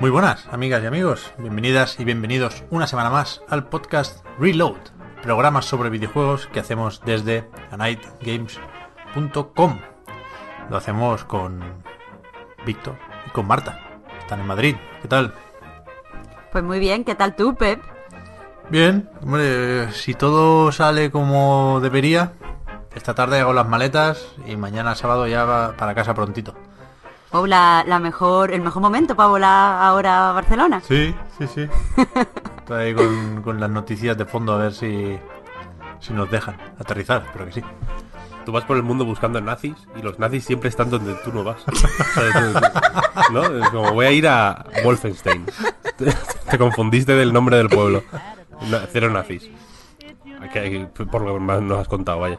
Muy buenas, amigas y amigos. Bienvenidas y bienvenidos una semana más al podcast Reload, programas sobre videojuegos que hacemos desde anightgames.com. Lo hacemos con Víctor y con Marta. Están en Madrid. ¿Qué tal? Pues muy bien, ¿qué tal tú, Pep? Bien, hombre, si todo sale como debería, esta tarde hago las maletas y mañana sábado ya va para casa prontito. O la, la mejor, el mejor momento para volar ahora a Barcelona. Sí, sí, sí. Estoy ahí con, con las noticias de fondo a ver si, si nos dejan aterrizar, pero que sí. Tú vas por el mundo buscando nazis y los nazis siempre están donde tú no vas. ¿No? Es como voy a ir a Wolfenstein. Te, te confundiste del nombre del pueblo. Cero nazis. Por lo que más nos has contado, vaya.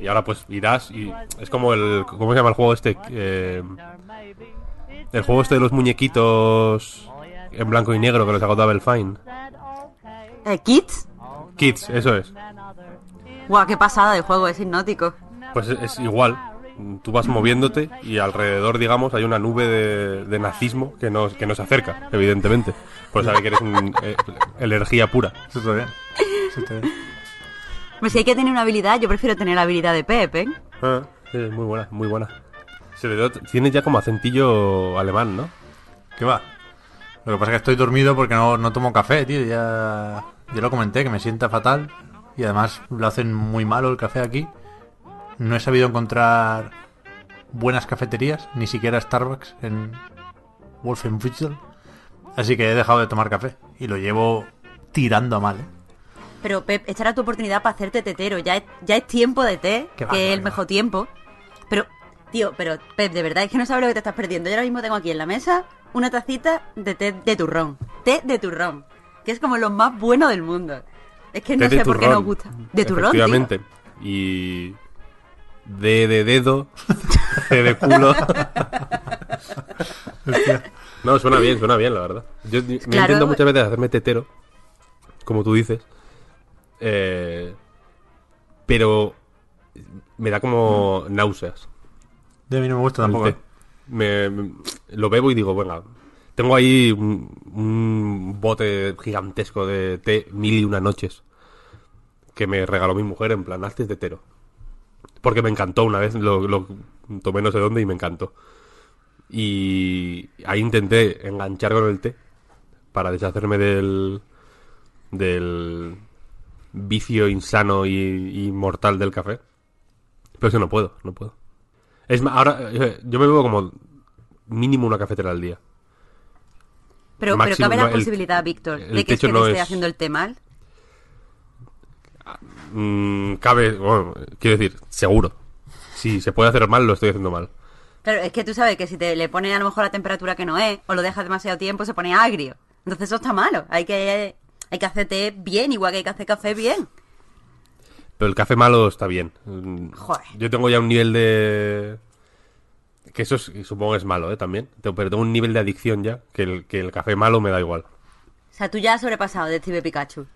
Y ahora pues irás y es como el ¿cómo se llama el juego este? Eh, el juego este de los muñequitos en blanco y negro que los sacó Double Fine. Eh, ¿Kids? Kids, eso es. Guau, qué pasada de juego, es hipnótico. Pues es, es igual. Tú vas moviéndote y alrededor, digamos, hay una nube de, de nazismo que nos, que nos acerca, evidentemente. Pues sabe que eres un, eh, energía pura. Eso está bien. Eso está bien. Pues si hay que tener una habilidad, yo prefiero tener la habilidad de Pep, ¿eh? Ah, sí, muy buena, muy buena. Se le da- tiene ya como acentillo alemán, ¿no? ¿Qué va? Lo que pasa es que estoy dormido porque no, no tomo café, tío. Ya, ya lo comenté, que me sienta fatal. Y además lo hacen muy malo el café aquí. No he sabido encontrar buenas cafeterías, ni siquiera Starbucks en Wolfenbüttel. Así que he dejado de tomar café. Y lo llevo tirando a mal, ¿eh? Pero Pep, esta era tu oportunidad para hacerte tetero. Ya es, ya es tiempo de té, que va, es el va. mejor tiempo. Pero, tío, pero Pep, de verdad es que no sabes lo que te estás perdiendo. Yo ahora mismo tengo aquí en la mesa una tacita de té de turrón. Té de turrón. Que es como lo más bueno del mundo. Es que no sé por qué nos gusta. De turrón, tío. Efectivamente. Y... D de dedo, C de culo. No, suena bien, suena bien, la verdad. Yo me Claro. intento muchas veces hacerme tetero, como tú dices. eh, pero me da como náuseas. De a mí no me gusta tampoco. té. Me, me- lo bebo y digo, venga, tengo ahí un, bote gigantesco de té mil y una noches que me regaló mi mujer en plan, hazte tetero. Porque me encantó una vez, lo, tomé no sé dónde y me encantó. Y ahí intenté enganchar con el té para deshacerme del, del vicio insano y, y mortal del café. Pero es que no puedo, no puedo. Es más, ahora eh, yo me bebo como mínimo una cafetera al día. Pero, pero cabe la el- posibilidad, Víctor, de que es techo que no te esté es- haciendo el té mal. Mm, cabe, bueno, quiero decir, seguro. Si se puede hacer mal, lo estoy haciendo mal. Claro, es que tú sabes que si te le pones a lo mejor la temperatura que no es, o lo dejas demasiado tiempo, se pone agrio. Entonces eso está malo. Hay que, hay que hacer té bien, igual que hay que hacer café bien. Pero el café malo está bien. Joder. Yo tengo ya un nivel de... Que eso es- supongo que es malo, ¿eh? También. Pero tengo un nivel de adicción ya, que el, que el café malo me da igual. O sea, tú ya has sobrepasado de Steve Pikachu.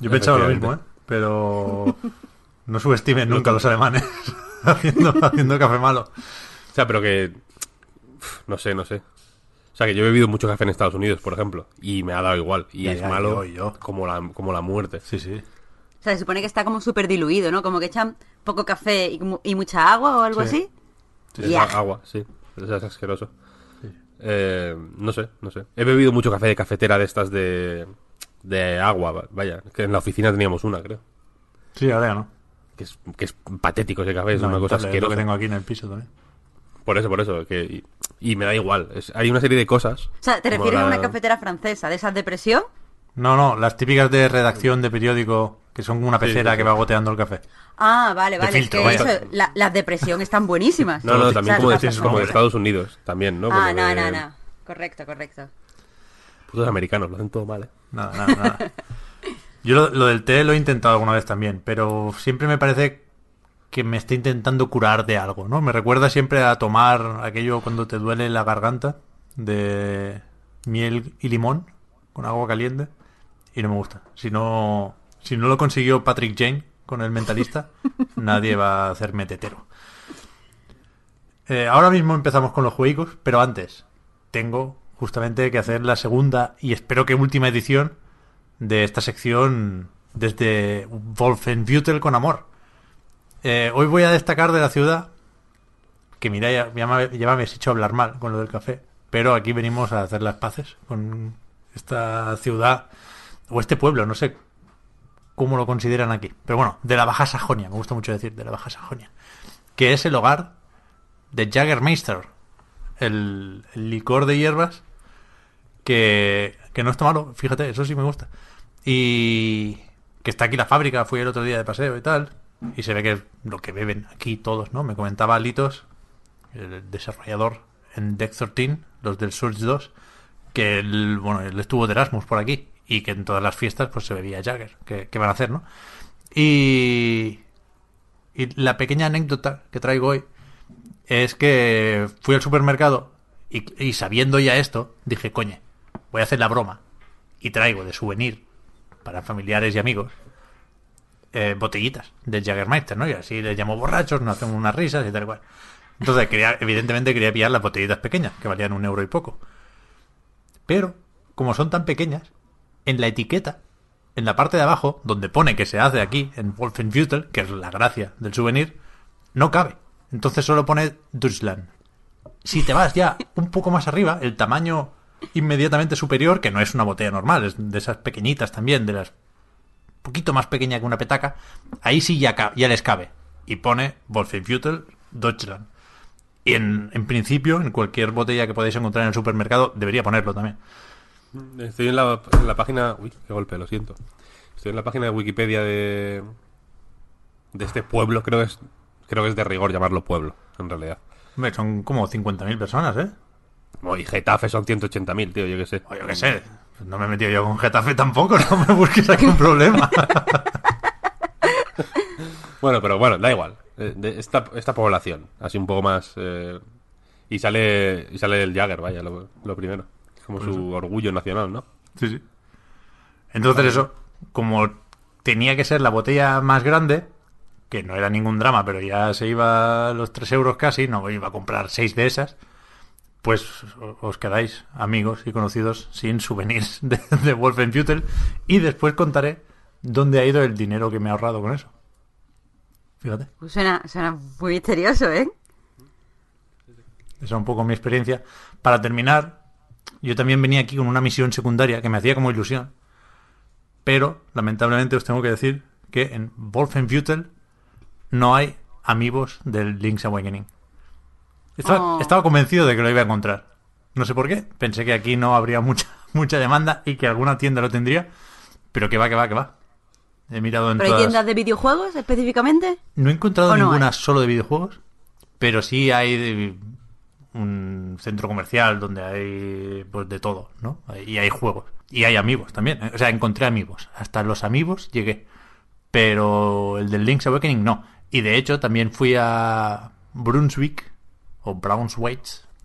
Yo he pensado lo mismo, ¿eh? Pero no subestimen nunca a los alemanes haciendo, haciendo café malo. O sea, pero que... No sé, no sé. O sea, que yo he bebido mucho café en Estados Unidos, por ejemplo, y me ha dado igual. Y Ya, es ya, malo yo, yo. Como, la, como la muerte. Sí, sí. O sea, se supone que está como súper diluido, ¿no? Como que echan poco café y, mu- y mucha agua o algo Sí. así. Ya. a- agua, sí. Es asqueroso. Eh, no sé, no sé. He bebido mucho café de cafetera de estas de, de agua, va- vaya. Que en la oficina teníamos una, creo. Sí, ahora ya no. Que es, que es patético ese café, es una cosa Lamentable, es lo asquerosa. que tengo aquí en el piso también. Por eso, por eso. Que, y, y me da igual. Es- hay una serie de cosas. O sea, ¿te refieres a la- una cafetera francesa de esas de presión? No, no, las típicas de redacción de periódico, que son como una Sí, pecera sí, que va goteando el café. Ah, vale, vale. filtro, es que eso, la- las de presión están buenísimas. No, no, también como, de, como de. Estados Unidos. También, ¿no? Ah, no, no, no. Correcto, correcto. Putos americanos, lo hacen todo mal, ¿eh? Nada, nada, nada. Yo lo, lo del té lo he intentado alguna vez también, pero siempre me parece que me está intentando curar de algo, ¿no? Me recuerda siempre a tomar aquello cuando te duele la garganta de miel y limón con agua caliente y no me gusta. Si no, si no lo consiguió Patrick Jane con el mentalista, nadie va a hacerme tetero. Eh, ahora mismo empezamos con los juegos, pero antes tengo justamente que hacer la segunda y espero que última edición de esta sección desde Wolfenbüttel con amor. Eh, hoy voy a destacar de la ciudad que mira, ya, ya me, ya me habéis hecho hablar mal con lo del café, pero aquí venimos a hacer las paces con esta ciudad o este pueblo, no sé cómo lo consideran aquí, pero bueno, de la Baja Sajonia, me gusta mucho decir de la Baja Sajonia, que es el hogar de Jagermeister, el, el licor de hierbas que, que no está malo, fíjate, eso sí me gusta. Y que está aquí la fábrica, fui el otro día de paseo y tal, y se ve que lo que beben aquí todos, ¿no? Me comentaba Litos, el desarrollador en Deck 13, los del Surge 2, que bueno, él estuvo de Erasmus por aquí y que en todas las fiestas pues se bebía Jagger, que, van a hacer, ¿no? Y, y la pequeña anécdota que traigo hoy es que fui al supermercado y, sabiendo ya esto, dije, coñe, voy a hacer la broma y traigo de souvenir para familiares y amigos eh, botellitas de Jaggermeister, ¿no? Y así les llamo borrachos, nos hacemos unas risas y tal. Entonces, quería, evidentemente quería pillar las botellitas pequeñas, que valían un euro y poco. Pero, como son tan pequeñas, en la etiqueta, en la parte de abajo, donde pone que se hace aquí, en Wolfenbüttel, que es la gracia del souvenir, no cabe. Entonces solo pone Deutschland. Si te vas ya un poco más arriba, el tamaño inmediatamente superior, que no es una botella normal, es de esas pequeñitas también, de las poquito más pequeña que una petaca, ahí sí ya, les cabe. Y pone Wolfenbüttel Deutschland. Y en, en principio, en cualquier botella que podáis encontrar en el supermercado, debería ponerlo también. Estoy en la, en la página. Uy, qué golpe, lo siento. Estoy en la página de Wikipedia de. de este pueblo. Creo que es. Creo que es de rigor llamarlo pueblo, en realidad. Hombre, son como 50.000 personas, ¿eh? Y Getafe son 180.000, tío, yo qué sé. O yo qué sé. No me he metido yo con Getafe tampoco, no me busques aquí un problema. Bueno, pero bueno, da igual. Eh, de esta, esta población, así un poco más. eh, y sale y sale el Jagger, vaya, lo, lo primero. Como su orgullo nacional, ¿no? Sí, sí. Entonces eso, como tenía que ser la botella más grande, que no era ningún drama, pero ya se iba a los 3 euros casi, no iba a comprar 6 de esas, pues os quedáis amigos y conocidos sin souvenirs de, de Wolfenbüttel y después contaré dónde ha ido el dinero que me he ahorrado con eso. Fíjate, Pues suena, suena muy misterioso, ¿eh? esa es un poco mi experiencia. Para terminar, yo también venía aquí con una misión secundaria que me hacía como ilusión, pero lamentablemente os tengo que decir que en Wolfenbüttel no hay amigos del Link's Awakening. Estaba, Oh. estaba convencido de que lo iba a encontrar. No sé por qué. Pensé que aquí no habría mucha, mucha demanda y que alguna tienda lo tendría. Pero que va, que va, que va. He mirado en ¿Pero hay todas- tiendas de videojuegos específicamente? No he encontrado ¿O no ninguna hay? solo de videojuegos, pero sí hay de- un centro comercial donde hay pues de todo, ¿no? Y hay juegos. Y hay amigos también. ¿eh? O sea, encontré amigos. Hasta los amigos llegué. Pero el del Link's Awakening no. Y de hecho también fui a Brunswick o Braunschweig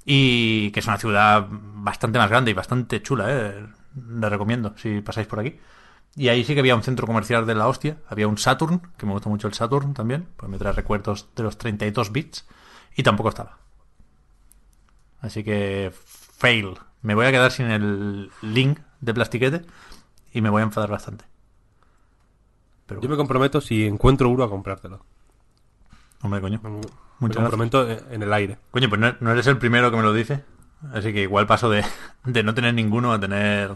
y que es una ciudad bastante más grande y bastante chula, ¿eh? Recomiendo si pasáis por aquí. Y ahí sí que había un centro comercial de la hostia. Había un Saturn, que me gusta mucho el Saturn también, pues me trae recuerdos de los 32 bits. Y tampoco estaba. Así que, fail. Me voy a quedar sin el link de plastiquete y me voy a enfadar bastante. Pero, Yo me comprometo, si encuentro uno, a comprártelo. hombre, coño. Me Muchas comprometo en el aire. Coño, pues no, no eres el primero que me lo dice. Así que igual paso de, de no tener ninguno a tener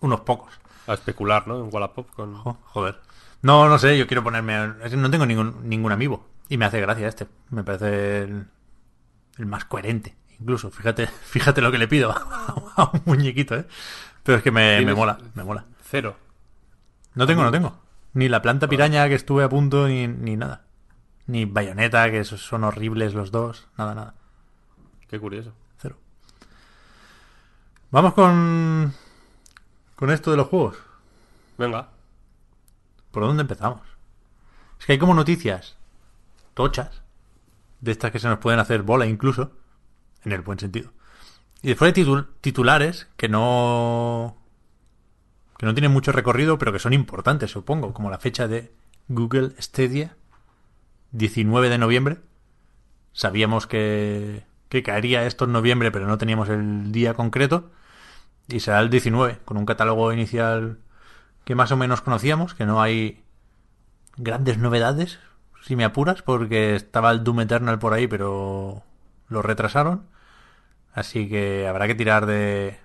unos pocos. A especular, ¿no? En Wallapop con... Joder. No, no sé, yo quiero ponerme. que no tengo ningún, ningún amigo. Y me hace gracia este. Me parece. el- el más coherente. Incluso, fíjate, fíjate lo que le pido a un muñequito, ¿eh? Pero es que me, me mola, me mola. Cero. No tengo, no tengo. Ni la planta piraña que estuve a punto, ni, ni nada. Ni bayoneta, que son horribles los dos. Nada, nada. Qué curioso. Cero. Vamos con. con esto de los juegos. Venga. ¿Por dónde empezamos? Es que hay como noticias tochas, de estas que se nos pueden hacer bola incluso, en el buen sentido. Y después hay titul- titulares que no que no tienen mucho recorrido, pero que son importantes, supongo, como la fecha de Google Stadia, 19 de noviembre. Sabíamos que, que caería esto en noviembre, pero no teníamos el día concreto. Y será el 19, con un catálogo inicial que más o menos conocíamos, que no hay grandes novedades, si me apuras, porque estaba el Doom Eternal por ahí, pero lo retrasaron. Así que habrá que tirar de,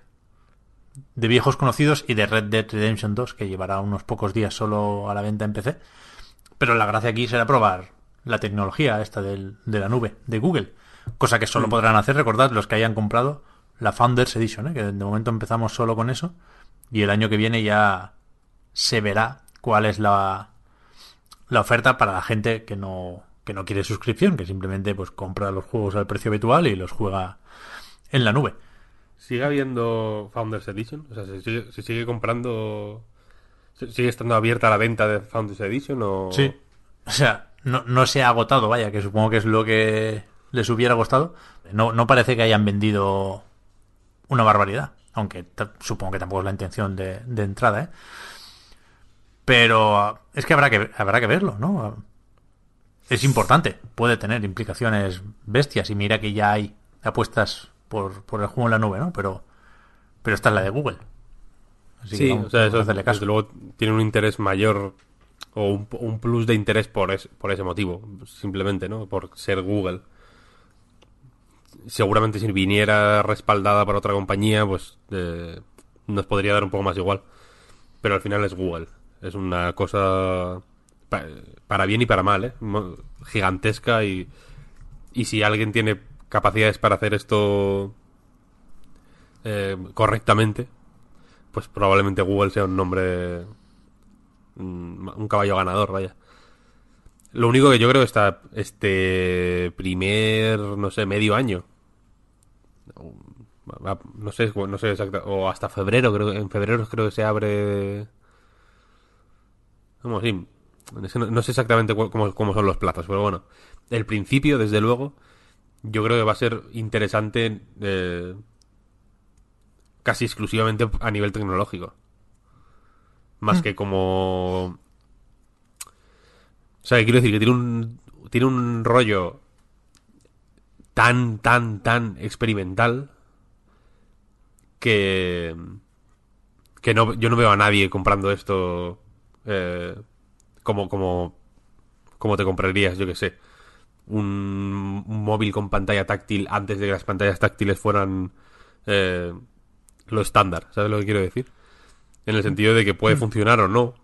de viejos conocidos y de Red Dead Redemption 2, que llevará unos pocos días solo a la venta en PC. Pero la gracia aquí será probar la tecnología esta del- de la nube de Google. Cosa que solo podrán hacer, recordad, los que hayan comprado la Founders Edition, ¿eh? que de momento empezamos solo con eso. Y el año que viene ya se verá cuál es la, la oferta para la gente que no, que no quiere suscripción, que simplemente pues compra los juegos al precio habitual y los juega en la nube. ¿Sigue habiendo Founders Edition? O sea, ¿se sigue, se sigue comprando... se- ¿Sigue estando abierta la venta de Founders Edition o...? Sí. O sea, no, no se ha agotado, vaya, que supongo que es lo que les hubiera costado. No, no parece que hayan vendido una barbaridad. Aunque supongo que tampoco es la intención de, de entrada, ¿eh? Pero ah, es que habrá que habrá que verlo, ¿no? Es importante, puede tener implicaciones bestias y mira que ya hay apuestas por, por el juego en la nube, ¿no? Pero pero esta es la de Google. Así que Sí, vamos, o sea, eso hacerle caso. desde luego tiene un interés mayor o un, un plus de interés por, es- por ese motivo, simplemente, ¿no? Por ser Google. Seguramente si viniera respaldada por otra compañía, pues eh, nos podría dar un poco más igual. Pero al final es Google. Es una cosa pa- para bien y para mal, ¿eh? Gigantesca y, y si alguien tiene capacidades para hacer esto eh, correctamente, pues probablemente Google sea un nombre mm, un caballo ganador, vaya. Lo único que yo creo está este primer, no sé, medio año. No sé, no sé o hasta febrero, creo en febrero creo que se abre Vamos, sí. No, no sé exactamente cómo, cómo son los plazos, pero bueno. El principio, desde luego, yo creo que va a ser interesante eh, casi exclusivamente a nivel tecnológico. Más que como... O sea, quiero decir que tiene un, tiene un rollo tan, tan, tan experimental que... Que no, yo no veo a nadie comprando esto eh, como, como, como te comprarías, yo que sé, un, un móvil con pantalla táctil antes de que las pantallas táctiles fueran eh, lo estándar, ¿sabes lo que quiero decir? En el sentido de que puede funcionar o no.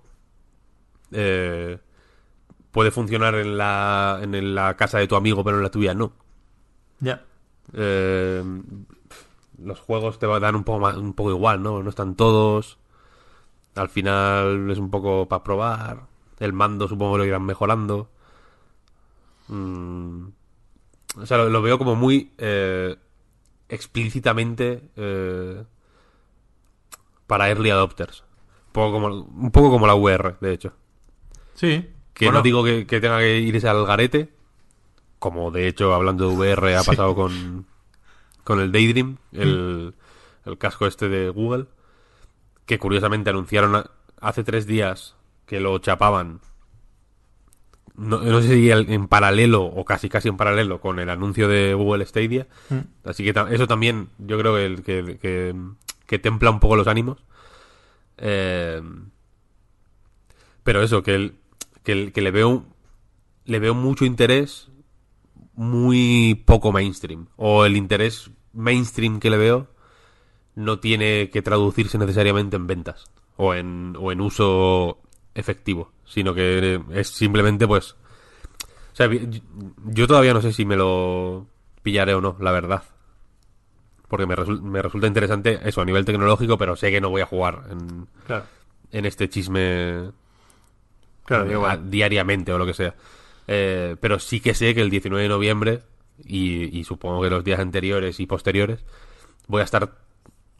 Eh, puede funcionar en la, en la casa de tu amigo, pero en la tuya no. Ya. Eh, los juegos te dan un poco más, un poco igual, ¿no? No están todos. Al final es un poco para probar. El mando supongo que lo irán mejorando. Mm, o sea, lo, lo veo como muy eh, explícitamente eh, para early adopters. Un poco como, un poco como la VR, de hecho. Sí. Que Bueno, no digo que, que tenga que irse al garete, como de hecho hablando de VR ha Sí. pasado con, con el Daydream, el, el casco este de Google, que curiosamente anunciaron hace tres días que lo chapaban. No, no sé si en paralelo o casi casi en paralelo con el anuncio de Google Stadia. Mm. Así que eso también yo creo que, que, que, que templa un poco los ánimos. Eh, pero eso, que, el, que, el- que le veo le veo mucho interés muy poco mainstream. O el interés mainstream que le veo no tiene que traducirse necesariamente en ventas o en, o en uso efectivo, sino que es simplemente pues... O sea, vi- yo todavía no sé si me lo pillaré o no, la verdad. Porque me, resul- me resulta interesante eso a nivel tecnológico, pero sé que no voy a jugar en, Claro. en este chisme Claro, digo, a- bueno. diariamente o lo que sea. Eh, pero sí que sé que el 19 de noviembre y, y supongo que los días anteriores y posteriores voy a estar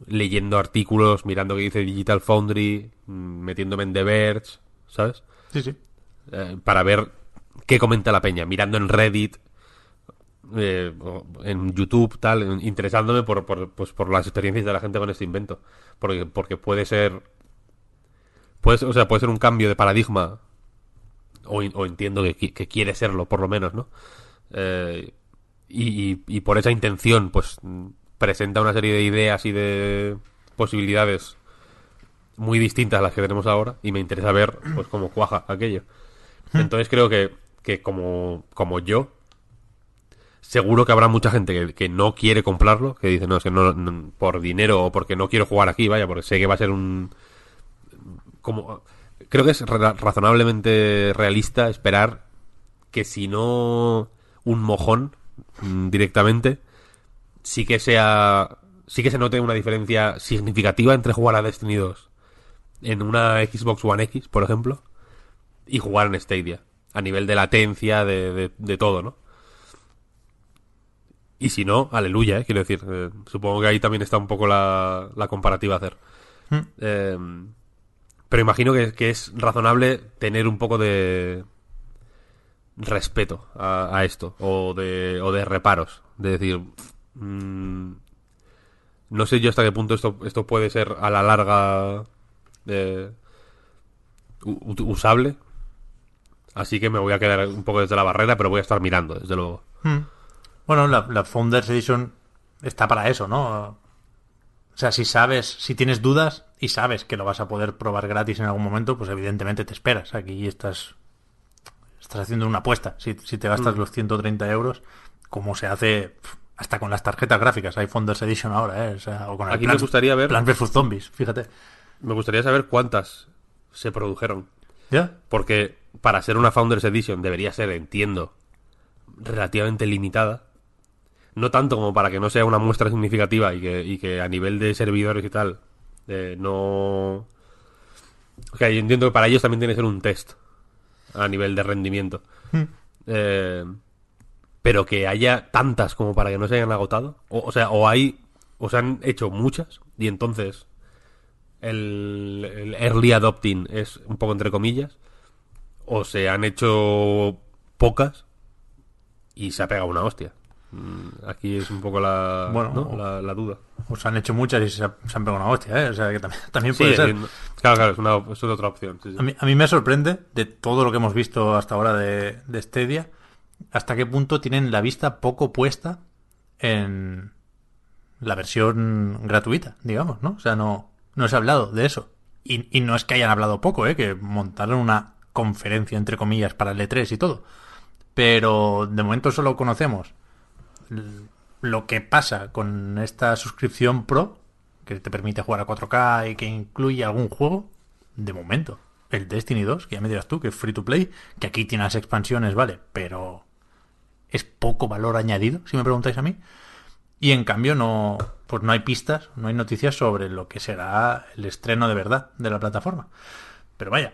leyendo artículos, mirando qué dice Digital Foundry, mm, metiéndome en The Verge, ¿sabes? Sí, sí. Eh, para ver qué comenta la peña, mirando en Reddit, eh, en YouTube, tal, interesándome por, por, pues, por las experiencias de la gente con este invento. Porque, porque puede ser. Puede, o sea, puede ser un cambio de paradigma. O, o entiendo que, que quiere serlo, por lo menos, ¿no? Eh, y, y- y por esa intención, pues presenta una serie de ideas y de posibilidades muy distintas a las que tenemos ahora. Y me interesa ver, pues, cómo cuaja aquello. Entonces creo que, que como, como yo, seguro que habrá mucha gente que, que no quiere comprarlo, que dice, no, es que no, no- por dinero o porque no quiero jugar aquí, vaya, porque sé que va a ser un... como Creo que es ra- razonablemente realista esperar que si no un mojón mm, directamente, sí que sea... sí que se note una diferencia significativa entre jugar a Destiny 2 en una Xbox One X, por ejemplo, y jugar en Stadia. A nivel de latencia, de, de, de todo, ¿no? Y si no, aleluya, ¿eh? quiero decir. eh, supongo que ahí también está un poco la, la comparativa a hacer. Mm. Eh, pero imagino que, que es razonable tener un poco de respeto a, a esto, o de, o de reparos. De decir, mm, no sé yo hasta qué punto esto, esto puede ser a la larga eh, usable. Así que me voy a quedar un poco desde la barrera, pero voy a estar mirando, desde luego. Mm. Bueno, la, la Founders Edition está para eso, ¿no? O sea, si sabes, si tienes dudas y sabes que lo vas a poder probar gratis en algún momento, pues evidentemente te esperas. Aquí estás, estás haciendo una apuesta. Si, si te gastas los 130 euros, como se hace hasta con las tarjetas gráficas. Hay Founders Edition ahora, ¿eh? O, sea, o con el Aquí me gustaría ver- Plants vs. Zombies, fíjate. Me gustaría saber cuántas se produjeron. ¿Ya? Porque para ser una Founders Edition debería ser, entiendo, relativamente limitada. No tanto como para que no sea una muestra significativa y que, y que a nivel de servidores y tal eh, no... O sea, yo entiendo que para ellos también tiene que ser un test a nivel de rendimiento. Mm. Eh, pero que haya tantas como para que no se hayan agotado. O, o sea, o hay... O se han hecho muchas y entonces el, el early adopting es un poco entre comillas, o se han hecho pocas y se ha pegado una hostia. Mm, Aquí es un poco la, Bueno, ¿no? o- la, la duda. Pues han hecho muchas y se, ha- se han pegado una hostia, ¿eh? O sea, que también, también Sí, puede ser. claro, claro, es, una, es otra opción. sí, sí. A mí, a mí me sorprende de todo lo que hemos visto hasta ahora de, de Stadia, hasta qué punto tienen la vista poco puesta en la versión gratuita, digamos, ¿no? O sea, no, no se ha hablado de eso. Y, no es que hayan hablado poco, ¿eh? Que montaron una conferencia, entre comillas, para el E3 y todo. Pero de momento solo conocemos lo que pasa con esta suscripción Pro, que te permite jugar a 4K y que incluye algún juego, de momento. El Destiny 2, que ya me dirás tú, que es free to play, que aquí tiene las expansiones, vale, pero es poco valor añadido, si me preguntáis a mí. Y en cambio no, pues no hay pistas, no hay noticias sobre lo que será el estreno de verdad de la plataforma. Pero vaya,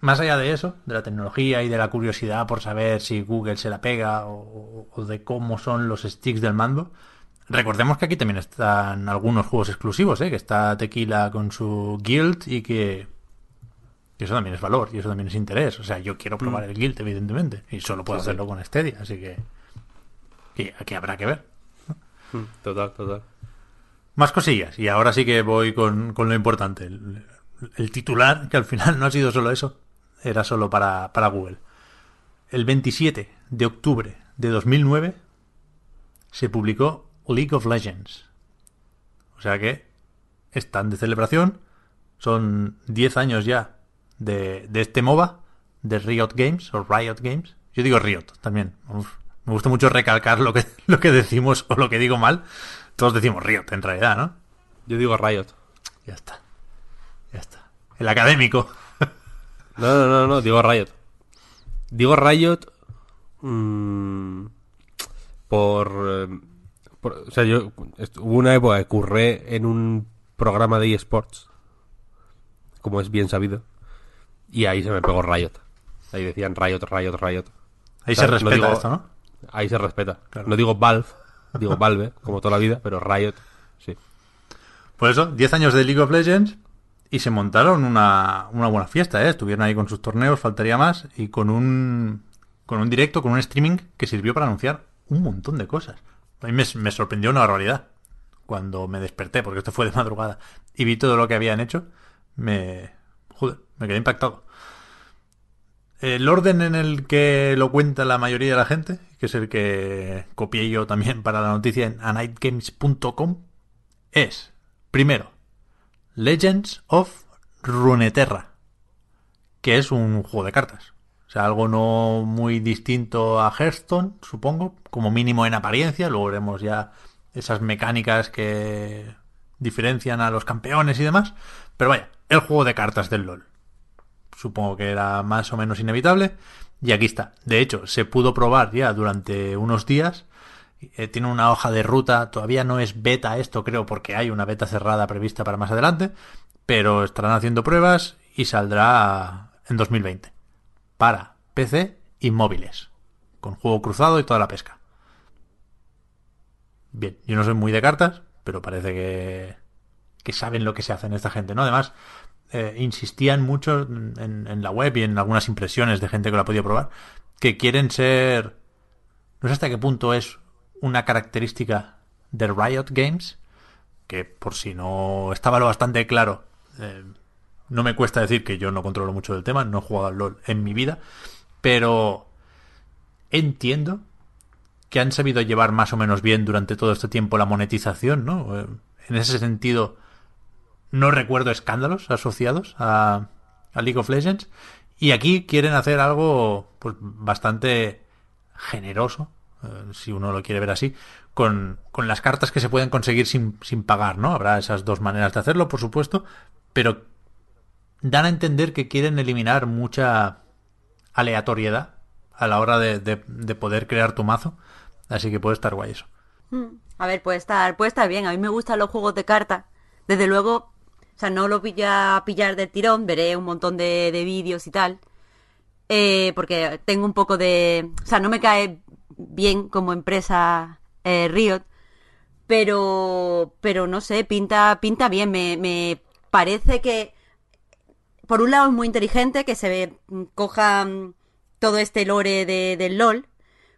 más allá de eso, de la tecnología y de la curiosidad por saber si Google se la pega o, o de cómo son los sticks del mando, recordemos que aquí también están algunos juegos exclusivos, ¿eh? que está Tequila con su Guild y que, que eso también es valor y eso también es interés. O sea, yo quiero probar el Guild, evidentemente, y solo puedo Sí, sí. hacerlo con Stadia, así que, que aquí habrá que ver. Mm, Total, total. Más cosillas, y ahora sí que voy con, con lo importante. El, titular, que al final no ha sido solo eso, era solo para, para Google. El 27 de octubre de 2009 se publicó League of Legends. O sea que están de celebración. Son 10 años ya de, de este MOBA, de Riot Games, o Riot Games. Yo digo Riot también. Me gusta mucho recalcar lo que, lo que decimos o lo que digo mal. Todos decimos Riot en realidad, ¿no? Yo digo Riot. Ya está. Ya está. El académico. No, no, no, no, digo Riot. Digo Riot mm, por, por- o sea, yo hubo una época que curré en un programa de eSports, como es bien sabido, y ahí se me pegó Riot. Ahí decían Riot, Riot, Riot. Ahí O sea, se no respeta digo- esto, ¿no? Ahí se respeta. Claro. No digo Valve, digo Valve, como toda la vida, pero Riot, sí. Por eso, 10 años de League of Legends y se montaron una, una buena fiesta, ¿eh? Estuvieron ahí con sus torneos, faltaría más, y con un, con un directo, con un streaming que sirvió para anunciar un montón de cosas. A mí me, me sorprendió una barbaridad cuando me desperté, porque esto fue de madrugada, y vi todo lo que habían hecho, me... Joder, me quedé impactado. El orden en el que lo cuenta la mayoría de la gente, que es el que copié yo también para la noticia en anightgames.com, es, primero, Legends of Runeterra, que es un juego de cartas. O sea, algo no muy distinto a Hearthstone, supongo, como mínimo en apariencia. Luego veremos ya esas mecánicas que diferencian a los campeones y demás. Pero vaya, el juego de cartas del LOL. Supongo que era más o menos inevitable. Y aquí está. De hecho, se pudo probar ya durante unos días. Eh, tiene una hoja de ruta. Todavía no es beta esto, creo, porque hay una beta cerrada prevista para más adelante. Pero estarán haciendo pruebas y saldrá en 2020. Para PC y móviles. Con juego cruzado y toda la pesca. Bien, yo no soy muy de cartas, pero parece que, que saben lo que se hace en esta gente, ¿no? Además, eh, insistían mucho en, la web y en algunas impresiones de gente que lo ha podido probar, que quieren ser... No sé hasta qué punto es una característica de Riot Games, que por si no estaba lo bastante claro, eh, no me cuesta decir que yo no controlo mucho del tema, no he jugado al LOL en mi vida, pero entiendo que han sabido llevar más o menos bien durante todo este tiempo la monetización, ¿no? Eh, En ese sentido, no recuerdo escándalos asociados a, a League of Legends. Y aquí quieren hacer algo pues bastante generoso, eh, si uno lo quiere ver así, con, con las cartas que se pueden conseguir sin, sin pagar, ¿no? Habrá esas dos maneras de hacerlo, por supuesto, pero dan a entender que quieren eliminar mucha aleatoriedad a la hora de, de- de poder crear tu mazo. Así que puede estar guay eso. A ver, puede estar, puede estar bien. A mí me gustan los juegos de cartas. Desde luego, o sea, no lo voy a pillar del tirón, veré un montón de, de vídeos y tal. Eh, porque tengo un poco de... O sea, no me cae bien como empresa eh, Riot. Pero, pero no sé, pinta, pinta bien. Me, me parece que, por un lado es muy inteligente que se ve, coja mm, todo este lore de, del LOL.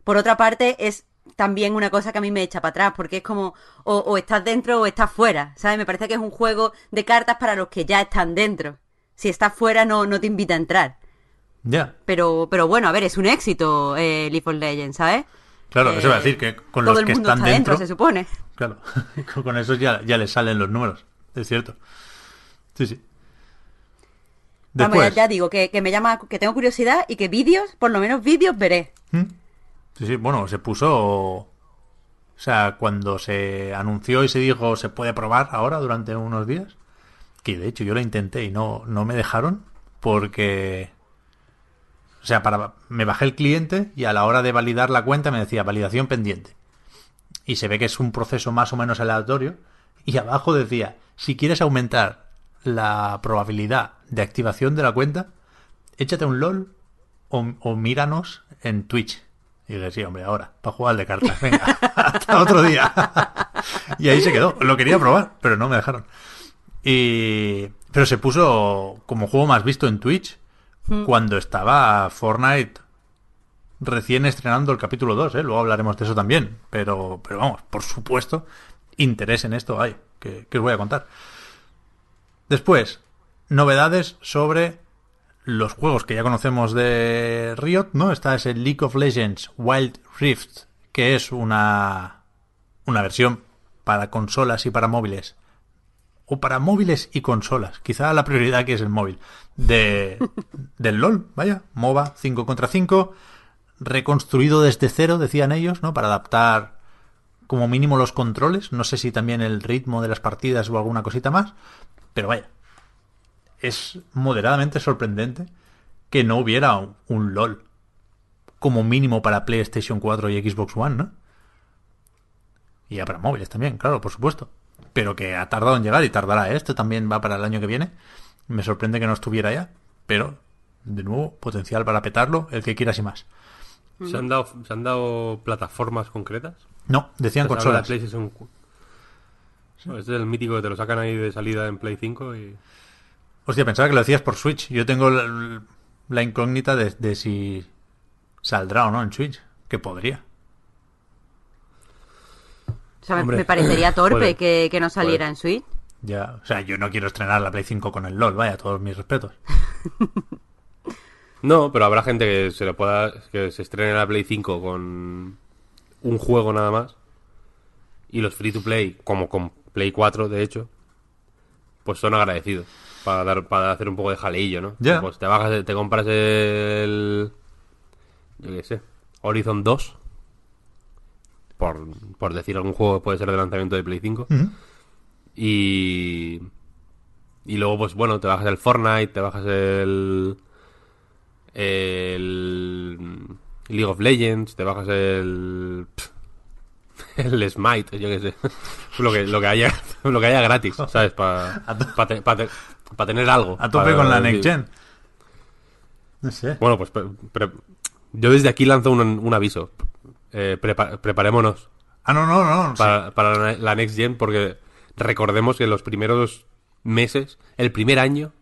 Por otra parte, es también una cosa que a mí me echa para atrás, porque es como, o, o estás dentro o estás fuera, ¿sabes? Me parece que es un juego de cartas para los que ya están dentro. Si estás fuera no, no te invita a entrar. Ya, Pero, pero bueno, a ver, es un éxito eh, League of Legends, ¿sabes? claro, Eh, eso iba a decir que con los que están está dentro, dentro, se supone. claro, con esos ya, ya les salen los números, es cierto. Sí, sí. Vamos, ya, Después, ya digo que, que me llama, que tengo curiosidad y que vídeos, por lo menos vídeos veré. ¿Mm? Sí, sí, bueno, se puso. O sea, cuando se anunció y se dijo se puede probar ahora durante unos días, que de hecho yo lo intenté y no, no me dejaron porque. O sea, para, me bajé el cliente y a la hora de validar la cuenta me decía validación pendiente. Y se ve que es un proceso más o menos aleatorio. Y abajo decía, si quieres aumentar la probabilidad de activación de la cuenta, échate un LOL o, o míranos en Twitch. Y dije, sí, hombre, ahora, para jugar al de cartas, venga, hasta otro día. y ahí se quedó. Lo quería probar, pero no me dejaron. Y... Pero se puso como juego más visto en Twitch cuando estaba Fortnite recién estrenando el capítulo 2, ¿eh? Luego hablaremos de eso también. Pero, pero vamos, por supuesto, interés en esto hay, que, que os voy a contar. Después, novedades sobre los juegos que ya conocemos de Riot, ¿no? Está ese League of Legends Wild Rift, que es una, una versión para consolas y para móviles. O para móviles y consolas. Quizá la prioridad aquí es el móvil. De, del LOL, vaya. MOBA 5 contra 5. Reconstruido desde cero, decían ellos, ¿no? Para adaptar como mínimo los controles. No sé si también el ritmo de las partidas o alguna cosita más. Pero vaya, es moderadamente sorprendente que no hubiera un, un LOL como mínimo para PlayStation 4 y Xbox One, ¿no? Y ya para móviles también, claro, por supuesto. Pero que ha tardado en llegar y tardará. Este también va para el año que viene. Me sorprende que no estuviera ya. Pero, de nuevo, potencial para petarlo, el que quieras y más. ¿Se han dado, ¿se han dado plataformas concretas? No, decían de consolas. PlayStation No, Este es el mítico que te lo sacan ahí de salida en Play 5 y... Hostia, pensaba que lo decías por Switch. Yo tengo la, la incógnita de, de si saldrá o no en Switch. Que podría. O sea, me- Hombre, me parecería torpe puede, que, que no saliera puede. en Switch. Ya, o sea, yo no quiero estrenar la Play 5 con el LOL, vaya, todos mis respetos. No, pero habrá gente que se le pueda que se estrene la Play 5 con un juego nada más y los free to play, como con Play 4 de hecho, pues son agradecidos para dar para hacer un poco de jaleillo, ¿no? Ya. Pues te bajas, te compras el yo qué sé, Horizon 2 por, por decir algún juego que puede ser de lanzamiento de Play 5 Ujú. y y luego pues bueno te bajas el Fortnite te bajas el el League of Legends te bajas el el Smite yo qué sé lo que lo que haya lo que haya gratis sabes para A to- tener algo A tope con la Next Gen. No sé. bueno pues pre- pre- yo desde aquí lanzo un, un aviso Eh, prepa- preparémonos Ah, no, no, no. sí. para, para la, Next Gen porque recordemos que los primeros meses, el primer año,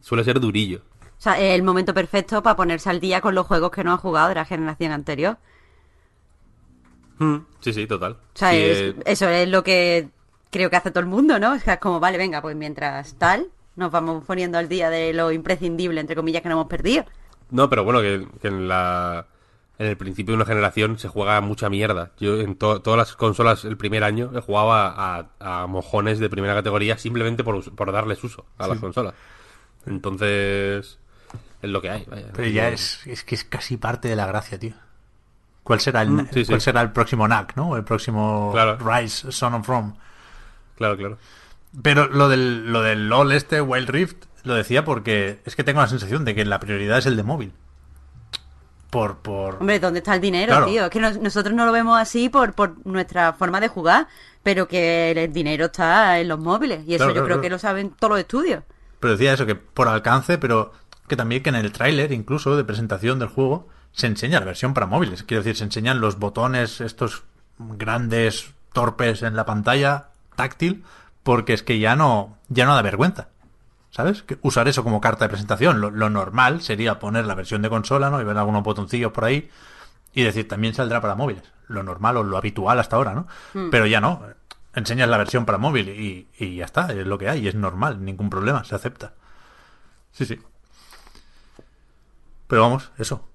suele ser durillo. O sea, es el momento perfecto para ponerse al día con los juegos que no ha jugado de la generación anterior. Sí, sí, total. O sea, Sí, es- eh, eso es lo que creo que hace todo el mundo, ¿no? Es que es como, vale, venga, pues mientras tal, nos vamos poniendo al día de lo imprescindible, entre comillas, que no hemos perdido. No, pero bueno, que, que en la en el principio de una generación se juega mucha mierda. Yo en to- todas las consolas el primer año he jugado a, a- a mojones de primera categoría simplemente por, darles uso a las consolas. Entonces, es lo que hay. vaya. Pero ya es, es que es casi parte de la gracia, tío. ¿Cuál será el, sí, sí. ¿cuál será el próximo NAC, no? El próximo Claro. Rise, Son of Rome. Claro, claro. Pero lo del, lo del LOL este, Wild Rift, lo decía porque es que tengo la sensación de que la prioridad es el de móvil. Por, por... Hombre, ¿dónde está el dinero, Claro. tío? Es que nos- nosotros no lo vemos así por, por nuestra forma de jugar, pero que el dinero está en los móviles. Y eso Claro, yo claro, creo claro. que lo saben todos los estudios. Pero decía eso, que por alcance, pero que también que en el tráiler, incluso de presentación del juego, se enseña la versión para móviles. Quiero decir, se enseñan los botones, estos grandes, torpes en la pantalla, táctil, porque es que ya no, ya no da vergüenza. ¿Sabes? Que usar eso como carta de presentación. Lo, lo normal sería poner la versión de consola, ¿no? Y ver algunos botoncillos por ahí y decir, también saldrá para móviles. Lo normal o lo habitual hasta ahora, ¿no? Pero ya no. Enseñas la versión para móvil y, y ya está, es lo que hay, es normal, ningún problema, se acepta. Sí, sí. Pero vamos, eso.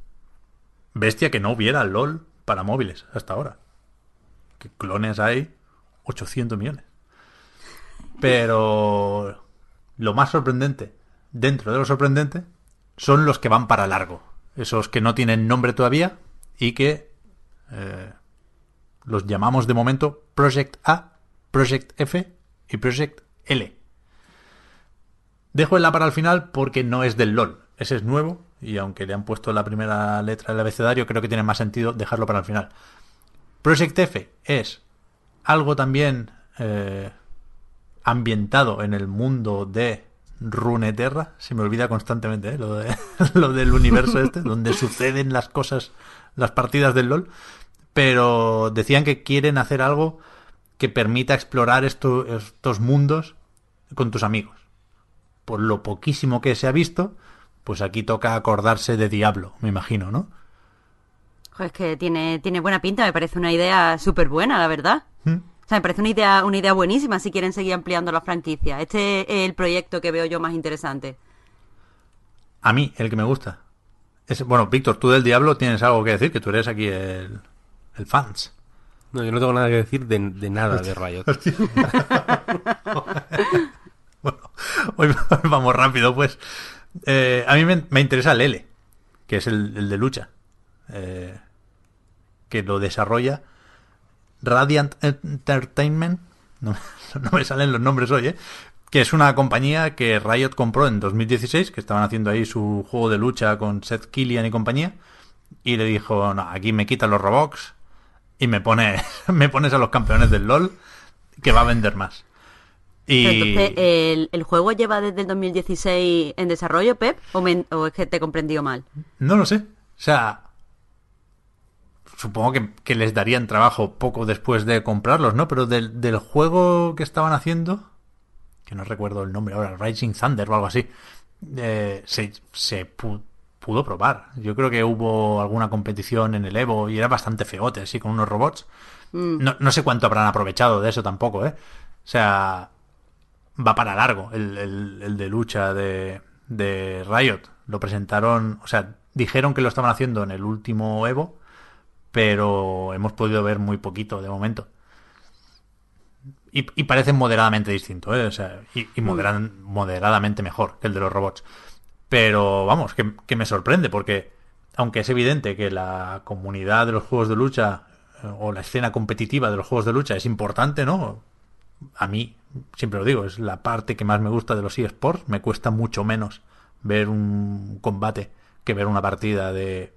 Bestia que no hubiera LOL para móviles hasta ahora. Que clones hay 800 millones. Pero lo más sorprendente, dentro de lo sorprendente, son los que van para largo. Esos que no tienen nombre todavía y que eh, los llamamos de momento Project A, Project F y Project L. Dejo el A para el final porque no es del LOL. Ese es nuevo y aunque le han puesto la primera letra del abecedario, creo que tiene más sentido dejarlo para el final. Project F es algo también eh, ambientado en el mundo de Runeterra. Se me olvida constantemente ¿eh? lo, de- lo del universo este, donde suceden las cosas, las partidas del LOL. Pero decían que quieren hacer algo que permita explorar esto- estos mundos con tus amigos. Por lo poquísimo que se ha visto, pues aquí toca acordarse de Diablo, me imagino, ¿no? Es que tiene, tiene buena pinta, me parece una idea súper buena, la verdad. ¿Mm? O sea, me parece una idea, una idea buenísima si quieren seguir ampliando la franquicia. Este es el proyecto que veo yo más interesante. A mí, el que me gusta. Es, bueno, Víctor, tú del Diablo tienes algo que decir, que tú eres aquí el, el fans. No, yo no tengo nada que decir de, de nada de Riot. Bueno, hoy vamos rápido, pues. Eh, a mí me, me interesa el L, que es el, el de lucha. Eh, que lo desarrolla Radiant Entertainment. No, me- no me salen los nombres hoy, ¿eh? Que es una compañía que Riot compró en 2016, que estaban haciendo ahí su juego de lucha con Seth Killian y compañía. Y le dijo, no, aquí me quitan los Robux y me pones, me pones a los campeones del LOL que va a vender más. Y... Entonces, ¿el, el juego lleva desde el 2016 en desarrollo, Pep? ¿O, me- o es que te he comprendido mal? No lo sé. O sea, supongo que, que les darían trabajo poco después de comprarlos, ¿no? Pero del, del juego que estaban haciendo, que no recuerdo el nombre ahora, Rising Thunder o algo así, eh, se, se pu- pudo probar. Yo creo que hubo alguna competición en el Evo y era bastante feote, así, con unos robots. No, no sé cuánto habrán aprovechado de eso tampoco, ¿eh? O sea, va para largo el, el- el de lucha de, de Riot. Lo presentaron, o sea, dijeron que lo estaban haciendo en el último Evo, pero hemos podido ver muy poquito de momento. Y, y parece moderadamente distinto, ¿eh? O sea, y, y moderan- moderadamente mejor que el de los robots. Pero vamos, que, que me sorprende porque, aunque es evidente que la comunidad de los juegos de lucha eh, o la escena competitiva de los juegos de lucha es importante, ¿no? A mí, siempre lo digo, es la parte que más me gusta de los eSports. Me cuesta mucho menos ver un combate que ver una partida de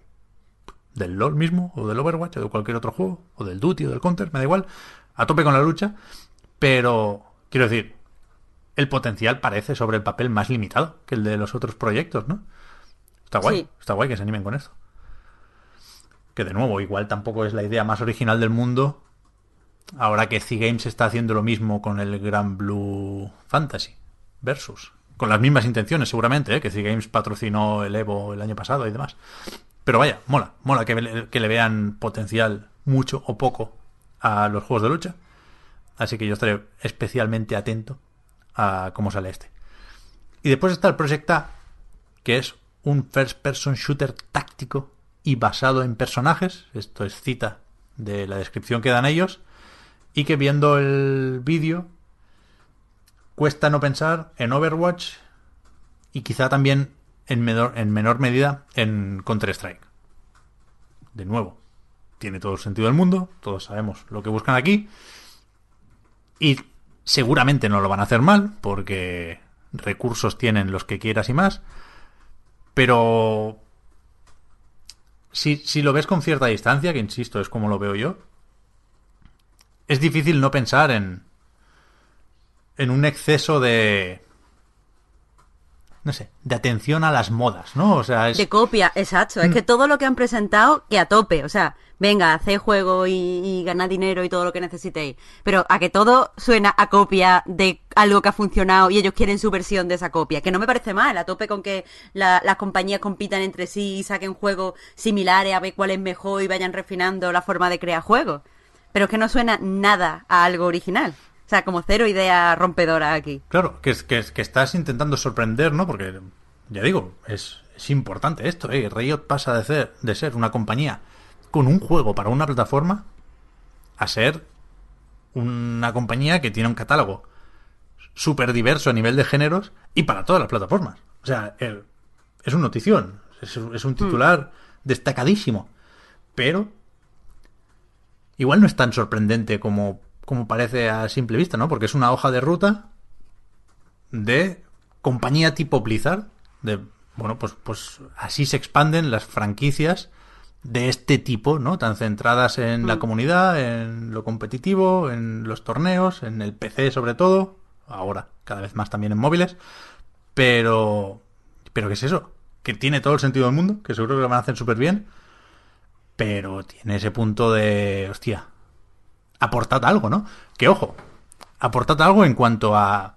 del LoL mismo, o del Overwatch, o de cualquier otro juego, o del Duty, o del Counter, me da igual. A tope con la lucha. Pero, quiero decir, el potencial parece sobre el papel más limitado que el de los otros proyectos, ¿no? Está guay, Sí. está guay que se animen con esto. Que de nuevo, igual tampoco es la idea más original del mundo. Ahora que C-Games está haciendo lo mismo con el Gran Blue Fantasy Versus. Con las mismas intenciones, seguramente, ¿eh? que C-Games patrocinó el Evo el año pasado y demás. Pero vaya, mola, mola que, le- vean potencial mucho o poco a los juegos de lucha. Así que yo estaré especialmente atento a cómo sale este. Y después está el Project A, que es un first person shooter táctico y basado en personajes. Esto es cita de la descripción que dan ellos. Y que viendo el vídeo cuesta no pensar en Overwatch y quizá también en menor, en menor medida en Counter-Strike. De nuevo, tiene todo el sentido del mundo, todos sabemos lo que buscan aquí. Y seguramente no lo van a hacer mal, porque recursos tienen los que quieras y más. Pero si, si lo ves con cierta distancia, que insisto, es como lo veo yo, es difícil no pensar en, en un exceso de... No sé, de atención a las modas, ¿no? O sea, es... De copia, exacto. Es que todo lo que han presentado, que a tope. O sea, venga, haced juego y, y ganad dinero y todo lo que necesitéis. Pero a que todo suena a copia de algo que ha funcionado y ellos quieren su versión de esa copia. Que no me parece mal, a tope con que la- las compañías compitan entre sí y saquen juegos similares a ver cuál es mejor y vayan refinando la forma de crear juegos. Pero es que no suena nada a algo original. O sea, como cero idea rompedora aquí. Claro, que, es, que, que estás intentando sorprender, ¿no? Porque, ya digo, es, es importante esto, ¿eh? Riot pasa de ser, de ser una compañía con un juego para una plataforma a ser una compañía que tiene un catálogo súper diverso a nivel de géneros y para todas las plataformas. O sea, el- es un notición, es, es un titular destacadísimo. Pero igual no es tan sorprendente como, como parece a simple vista, ¿no? Porque es una hoja de ruta de compañía tipo Blizzard. De, bueno, pues, pues así se expanden las franquicias de este tipo, ¿no? Tan centradas en la comunidad, en lo competitivo, en los torneos, en el PC sobre todo, ahora cada vez más también en móviles, pero, pero ¿qué es eso? Que tiene todo el sentido del mundo, que seguro que lo van a hacer súper bien, pero tiene ese punto de, hostia, aportad algo, ¿no? Que ojo, aportad algo en cuanto a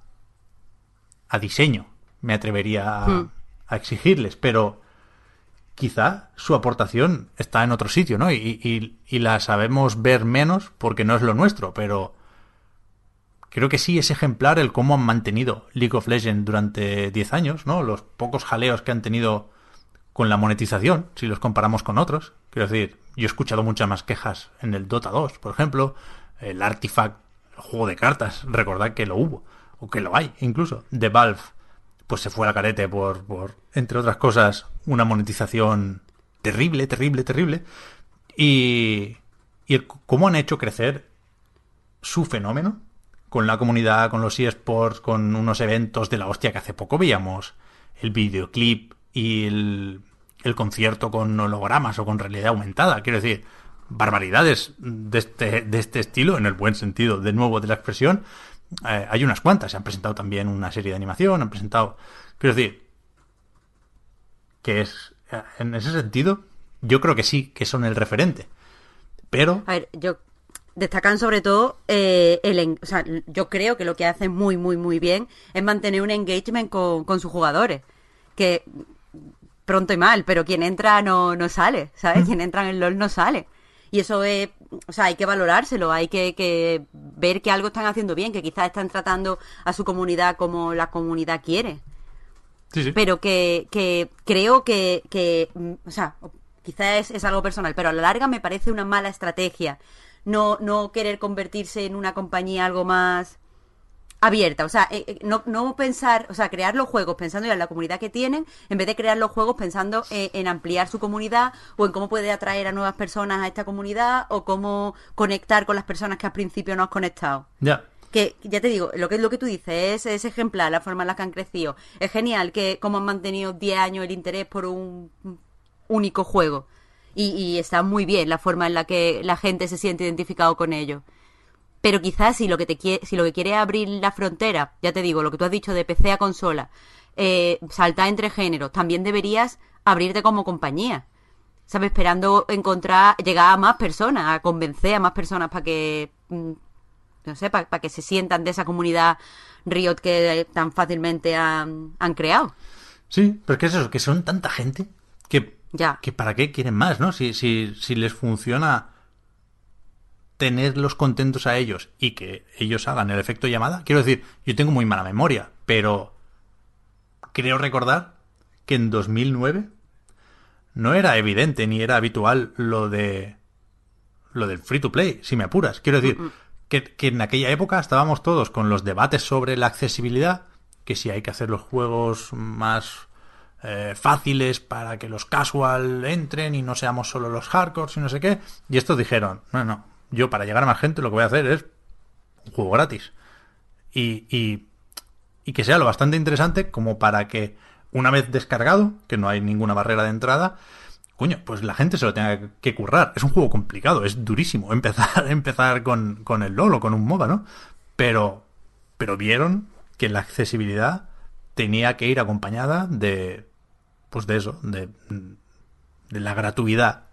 a diseño, me atrevería a, Hmm. a exigirles, pero quizá su aportación está en otro sitio, ¿no? Y, y- y la sabemos ver menos porque no es lo nuestro, pero creo que sí es ejemplar el cómo han mantenido League of Legends durante 10 años, ¿no? Los pocos jaleos que han tenido con la monetización, si los comparamos con otros. Quiero decir, yo he escuchado muchas más quejas en el Dota 2, por ejemplo, el Artifact, el juego de cartas, recordad que lo hubo, o que lo hay incluso, de Valve, pues se fue al carete por, por, entre otras cosas, una monetización terrible, terrible, terrible. Y, y cómo han hecho crecer su fenómeno con la comunidad, con los eSports, con unos eventos de la hostia que hace poco veíamos el videoclip y el, concierto con hologramas o con realidad aumentada. Quiero decir, barbaridades de este, de este estilo, en el buen sentido, de nuevo, de la expresión, eh, hay unas cuantas. Se han presentado también una serie de animación, han presentado... Quiero decir, que es, en ese sentido, yo creo que sí, que son el referente. Pero... A ver, yo destacan sobre todo eh, el o sea, yo creo que lo que hacen muy muy muy bien es mantener un engagement con, con sus jugadores que pronto y mal pero quien entra no, no sale sabes quien entra en el LOL no sale. Y eso es o sea hay que valorárselo hay que, que ver que algo están haciendo bien que quizás están tratando a su comunidad como la comunidad quiere. Sí, sí. pero que, que creo que, que, mm, o sea, quizás es, es algo personal, pero a la larga me parece una mala estrategia no, no querer convertirse en una compañía algo más abierta, o sea, eh, eh, no, no pensar, o sea, crear los juegos pensando ya en la comunidad que tienen, en vez de crear los juegos pensando eh, en ampliar su comunidad o en cómo puede atraer a nuevas personas a esta comunidad o cómo conectar con las personas que al principio no has conectado Ya. que ya te digo, lo que lo que tú dices es, es ejemplar la forma en la que han crecido. Es genial que como han mantenido 10 años el interés por un único juego. Y, y está muy bien la forma en la que la gente se siente identificado con ello. Pero quizás si lo que te quiere, si lo que quiere es abrir la frontera, ya te digo, lo que tú has dicho de PC a consola, eh, saltar entre géneros, también deberías abrirte como compañía. ¿Sabes? Esperando encontrar, llegar a más personas, a convencer a más personas para que mm, no sé, para que se sientan de esa comunidad Riot que tan fácilmente han, han creado. Sí, pero es que es eso, que son tanta gente que, Ya. que para qué quieren más, ¿no? Si, si, si les funciona tenerlos contentos a ellos y que ellos hagan el efecto llamada. Quiero decir, yo tengo muy mala memoria, pero creo recordar que en 2009 no era evidente ni era habitual lo de lo del free to play, si me apuras. Quiero decir que, que en aquella época estábamos todos con los debates sobre la accesibilidad, que si hay que hacer los juegos más eh, fáciles para que los casual entren y no seamos solo los hardcore y no sé qué. Y estos dijeron, no, no, yo para llegar a más gente lo que voy a hacer es un juego gratis. Y, y, que sea lo bastante interesante como para que una vez descargado, que no hay ninguna barrera de entrada, coño, pues la gente se lo tenga que currar. Es un juego complicado, es durísimo empezar, empezar con, con el LOL o con un MOBA, ¿no? Pero, pero vieron que la accesibilidad tenía que ir acompañada de, pues de eso, de, de la gratuidad.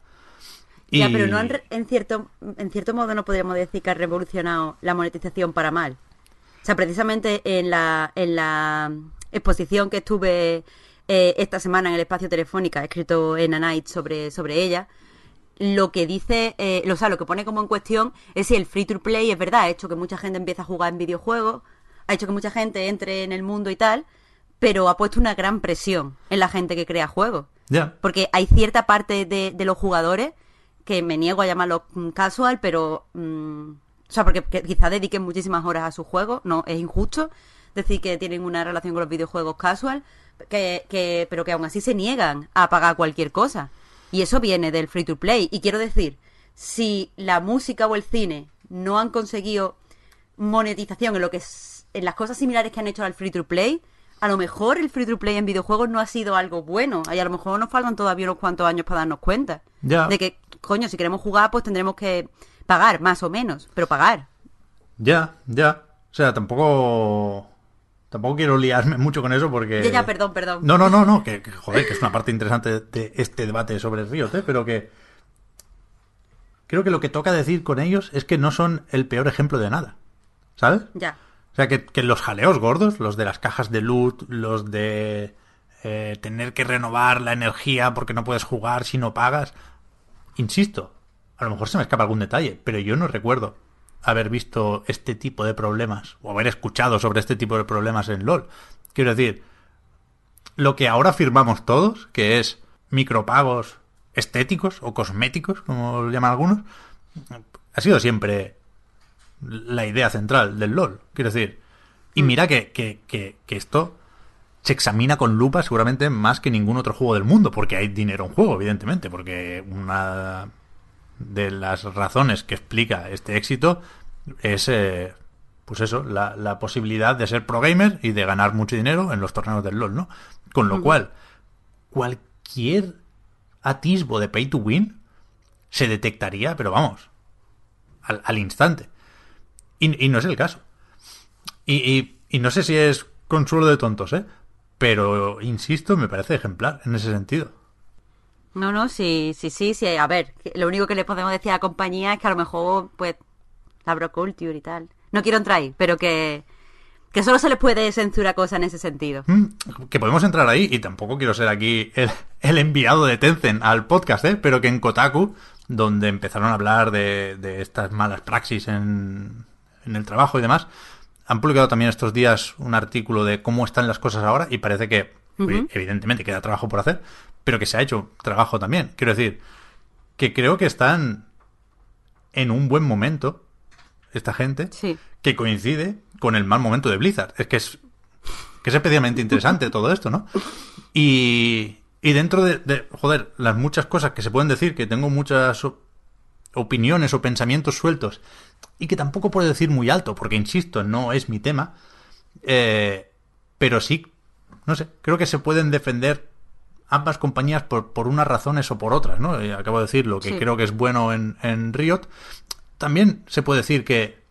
Ya, pero no han re- en cierto en cierto modo no podríamos decir que ha revolucionado la monetización para mal. O sea, precisamente en la en la exposición que estuve eh, esta semana en el espacio telefónica, escrito en A Night sobre sobre ella, lo que dice, eh, lo, o sea, lo que pone como en cuestión es si el free to play es verdad, ha hecho que mucha gente empiece a jugar en videojuegos, ha hecho que mucha gente entre en el mundo y tal, pero ha puesto una gran presión en la gente que crea juegos. Ya, Porque hay cierta parte de, de los jugadores que me niego a llamarlos mm, casual, pero. mm, o sea, porque que quizá dediquen muchísimas horas a su juego, no, es injusto decir que tienen una relación con los videojuegos casual, que, que, pero que aún así se niegan a pagar cualquier cosa. Y eso viene del free to play. Y quiero decir, si la música o el cine no han conseguido monetización en lo que es, en las cosas similares que han hecho al free to play, a lo mejor el free to play en videojuegos no ha sido algo bueno. Y a lo mejor nos faltan todavía unos cuantos años para darnos cuenta. Ya. De que, coño, si queremos jugar, pues tendremos que pagar, más o menos, pero pagar. ya, ya. O sea, tampoco... Tampoco quiero liarme mucho con eso porque... Ya, ya, perdón, perdón. No, no, no, no, que, que, joder, que es una parte interesante de, este debate sobre Riot, ¿eh? pero que creo que lo que toca decir con ellos es que no son el peor ejemplo de nada, ¿sabes? Ya. O sea, que, que los jaleos gordos, los de las cajas de loot, los de eh, tener que renovar la energía porque no puedes jugar si no pagas, insisto, a lo mejor se me escapa algún detalle, pero yo no recuerdo haber visto este tipo de problemas o haber escuchado sobre este tipo de problemas en LOL. Quiero decir, lo que ahora firmamos todos, que es micropagos estéticos o cosméticos, como lo llaman algunos, ha sido siempre la idea central del LOL. Quiero decir, y mira que, que, que, que esto se examina con lupa seguramente más que ningún otro juego del mundo, porque hay dinero en juego, evidentemente, porque una de las razones que explica este éxito es, eh, pues eso, la, la posibilidad de ser pro gamer y de ganar mucho dinero en los torneos del LOL, ¿no? Con lo cual, cualquier atisbo de pay to win se detectaría, pero vamos, al, al instante. Y, y no es el caso. Y, y- y no sé si es consuelo de tontos, ¿eh? Pero, insisto, me parece ejemplar en ese sentido. No, no, sí, sí, sí, sí. A ver, lo único que le podemos decir a la compañía es que a lo mejor, pues, la broculture y tal. No quiero entrar ahí, pero que, que solo se les puede censurar cosas en ese sentido. Mm, Que podemos entrar ahí, y tampoco quiero ser aquí el, el enviado de Tencent al podcast, ¿eh? Pero que en Kotaku, donde empezaron a hablar de, de estas malas praxis en, en el trabajo y demás, han publicado también estos días un artículo de cómo están las cosas ahora y parece que, evidentemente, queda trabajo por hacer, pero que se ha hecho trabajo también. Quiero decir, que creo que están en un buen momento, esta gente, Sí. que coincide con el mal momento de Blizzard. Es que es, que es especialmente interesante todo esto, ¿no? Y, y dentro de, de, joder, las muchas cosas que se pueden decir, que tengo muchas opiniones o pensamientos sueltos, y que tampoco puedo decir muy alto, porque insisto, no es mi tema, eh, pero sí, no sé, creo que se pueden defender ambas compañías por, por unas razones o por otras, ¿no? Eh, acabo de decir lo que Sí. creo que es bueno en, en Riot. También se puede decir que,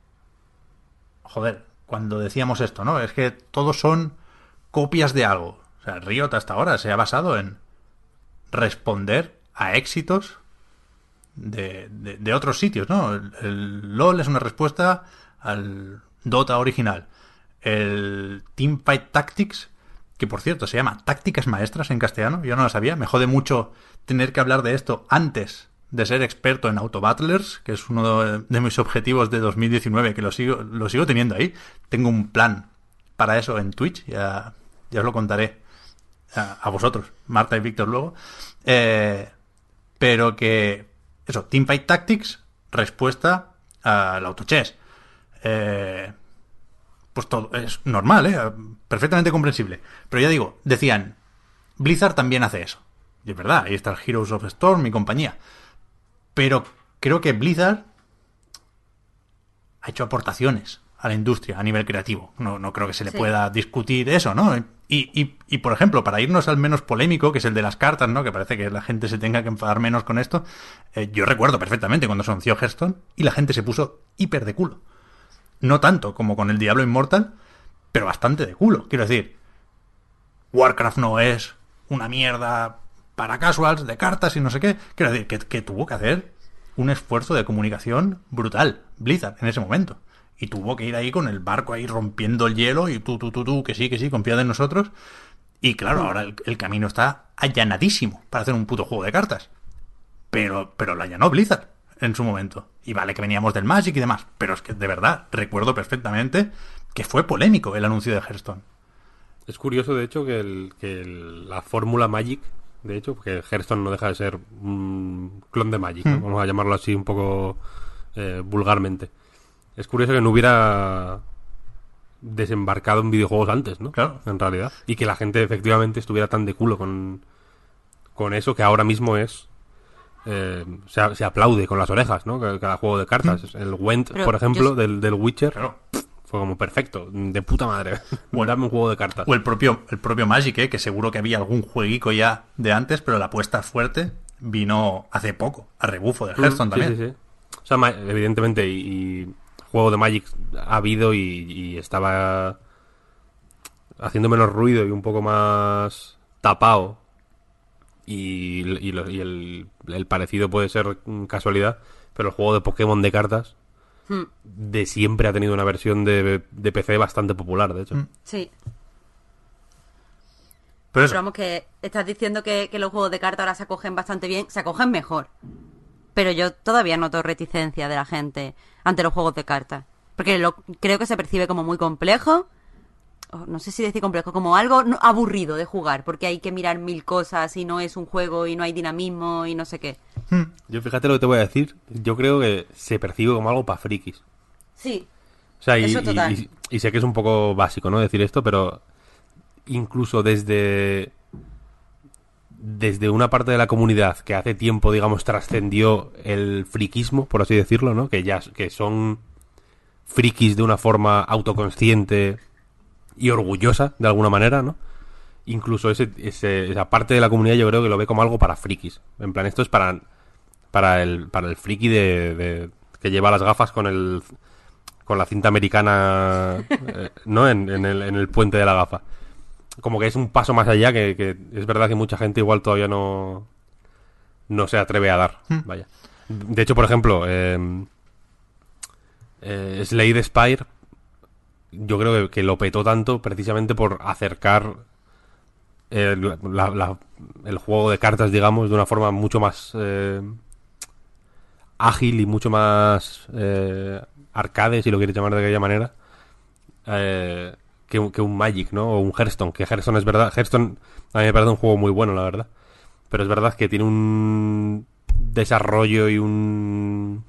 joder, cuando decíamos esto, ¿no? Es que todos son copias de algo. O sea, Riot hasta ahora se ha basado en responder a éxitos de, otros sitios, ¿no? El, LOL es una respuesta al Dota original. El Teamfight Tactics, que por cierto se llama Tácticas Maestras en castellano, yo no lo sabía, me jode mucho tener que hablar de esto antes de ser experto en Autobattlers, que es uno de, mis objetivos de 2019, que lo sigo, lo sigo teniendo ahí. Tengo un plan para eso en Twitch, ya, os lo contaré a, a vosotros, Marta y Víctor luego. Eh, pero que, eso, Teamfight Tactics, respuesta al autochess. Eh, pues todo es normal, ¿eh? perfectamente comprensible. Pero ya digo, decían, Blizzard también hace eso. Y es verdad, ahí está el Heroes of Storm y compañía. Pero creo que Blizzard ha hecho aportaciones a la industria a nivel creativo. No, no creo que se le Sí. pueda discutir eso, ¿no? Y, y, y, por ejemplo, para irnos al menos polémico, que es el de las cartas, ¿no? Que parece que la gente se tenga que enfadar menos con esto. eh, yo recuerdo perfectamente cuando se anunció Hearthstone y la gente se puso hiper de culo. No tanto como con el Diablo Inmortal, pero bastante de culo. Quiero decir, Warcraft no es una mierda para casuals de cartas y no sé qué. Quiero decir, que, que tuvo que hacer un esfuerzo de comunicación brutal, Blizzard, en ese momento. Y tuvo que ir ahí con el barco ahí rompiendo el hielo y tú, tú, tú, tú, que sí, que sí, confiad en nosotros. Y claro, ahora el, el camino está allanadísimo para hacer un puto juego de cartas. Pero, pero lo allanó Blizzard en su momento. Y vale que veníamos del Magic y demás. Pero es que de verdad recuerdo perfectamente que fue polémico el anuncio de Hearthstone. Es curioso, de hecho, que, el- que el- la fórmula Magic, de hecho, porque Hearthstone no deja de ser un clon de Magic, ¿no? Hmm. vamos a llamarlo así un poco eh, vulgarmente. Es curioso que no hubiera desembarcado en videojuegos antes, ¿no? Claro. En realidad. Y que la gente efectivamente estuviera tan de culo con, con eso que ahora mismo es... eh, se, aplaude con las orejas, ¿no? Cada, juego de cartas. El Went, Pero por ejemplo, yo- del, del Witcher, Claro. fue como perfecto. De puta madre. Bueno. Dame un juego de cartas. O el propio, el propio Magic, ¿eh? que seguro que había algún jueguico ya de antes, pero la apuesta fuerte vino hace poco, a rebufo de Hearthstone Mm, sí, también. sí, sí. O sea, evidentemente, y, y juego de Magic ha habido y, y estaba haciendo menos ruido y un poco más tapado. Y, y lo- y el, el parecido puede ser casualidad, pero el juego de Pokémon de cartas Hmm, de siempre ha tenido una versión de, de PC bastante popular, de hecho. Mm. Sí. Pero eso, Pero vamos, que estás diciendo que, que los juegos de cartas ahora se acogen bastante bien, se acogen mejor. Pero yo todavía noto reticencia de la gente ante los juegos de cartas. Porque lo, creo que se percibe como muy complejo. no sé si decir complejo, como algo no- aburrido de jugar, porque hay que mirar mil cosas y no es un juego y no hay dinamismo y no sé qué. Yo fíjate lo que te voy a decir, yo creo que se percibe como algo para frikis. Sí, O sea, y, Eso y- total. y- y sé que es un poco básico, ¿no? Decir esto, pero incluso desde desde una parte de la comunidad que hace tiempo, digamos, trascendió el friquismo, por así decirlo, ¿no? Que ya que son frikis de una forma autoconsciente y orgullosa, de alguna manera, ¿no? Incluso ese, ese- esa parte de la comunidad yo creo que lo ve como algo para frikis. En plan, esto es para para el, para el friki de, que lleva las gafas con el con la cinta americana eh, no en el, en el puente de la gafa como que es un paso más allá que, que es verdad que mucha gente igual todavía no no se atreve a dar vaya. De hecho por ejemplo eh, eh, Slade Spire yo creo que, que lo petó tanto precisamente por acercar el, la- la- el juego de cartas, digamos, de una forma mucho más eh, ágil y mucho más eh, arcade, si lo quieres llamar de aquella manera, eh, que, que un Magic, ¿no? O un Hearthstone, que Hearthstone es verdad, Hearthstone a mí me parece un juego muy bueno, la verdad. Pero es verdad que tiene un desarrollo y un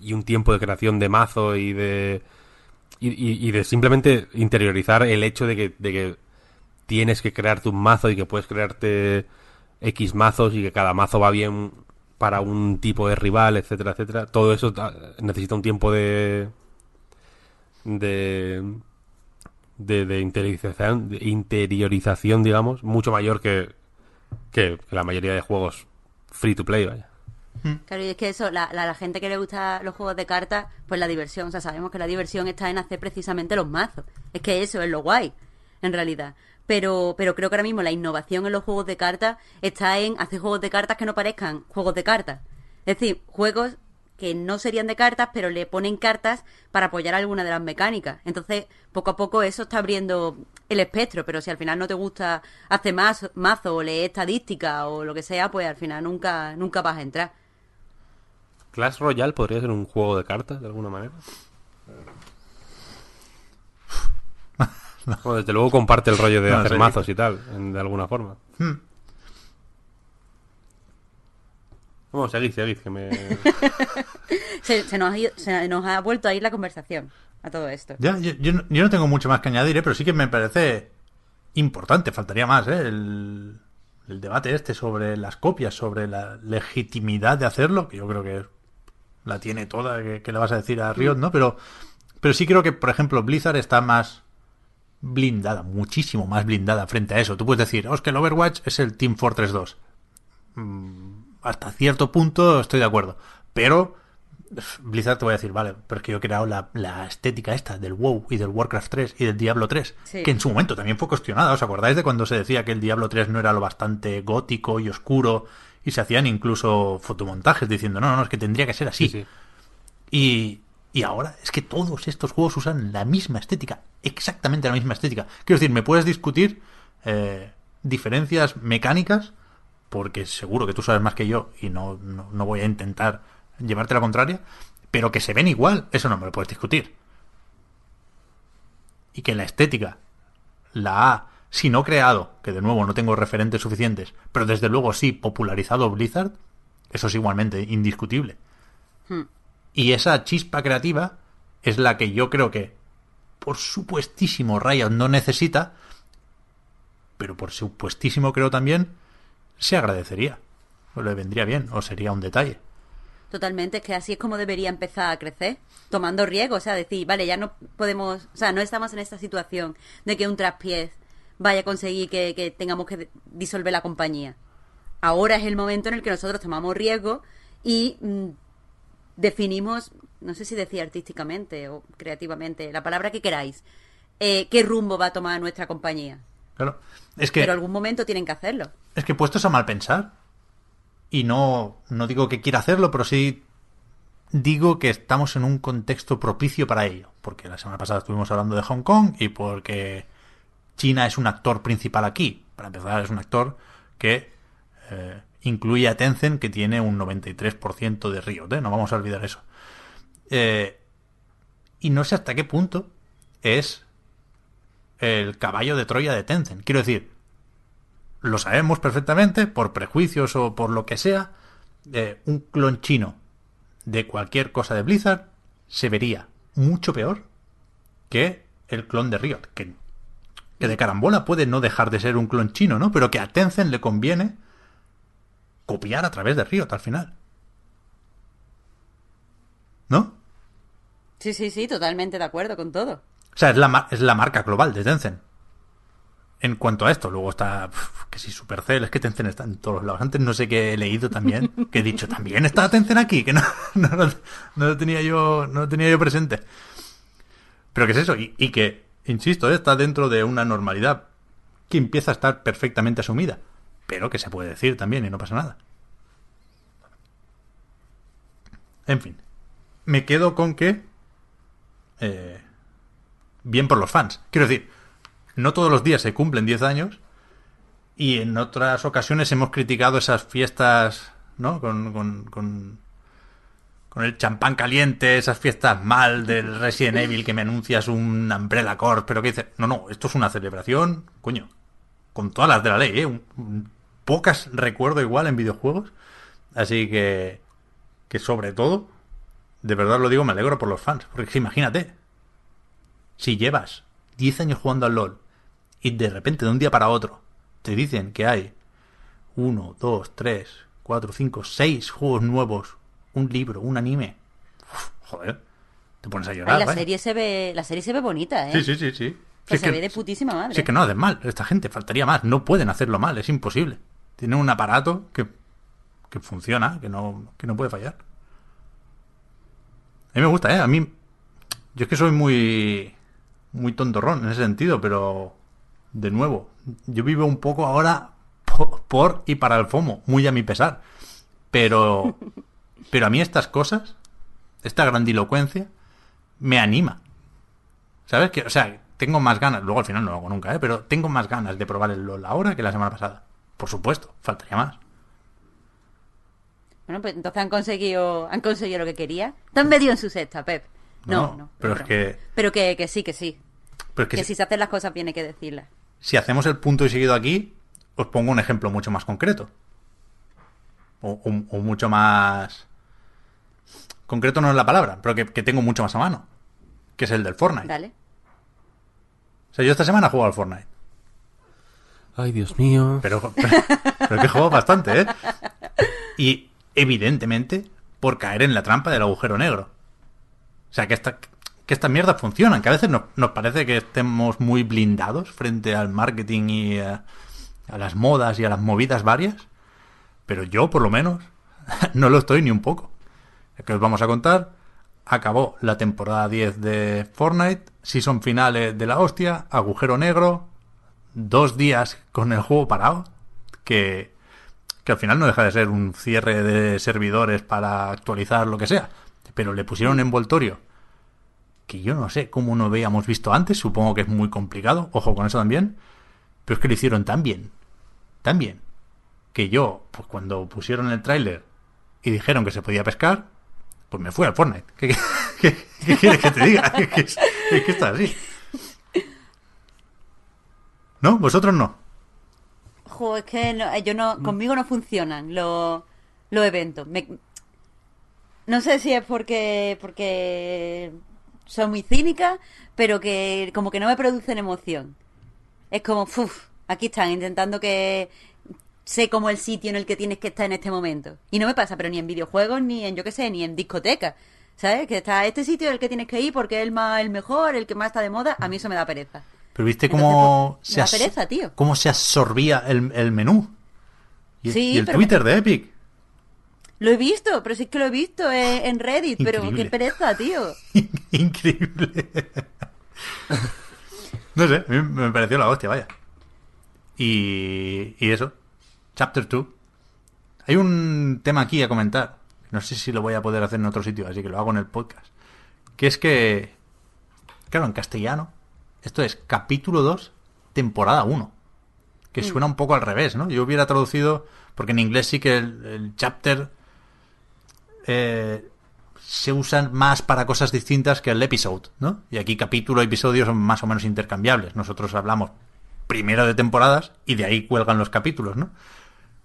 y un tiempo de creación de mazo y de y, y- de simplemente interiorizar el hecho de que, de que tienes que crearte un mazo y que puedes crearte X mazos y que cada mazo va bien para un tipo de rival, etcétera, etcétera. Todo eso ta- necesita un tiempo de de de, de interiorización, de interiorización, digamos, mucho mayor que, que, que la mayoría de juegos free to play, vaya. Claro, y es que eso, la, la, la gente que le gusta los juegos de cartas, pues la diversión, o sea, sabemos que la diversión está en hacer precisamente los mazos. Es que eso es lo guay, en realidad. Pero, pero creo que ahora mismo la innovación en los juegos de cartas está en hacer juegos de cartas que no parezcan juegos de cartas. Es decir, juegos que no serían de cartas, pero le ponen cartas para apoyar alguna de las mecánicas. Entonces, poco a poco eso está abriendo el espectro, pero si al final no te gusta hacer mazo, mazo o leer estadística o lo que sea, pues al final nunca, nunca vas a entrar. Clash Royale podría ser un juego de cartas, de alguna manera. Bueno, desde luego comparte el rollo de No, hacer mazos y tal, en- de alguna forma. Vamos, seguid, seguid, que me... Se, se nos ha ido- se nos ha vuelto a ir la conversación a todo esto. Ya, yo, yo no, yo no tengo mucho más que añadir, ¿eh? pero sí que me parece importante, faltaría más, ¿eh? el, el debate este sobre las copias, sobre la legitimidad de hacerlo, que yo creo que la tiene toda, que, que le vas a decir a Riot, ¿no? Pero, pero sí creo que, por ejemplo, Blizzard está más blindada, muchísimo más blindada frente a eso. Tú puedes decir, oh, es que el Overwatch es el Team Fortress 2. Mm, hasta cierto punto estoy de acuerdo. Pero Blizzard te voy a decir, vale, pero es que yo he creado la, la estética esta del WoW y del Warcraft 3 y del Diablo 3, Sí. que en su momento también fue cuestionada. ¿Os acordáis de cuando se decía que el Diablo 3 no era lo bastante gótico y oscuro y se hacían incluso fotomontajes diciendo, no, no, es que tendría que ser así? Sí, sí. Y, y ahora es que todos estos juegos usan la misma estética, exactamente la misma estética. Quiero decir, me puedes discutir eh, diferencias mecánicas, porque seguro que tú sabes más que yo y no, no, no voy a intentar llevarte la contraria, pero que se ven igual, eso no me lo puedes discutir. Y que la estética la ha, si no creado, que de nuevo no tengo referentes suficientes, pero desde luego sí popularizado Blizzard, eso es igualmente indiscutible. Y esa chispa creativa es la que yo creo que, por supuestísimo, Riot no necesita, pero por supuestísimo creo también, se agradecería. O le vendría bien, o sería un detalle. Totalmente, es que así es como debería empezar a crecer, tomando riesgo, o sea, decir, vale, ya no podemos, o sea, no estamos en esta situación de que un traspiés vaya a conseguir que, que tengamos que disolver la compañía. Ahora es el momento en el que nosotros tomamos riesgo y mm, definimos, no sé si decir artísticamente o creativamente, la palabra que queráis, eh, qué rumbo va a tomar nuestra compañía. Claro. Es que, Pero algún momento tienen que hacerlo. es que puestos a mal pensar, y no, no digo que quiera hacerlo, pero sí digo que estamos en un contexto propicio para ello. Porque la semana pasada estuvimos hablando de Hong Kong y porque China es un actor principal aquí. Para empezar, es un actor que eh, incluye a Tencent, que tiene un 93% de Riot, ¿eh? no vamos a olvidar eso. Eh, y no sé hasta qué punto es el caballo de Troya de Tencent. Quiero decir, lo sabemos perfectamente, por prejuicios o por lo que sea, eh, un clon chino de cualquier cosa de Blizzard se vería mucho peor que el clon de Riot, que, que de carambola puede no dejar de ser un clon chino, ¿no? Pero que a Tencent le conviene copiar a través de Riot al final. ¿No? Sí, sí, sí, totalmente de acuerdo con todo. O sea, es la, es la marca global de Tencent. en cuanto a esto. Luego está, que si Supercell, es que Tencent está en todos lados. Antes no sé qué he leído también, que he dicho, también está Tencent aquí, que no, no, no lo tenía yo, no tenía yo presente. Pero que es eso, y, y que, insisto, eh, está dentro de una normalidad que empieza a estar perfectamente asumida, pero que se puede decir también y no pasa nada. En fin, me quedo con que eh, bien por los fans. Quiero decir, no todos los días se cumplen 10 años y en otras ocasiones hemos criticado esas fiestas, ¿no? Con, con, con, con el champán caliente, esas fiestas mal del Resident Evil que me anuncias un Umbrella Corps, pero que dice, no, no, esto es una celebración, coño, con todas las de la ley, ¿eh? Pocas recuerdo igual en videojuegos, así que, que sobre todo, de verdad lo digo, me alegro por los fans, porque imagínate, si llevas 10 años jugando al LOL y de repente de un día para otro te dicen que hay 1, 2, 3, 4, 5, 6 juegos nuevos, un libro, un anime, uf, joder, te pones a llorar. Ay, la vaya. serie se ve, la serie se ve bonita, ¿eh? Sí, sí, sí, sí. Que Si se es ve de putísima madre. si es que no hacen mal, esta gente, faltaría más. No pueden hacerlo mal, es imposible. Tienen un aparato que, que funciona, que no, que no puede fallar. A mí me gusta, ¿eh? A mí. Yo es que soy muy. Muy tontorrón en ese sentido, pero. De nuevo, yo vivo un poco ahora por, por y para el FOMO, muy a mi pesar. Pero. Pero a mí estas cosas, esta grandilocuencia, me anima. ¿Sabes? Que, o sea, tengo más ganas, luego al final no lo hago nunca, ¿eh? Pero tengo más ganas de probar el LOL ahora que la semana pasada. Por supuesto, faltaría más. Bueno, pues entonces han conseguido, han conseguido lo que querían. Te han metido en su cesta, Pep. No, No, no. pero es que- Pero que, que sí, que sí. Pero es que Que, si, si se hacen las cosas bien hay que decirlas. si hacemos el punto y seguido aquí, os pongo un ejemplo mucho más concreto. O, o- o mucho más... Concreto no es la palabra, pero que, que tengo mucho más a mano. Que es el del Fortnite. Dale. O sea, yo esta semana he jugado al Fortnite. Ay, Dios mío. Pero, pero, pero que juego bastante, ¿eh? Y evidentemente por caer en la trampa del agujero negro. O sea, que, esta, que estas mierdas funcionan, que a veces nos, parece que estemos muy blindados frente al marketing y a, a las modas y a las movidas varias. Pero yo, por lo menos, no lo estoy ni un poco. Que os vamos a contar. Acabó la temporada 10 de Fortnite, season finales de la hostia, agujero negro, dos días con el juego parado, que, que al final no deja de ser un cierre de servidores para actualizar lo que sea, pero le pusieron envoltorio que yo no sé cómo no habíamos visto antes, supongo que es muy complicado, ojo con eso también, pero es que lo hicieron tan bien, tan bien, que yo, pues cuando pusieron el tráiler y dijeron que se podía pescar, pues me fui al Fortnite. ¿Qué, quieres que te diga? Es que, es- es que está así. ¿No? ¿Vosotros no? Es que no- yo no, conmigo no funcionan los, los eventos. No sé si es porque, porque soy muy cínica, pero que como que no me producen emoción. Es como, uff, aquí están intentando que sé como el sitio en el que tienes que estar en este momento. Y no me pasa, pero ni en videojuegos, ni en, yo qué sé, ni en discotecas. ¿Sabes? Que está este sitio en el que tienes que ir porque es el más, el mejor, el que más está de moda. A mí eso me da pereza. Pero viste Entonces, cómo pues, se, pereza, tío. cómo se absorbía el, el menú. Y, Sí, y el Twitter de Epic. Lo he visto, pero sí que lo he visto en, en Reddit, pero qué pereza, tío. Increíble. no sé, a mí me pareció la hostia, vaya. Y, y eso. Chapter 2. Hay un tema aquí a comentar. No sé si lo voy a poder hacer en otro sitio, así que lo hago en el podcast. Que es que, claro, en castellano, esto es capítulo 2, temporada 1. Que suena un poco al revés, ¿no? Yo hubiera traducido, porque en inglés sí que el, el chapter eh, se usan más para cosas distintas que el episode, ¿no? Y aquí capítulo y episodio son más o menos intercambiables. Nosotros hablamos primero de temporadas y de ahí cuelgan los capítulos, ¿no?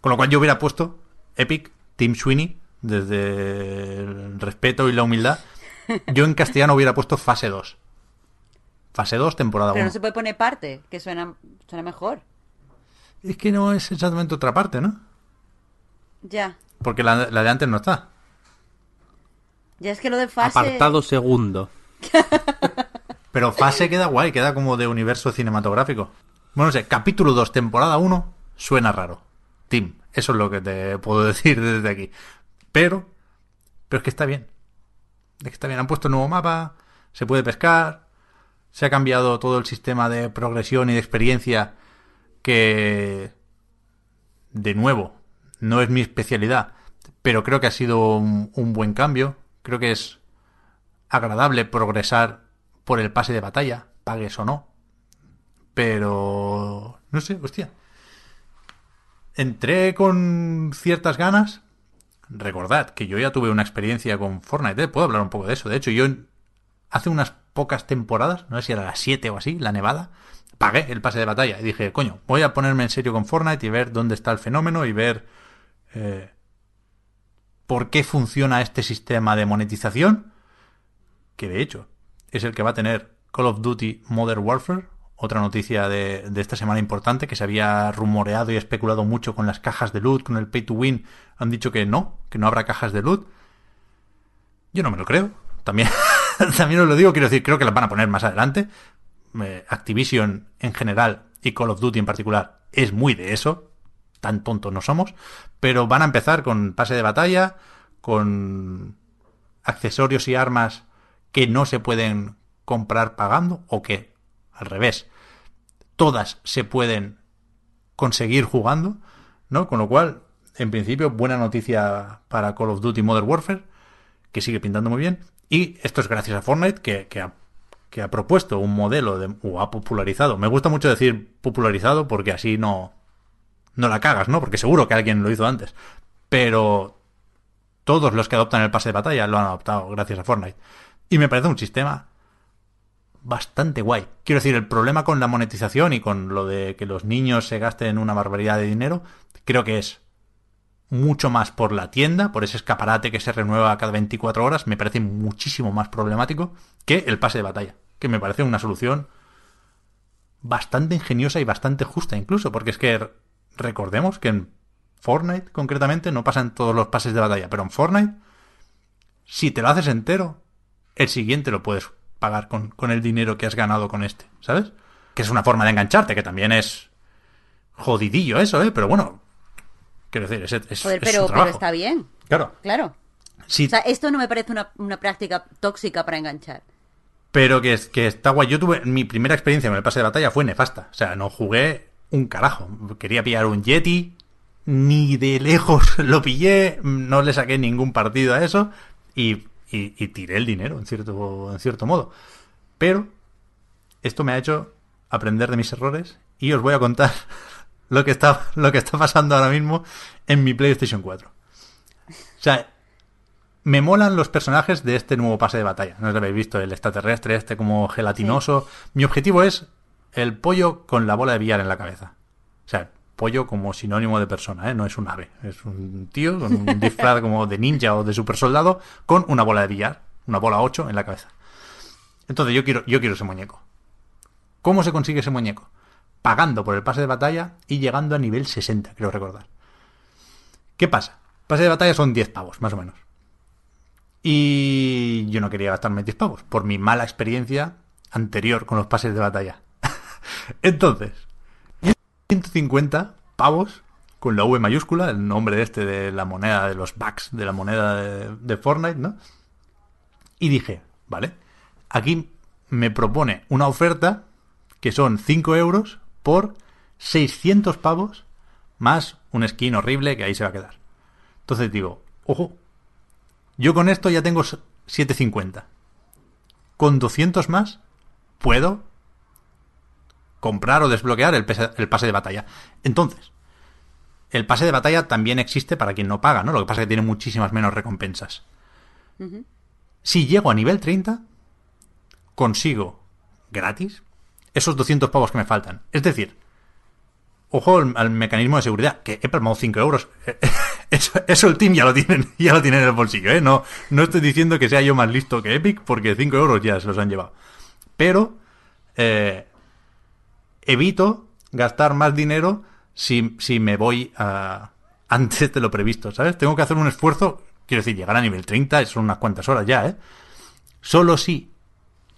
Con lo cual yo hubiera puesto Epic, Tim Sweeney, desde el respeto y la humildad. Yo en castellano hubiera puesto fase 2. Fase 2, temporada 1. Pero no se puede poner parte, que suena, suena mejor. Es que no es exactamente otra parte, ¿no? Ya. Porque la, la de antes no está. Ya es que lo de fase. Apartado segundo. Pero fase queda guay, queda como de universo cinematográfico. Bueno, no sé, capítulo 2, temporada 1, suena raro. Tim, eso es lo que te puedo decir desde aquí. Pero, pero es que está bien. Es que está bien. Han puesto un nuevo mapa, se puede pescar, se ha cambiado todo el sistema de progresión y de experiencia que, de nuevo, no es mi especialidad, pero creo que ha sido un, un buen cambio. Creo que es agradable progresar por el pase de batalla, pagues o no. Pero, no sé, hostia. Entré con ciertas ganas. Recordad que yo ya tuve una experiencia con Fortnite, ¿eh? puedo hablar un poco de eso. De hecho, yo hace unas pocas temporadas, no sé si era las 7 o así, la nevada, pagué el pase de batalla y dije, coño, voy a ponerme en serio con Fortnite y ver dónde está el fenómeno y ver eh, por qué funciona este sistema de monetización, que de hecho es el que va a tener Call of Duty Modern Warfare, otra noticia de, de, esta semana importante que se había rumoreado y especulado mucho con las cajas de loot, con el pay to win. Han dicho que no, que no habrá cajas de loot. Yo no me lo creo. También, también os lo digo, quiero decir, creo que las van a poner más adelante. Eh, Activision en general y Call of Duty en particular es muy de eso. Tan tontos no somos. Pero van a empezar con pase de batalla, con accesorios y armas que no se pueden comprar pagando o que al revés, todas se pueden conseguir jugando, ¿no? Con lo cual, en principio, buena noticia para Call of Duty Modern Warfare, que sigue pintando muy bien. Y esto es gracias a Fortnite, que, que, ha, que ha, propuesto un modelo de, o ha popularizado. Me gusta mucho decir popularizado porque así no, no la cagas, ¿no? Porque seguro que alguien lo hizo antes. Pero todos los que adoptan el pase de batalla lo han adoptado gracias a Fortnite. Y me parece un sistema bastante guay. Quiero decir, el problema con la monetización y con lo de que los niños se gasten una barbaridad de dinero, creo que es mucho más por la tienda, por ese escaparate que se renueva cada 24 horas, me parece muchísimo más problemático que el pase de batalla, que me parece una solución bastante ingeniosa y bastante justa incluso, porque es que recordemos que en Fortnite concretamente no pasan todos los pases de batalla, pero en Fortnite, si te lo haces entero, el siguiente lo puedes pagar con, con, el dinero que has ganado con este, ¿sabes? Que es una forma de engancharte, que también es jodidillo eso, ¿eh? Pero bueno, quiero decir, es, es, Joder, es pero, pero está bien. Claro. Claro. Sí. O sea, esto no me parece una, una práctica tóxica para enganchar. Pero que, que está guay. Yo tuve, mi primera experiencia con el pase de batalla fue nefasta. O sea, no jugué un carajo. Quería pillar un Yeti, ni de lejos lo pillé, no le saqué ningún partido a eso. Y y, y, tiré el dinero, en cierto, en cierto modo. Pero esto me ha hecho aprender de mis errores y os voy a contar lo que está, lo que está pasando ahora mismo en mi PlayStation 4. O sea, me molan los personajes de este nuevo pase de batalla. No os lo habéis visto, el extraterrestre, este como gelatinoso. Sí. Mi objetivo es el pollo con la bola de billar en la cabeza. O sea, pollo como sinónimo de persona, ¿eh? no es un ave, es un tío con un disfraz como de ninja o de super soldado con una bola de billar, una bola 8 en la cabeza. Entonces yo quiero, yo quiero ese muñeco. ¿Cómo se consigue ese muñeco? Pagando por el pase de batalla y llegando a nivel 60, creo recordar. ¿Qué pasa? Pase de batalla son 10 pavos, más o menos. Y yo no quería gastarme 10 pavos, por mi mala experiencia anterior con los pases de batalla. Entonces, 150 pavos con la V mayúscula, el nombre este de la moneda, de los bucks, de la moneda de, de, Fortnite, ¿no? Y dije, vale, aquí me propone una oferta que son 5 euros por 600 pavos más un skin horrible que ahí se va a quedar. Entonces digo, ojo, yo con esto ya tengo 750. Con 200 más puedo comprar o desbloquear el, el, pase de batalla. Entonces, el pase de batalla también existe para quien no paga, ¿no? Lo que pasa es que tiene muchísimas menos recompensas. Uh -huh. Si llego a nivel 30, consigo gratis esos 200 pavos que me faltan. Es decir, ojo al, al mecanismo de seguridad, que he palmado 5 euros. Eso, eso, el team ya lo tienen, ya lo tienen en el bolsillo, ¿eh? No, no estoy diciendo que sea yo más listo que Epic, porque 5 euros ya se los han llevado. Pero, eh, evito gastar más dinero si, si me voy antes de lo previsto, ¿sabes? Tengo que hacer un esfuerzo, quiero decir, llegar a nivel 30 son unas cuantas horas ya, ¿eh? Solo si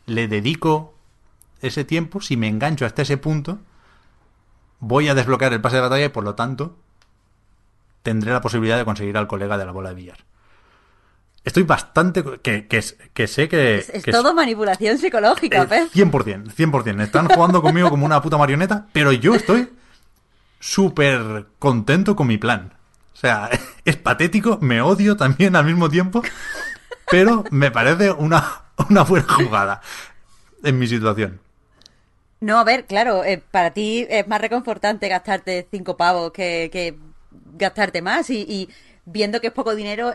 le dedico ese tiempo, si me engancho hasta ese punto, voy a desbloquear el pase de batalla y por lo tanto tendré la posibilidad de conseguir al colega de la bola de billar. Estoy bastante... que, que, que sé que... Es, es que todo manipulación psicológica, eh, ¿ves? 100%, 100%. Están jugando conmigo como una puta marioneta, pero yo estoy súper contento con mi plan. O sea, es patético, me odio también al mismo tiempo, pero me parece una, una buena jugada en mi situación. No, a ver, claro, eh, para ti es más reconfortante gastarte cinco pavos que, que gastarte más y, y viendo que es poco dinero,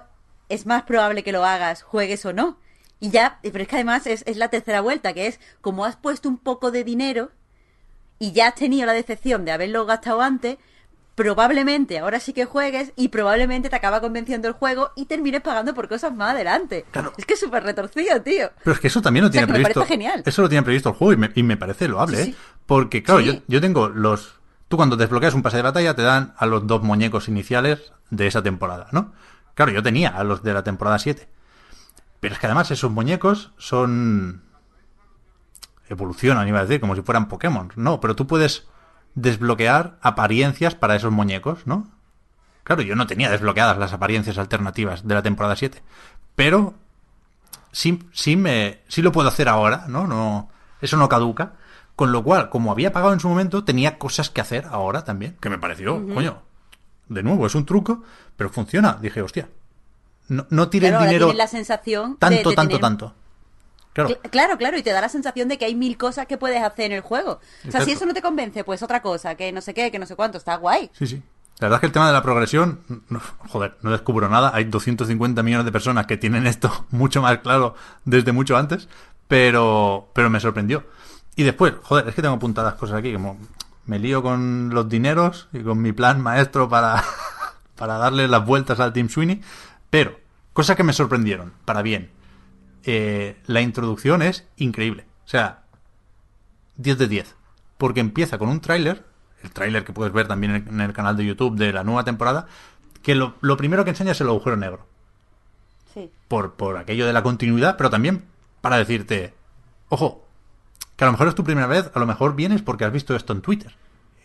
es más probable que lo hagas, juegues o no. Y ya, pero es que además es, es la tercera vuelta, que es como has puesto un poco de dinero y ya has tenido la decepción de haberlo gastado antes, probablemente ahora sí que juegues y probablemente te acaba convenciendo el juego y termines pagando por cosas más adelante. Claro. Es que es súper retorcido, tío. Pero es que eso también lo O sea, tiene me previsto. parece genial. Eso lo tiene previsto el juego y me, y me parece loable, Sí, ¿eh? Porque, claro, Sí. yo, yo tengo los. Tú cuando desbloqueas un pase de batalla te dan a los dos muñecos iniciales de esa temporada, ¿no? Claro, yo tenía a los de la temporada 7. Pero es que además esos muñecos son. Evolucionan, iba a decir, como si fueran Pokémon. No, pero tú puedes desbloquear apariencias para esos muñecos, ¿no? Claro, yo no tenía desbloqueadas las apariencias alternativas de la temporada 7. Pero sí, sí, me, sí lo puedo hacer ahora, ¿no? no Eso no caduca. Con lo cual, como había pagado en su momento, tenía cosas que hacer ahora también. Que me pareció, coño, de nuevo, es un truco, pero funciona. Dije, hostia, no, no tire Claro, dinero la sensación tanto, de tanto, tener- tanto. Claro, Cl- Claro, claro, y te da la sensación de que hay mil cosas que puedes hacer en el juego. O sea, si eso no te convence, pues otra cosa, que no sé qué, que no sé cuánto, está guay. sí, sí. La verdad es que el tema de la progresión, no- joder, no descubro nada. Hay 250 millones de personas que tienen esto mucho más claro desde mucho antes, pero, pero me sorprendió. Y después, joder, es que tengo apuntadas cosas aquí, como me lío con los dineros y con mi plan maestro para, para darle las vueltas al Team Sweeney, pero cosas que me sorprendieron, para bien. Eh, la introducción es increíble. O sea, 10 de 10. Porque empieza con un tráiler, el tráiler que puedes ver también en el canal de YouTube de la nueva temporada, que lo, lo primero que enseña es el agujero negro. Sí. Por, por aquello de la continuidad, pero también para decirte, ojo, que a lo mejor es tu primera vez, a lo mejor vienes porque has visto esto en Twitter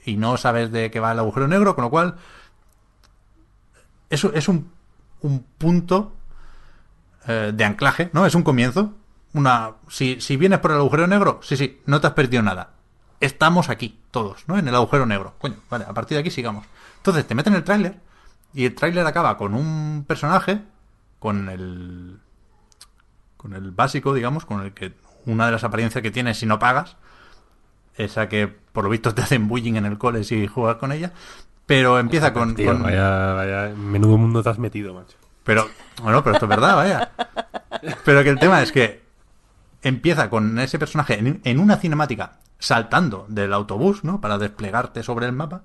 y no sabes de qué va el agujero negro, con lo cual eso es un, un punto eh, de anclaje, ¿no? Es un comienzo. Una, si, si vienes por el agujero negro, sí, sí, no te has perdido nada. Estamos aquí, todos, ¿no? En el agujero negro. Coño, vale, a partir de aquí sigamos. Entonces te meten el tráiler y el tráiler acaba con un personaje, con el. con el básico, digamos, con el que. Una de las apariencias que tienes si no pagas. Esa que por lo visto te hacen bullying en el cole si juegas con ella. Pero empieza con. Tío, con- vaya, vaya, menudo mundo te has metido, macho. pero, bueno, pero esto es verdad, vaya. Pero que el tema es que empieza con ese personaje en, en una cinemática saltando del autobús, ¿no? Para desplegarte sobre el mapa.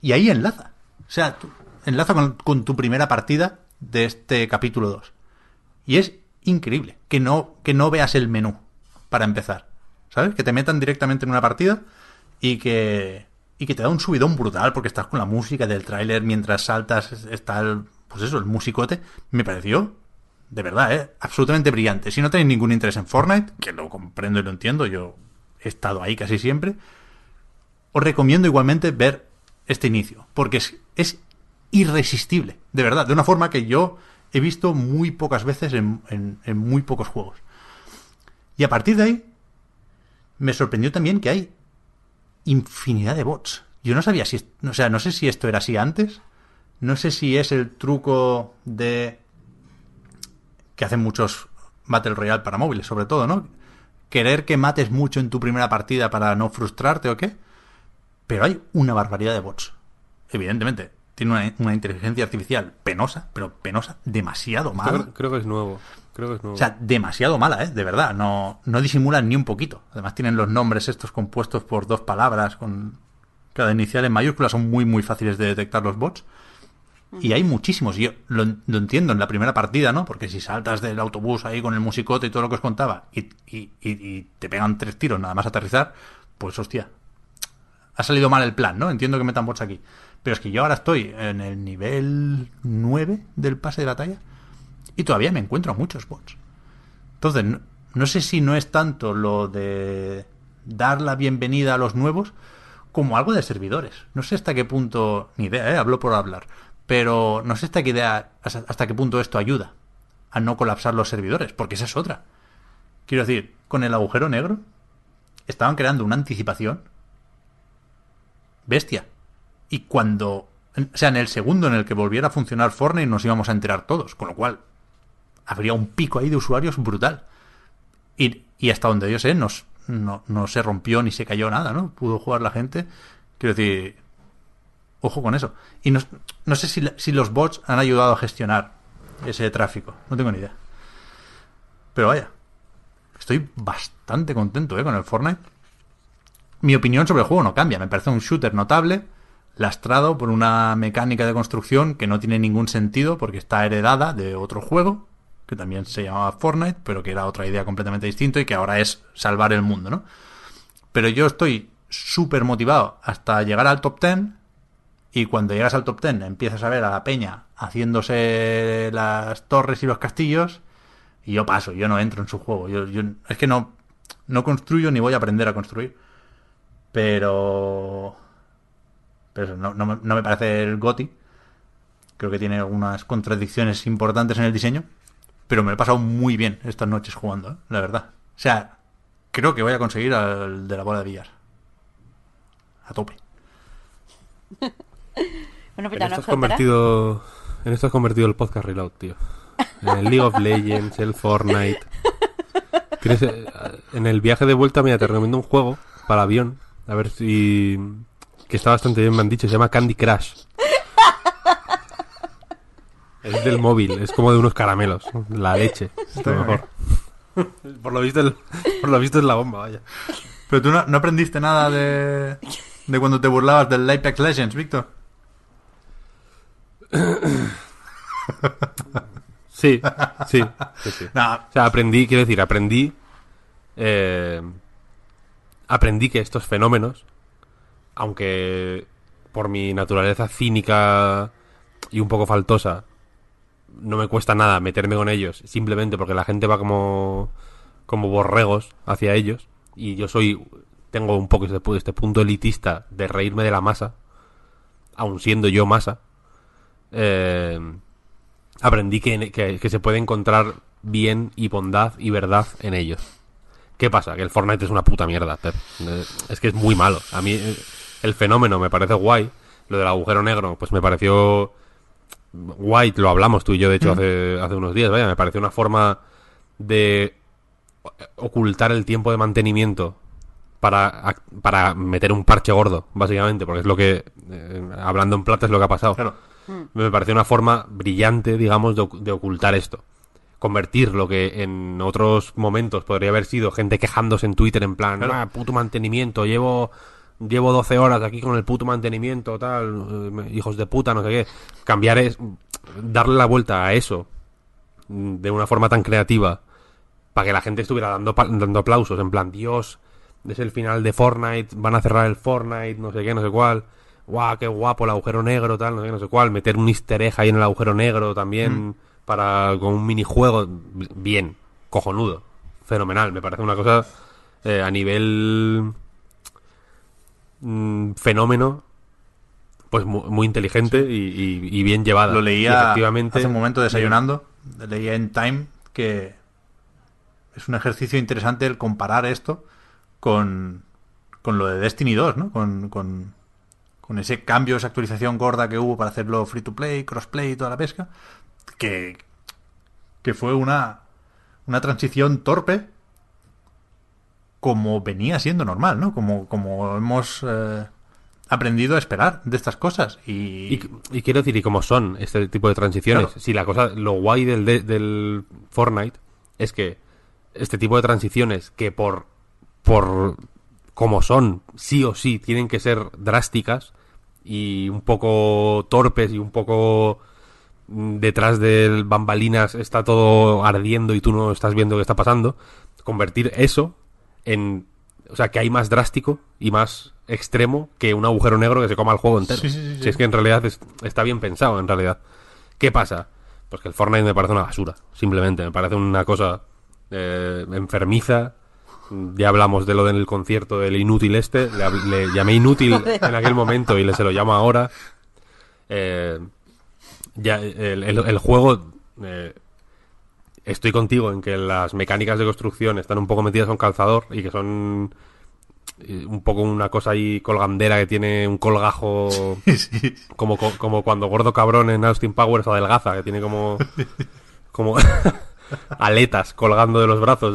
Y ahí enlaza. O sea, tú- enlaza con, con tu primera partida de este capítulo 2. Y es increíble que no, que no veas el menú para empezar. ¿Sabes? Que te metan directamente en una partida y que, y que te da un subidón brutal porque estás con la música del tráiler mientras saltas, está el, pues eso, el musicote. Me pareció, de verdad, ¿eh? absolutamente brillante. Si no tenéis ningún interés en Fortnite, que lo comprendo y lo entiendo, yo he estado ahí casi siempre, os recomiendo igualmente ver este inicio, porque es, es irresistible, de verdad, de una forma que yo he visto muy pocas veces en, en- en muy pocos juegos. Y a partir de ahí, me sorprendió también que hay infinidad de bots. Yo no sabía si, o sea, no sé si esto era así antes, no sé si es el truco de que hacen muchos Battle Royale para móviles, sobre todo, ¿no? Querer que mates mucho en tu primera partida para no frustrarte o qué. Pero hay una barbaridad de bots. Evidentemente, tiene una, una inteligencia artificial penosa, pero penosa, demasiado mala. Creo, creo que es nuevo. Creo que es nuevo. O sea, demasiado mala, ¿eh? De verdad. No, no disimulan ni un poquito. Además tienen los nombres estos compuestos por dos palabras con cada inicial en mayúsculas. Son muy, muy fáciles de detectar los bots. Y hay muchísimos. Yo lo, lo entiendo en la primera partida, ¿no? Porque si saltas del autobús ahí con el musicote y todo lo que os contaba y, y- y- y te pegan tres tiros nada más aterrizar, pues hostia. Ha salido mal el plan, ¿no? Entiendo que metan bots aquí. Pero es que yo ahora estoy en el nivel 9 del pase de batalla y todavía me encuentro muchos bots. Entonces, no, sé si no es tanto lo de dar la bienvenida a los nuevos como algo de servidores. No sé hasta qué punto, ni idea, ¿eh? hablo por hablar, pero no sé hasta qué idea, hasta qué punto esto ayuda a no colapsar los servidores, porque esa es otra. Quiero decir, con el agujero negro estaban creando una anticipación bestia. Y cuando, o sea, en el segundo en el que volviera a funcionar Fortnite nos íbamos a enterar todos, con lo cual habría un pico ahí de usuarios brutal. Y, y hasta donde yo sé, nos, no, no se rompió ni se cayó nada, ¿no? Pudo jugar la gente. Quiero decir, ojo con eso. Y no, no sé si, si los bots han ayudado a gestionar ese tráfico. No tengo ni idea. Pero vaya, estoy bastante contento ¿eh? con el Fortnite. Mi opinión sobre el juego no cambia. Me parece un shooter notable, lastrado por una mecánica de construcción que no tiene ningún sentido porque está heredada de otro juego que también se llamaba Fortnite, pero que era otra idea completamente distinta y que ahora es salvar el mundo, ¿no? Pero yo estoy súper motivado hasta llegar al top 10 y cuando llegas al top 10 empiezas a ver a la peña haciéndose las torres y los castillos y yo paso, yo no entro en su juego. Yo, es que no, no construyo ni voy a aprender a construir. Pero... Pero no, no, no me parece el GOTI. Creo que tiene algunas contradicciones importantes en el diseño. Pero me he pasado muy bien estas noches jugando, ¿eh? la verdad. O sea, creo que voy a conseguir al de la bola de billar. A tope. bueno, pues En esto, has convertido, en esto has convertido el podcast Reload, tío. En el League of Legends, el Fortnite. Tienes, eh, En el viaje de vuelta, mira, te recomiendo un juego para avión. A ver si... Que está bastante bien, me han dicho. Se llama Candy Crush. Es del móvil, es como de unos caramelos. La leche. Es lo bien. mejor. Por lo visto, el- por lo visto es la bomba, vaya. Pero tú no, no aprendiste nada de, de cuando te burlabas del Apex Legends, Víctor. Sí, sí, sí, O sea, aprendí, quiero decir, aprendí. eh, aprendí que estos fenómenos, aunque por mi naturaleza cínica y un poco faltosa, no me cuesta nada meterme con ellos, simplemente porque la gente va como, como borregos hacia ellos, y yo soy, tengo un poco este, este punto elitista de reírme de la masa, aun siendo yo masa. Eh, aprendí que, que- se puede encontrar bien y bondad y verdad en ellos. ¿Qué pasa? Que el Fortnite es una puta mierda, Es que es muy malo. A mí eh, el fenómeno me parece guay. Lo del agujero negro, pues me pareció guay. Lo hablamos tú y yo, de hecho, hace, hace unos días. Vaya, me pareció una forma de ocultar el tiempo de mantenimiento para, para meter un parche gordo, básicamente, porque es lo que, eh, hablando en plata, es lo que ha pasado. claro. Me pareció una forma brillante, digamos, de, oc- de ocultar esto. Convertir lo que en otros momentos podría haber sido gente quejándose en Twitter en plan, Claro. "Ah, puto mantenimiento, llevo llevo 12 horas aquí con el puto mantenimiento, tal, eh, hijos de puta, no sé qué. Cambiar es darle la vuelta a eso mm, de una forma tan creativa para que la gente estuviera dando, dando aplausos, en plan, Dios, es el final de Fortnite, van a cerrar el Fortnite, no sé qué, no sé cuál. Guau, qué guapo el agujero negro, tal, no sé qué, no sé cuál. Meter un easter egg ahí en el agujero negro también para con un minijuego. Bien, cojonudo, fenomenal. Me parece una cosa eh, a nivel mm, fenómeno, pues mu- muy, inteligente y, y- y bien llevada. Lo Y leía efectivamente, hace un momento desayunando. Leía en Time que es un ejercicio interesante el comparar esto con, con lo de Destiny 2, ¿no? Con, con, con ese cambio, esa actualización gorda que hubo para hacerlo free to play, crossplay y toda la pesca. Que, que fue una, una transición torpe como venía siendo normal, ¿no? Como, como hemos eh, aprendido a esperar de estas cosas. Y, Y, y quiero decir, y como son este tipo de transiciones, Claro. si la cosa, lo guay del, de- del Fortnite es que este tipo de transiciones que por, por como son, sí o sí, tienen que ser drásticas y un poco torpes y un poco mm, detrás del bambalinas está todo ardiendo y tú no estás viendo qué está pasando, convertir eso en... O sea, que hay más drástico y más extremo que un agujero negro que se coma el juego entero. Sí, sí, sí, sí. Si es que en realidad es- está bien pensado, en realidad. ¿Qué pasa? Pues que el Fortnite me parece una basura, simplemente. Me parece una cosa eh, enfermiza, Ya hablamos de lo del concierto del inútil este. Le, llamé inútil en aquel momento y le se lo llamo ahora. Eh, ya el, el- el juego. eh, estoy contigo en que las mecánicas de construcción están un poco metidas con calzador y que son eh, un poco una cosa ahí colgandera que tiene un colgajo Sí. como, co- como cuando Gordo Cabrón en Austin Powers adelgaza, que tiene como. como. aletas colgando de los brazos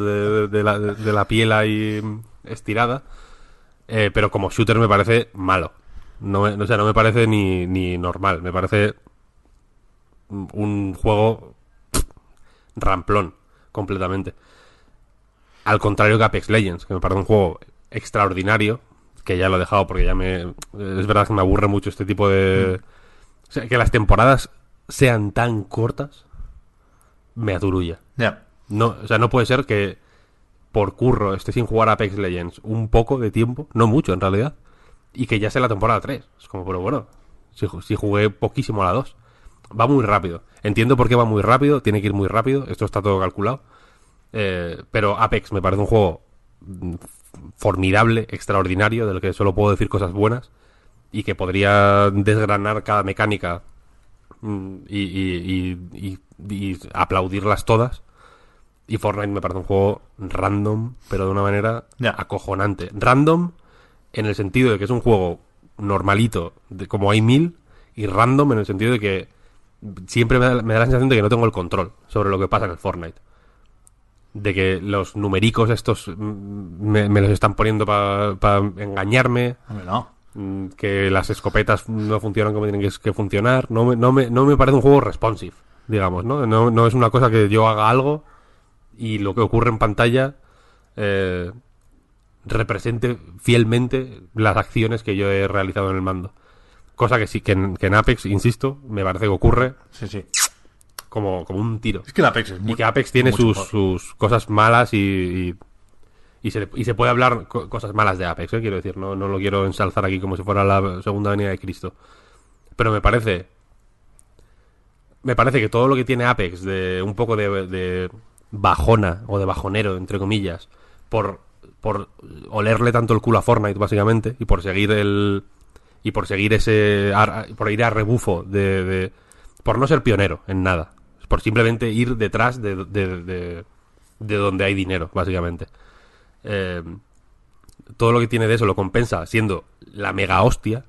de, la, de la piel ahí estirada. Eh, pero como shooter me parece malo. No me, o sea, no me parece ni, ni normal. Me parece un- juego ramplón, completamente. Al contrario que Apex Legends, que me parece un juego extraordinario, que ya lo he dejado porque ya me... Es verdad que me aburre mucho este tipo de... O sea, que las temporadas sean tan cortas, me aturulla. Ya. No, o sea, no puede ser que por curro esté sin jugar a Apex Legends un poco de tiempo, no mucho en realidad, y que ya sea la temporada 3. Es como, pero bueno, si, si jugué poquísimo a la 2. Va muy rápido. Entiendo por qué va muy rápido, tiene que ir muy rápido, esto está todo calculado. Eh, pero Apex me parece un juego mm, formidable, extraordinario, del que solo puedo decir cosas buenas, y que podría desgranar cada mecánica mm, y, y- y- y- y aplaudirlas todas. Y Fortnite me parece un juego random, pero de una manera acojonante. Random en el sentido de que es un juego normalito, de, como hay mil, y random en el sentido de que siempre me da, me da la sensación de que no tengo el control sobre lo que pasa en el Fortnite. De que los numericos estos mm, me, me los están poniendo para engañarme, Hombre, no. mm, que las escopetas no funcionan como tienen que, que funcionar. No me, no, me, no me parece un juego responsive, digamos, ¿no? ¿no? no es una cosa que yo haga algo y lo que ocurre en pantalla eh, represente fielmente las acciones que yo he realizado en el mando. Cosa que sí, que en, que en Apex, insisto, me parece que ocurre Sí, sí. como, como un tiro. Es que el Apex es muy... Y que Apex tiene sus, sus cosas malas y, y, y se, y se puede hablar co- cosas malas de Apex, ¿eh? quiero decir, no, no lo quiero ensalzar aquí como si fuera la segunda venida de Cristo. Pero me parece... Me parece que todo lo que tiene Apex de un poco de, de bajona o de bajonero, entre comillas, por, por olerle tanto el culo a Fortnite, básicamente, y por seguir el... Y por seguir ese... por ir a rebufo de- de por no ser pionero en nada. Por simplemente ir detrás de, de, de- de donde hay dinero, básicamente. Eh, todo lo que tiene de eso lo compensa siendo la mega hostia.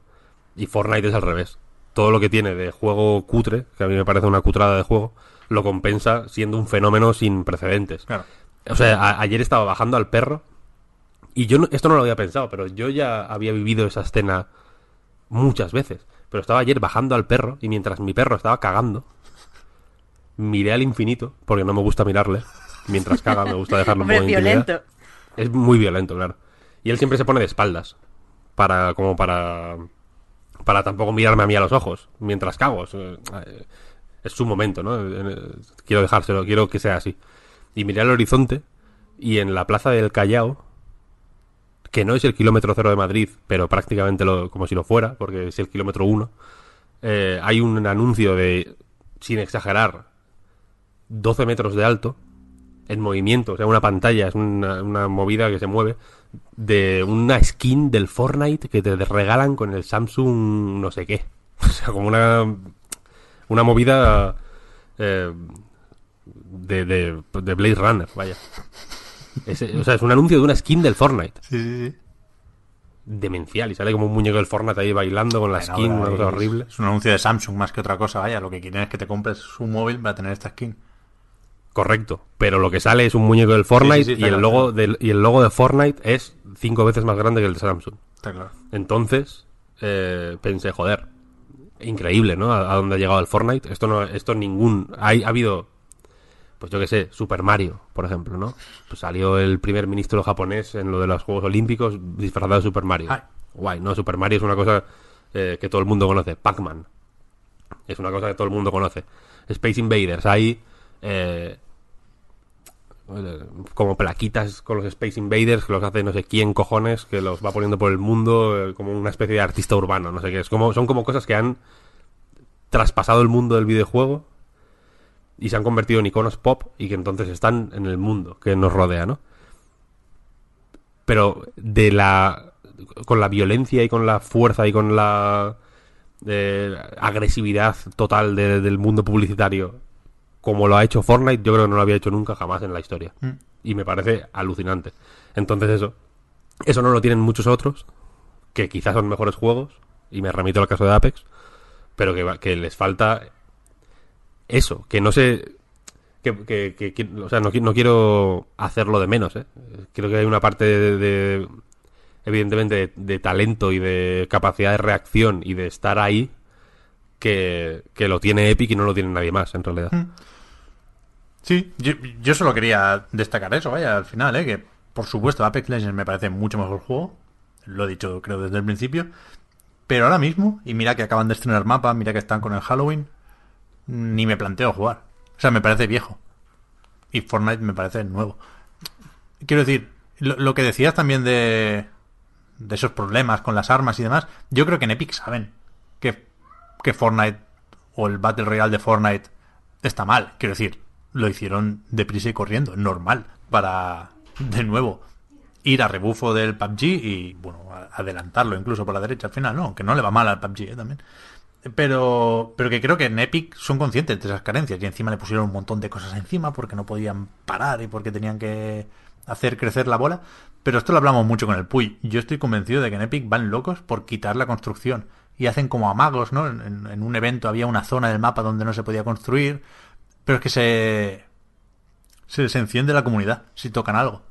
Y Fortnite es al revés. Todo lo que tiene de juego cutre, que a mí me parece una cutrada de juego, lo compensa siendo un fenómeno sin precedentes. Claro. O sea, a- ayer estaba bajando al perro y yo no- esto no lo había pensado, pero yo ya había vivido esa escena muchas veces. Pero estaba ayer bajando al perro y mientras mi perro estaba cagando, miré al infinito, porque no me gusta mirarle. Mientras caga, me gusta dejarlo un poco violento. Es muy violento, claro. Y él siempre se pone de espaldas. Para, como para. Para tampoco mirarme a mí a los ojos. Mientras cago. Es, eh, es su momento, ¿no? Quiero dejárselo, quiero que sea así. Y miré al horizonte. Y en la plaza del Callao. Que no es el kilómetro cero de Madrid, pero prácticamente lo, como si lo fuera, porque es el kilómetro uno. eh, hay un anuncio de, sin exagerar, 12 metros de alto, en movimiento, o sea, una pantalla, es una, una movida que se mueve, de una skin del Fortnite que te regalan con el Samsung no sé qué. O sea, como una, una movida eh, de, de, de Blade Runner, vaya. Es, o sea, es un anuncio de una skin del Fortnite. Sí, sí, sí. Demencial. Y sale como un muñeco del Fortnite ahí bailando con la Bueno, skin, una es- cosa horrible. Es un anuncio de Samsung más que otra cosa, vaya. Lo que quieren es que te compres un móvil para tener esta skin. Correcto. Pero lo que sale es un muñeco del Fortnite Sí, sí, sí, y, el claro, logo del, y el logo de Fortnite es cinco veces más grande que el de Samsung. Está claro. Entonces, eh, pensé, joder, increíble, ¿no? A, a dónde ha llegado el Fortnite. Esto no, esto ningún, hay, ha habido, pues yo qué sé, Super Mario, por ejemplo, ¿no? Pues salió el primer ministro japonés en lo de los Juegos Olímpicos disfrazado de Super Mario. Ah. Guay, ¿no? Super Mario es una cosa eh, que todo el mundo conoce. Pac-Man es una cosa que todo el mundo conoce. Space Invaders, hay eh, eh, como plaquitas con los Space Invaders que los hace no sé quién cojones, que los va poniendo por el mundo eh, como una especie de artista urbano, no sé qué. Es como, son como cosas que han traspasado el mundo del videojuego y se han convertido en iconos pop y que entonces están en el mundo que nos rodea, ¿no? pero de la con la violencia y con la fuerza y con la eh, agresividad total de- del mundo publicitario como lo ha hecho Fortnite, yo creo que no lo había hecho nunca jamás en la historia. Mm. Y me parece alucinante. Entonces eso, eso no lo tienen muchos otros, que quizás son mejores juegos, y me remito al caso de Apex, pero que les falta eso, que no sé... Que, que- o sea, no, no quiero hacerlo de menos, ¿eh? Creo que hay una parte de, de- evidentemente, de, talento y de capacidad de reacción y de estar ahí que, que lo tiene Epic y no lo tiene nadie más, en realidad. Sí, yo, yo solo quería destacar eso, vaya, al final, ¿eh? que por supuesto Apex Legends me parece mucho mejor juego, lo he dicho creo desde el principio, pero ahora mismo, y mira que acaban de estrenar mapa, mira que están con el Halloween, ni me planteo jugar. O sea, me parece viejo. Y Fortnite me parece nuevo. Quiero decir, lo, lo que decías también de, de esos problemas con las armas y demás, yo creo que en Epic saben que, que Fortnite o el Battle Royale de Fortnite está mal. Quiero decir, lo hicieron deprisa y corriendo, normal, para, de nuevo, ir a rebufo del PUBG y, bueno, adelantarlo incluso por la derecha al final, ¿no? Aunque no le va mal al PUBG, ¿eh? También. Pero, pero que creo que en Epic son conscientes de esas carencias y encima le pusieron un montón de cosas encima porque no podían parar y porque tenían que hacer crecer la bola. Pero esto lo hablamos mucho con el Puy. Yo estoy convencido de que en Epic van locos por quitar la construcción y hacen como amagos, ¿no? En, un evento había una zona del mapa donde no se podía construir, pero es que se se les enciende la comunidad si tocan algo.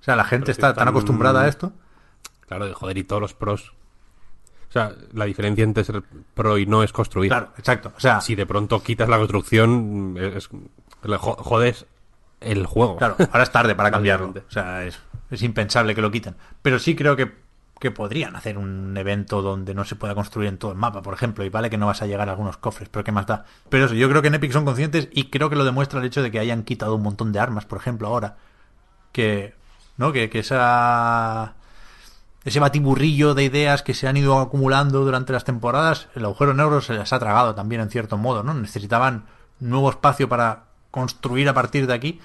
O sea, la gente Pero está tan acostumbrada a esto. Claro, de joder, y todos los pros. O sea, la diferencia entre ser pro y no es construir. Claro, exacto. O sea, Si de pronto quitas la construcción, es, jodes el juego. Claro, ahora es tarde para cambiarlo. O sea, es, es impensable que lo quiten. Pero sí creo que, que podrían hacer un evento donde no se pueda construir en todo el mapa, por ejemplo. Y vale que no vas a llegar a algunos cofres, pero ¿qué más da? Pero eso, yo creo que en Epic son conscientes y creo que lo demuestra el hecho de que hayan quitado un montón de armas, por ejemplo, ahora. Que, ¿no? Que, que esa... Ese batiburrillo de ideas que se han ido acumulando durante las temporadas, el agujero negro se las ha tragado también en cierto modo, ¿no? Necesitaban nuevo espacio para construir a partir de aquí,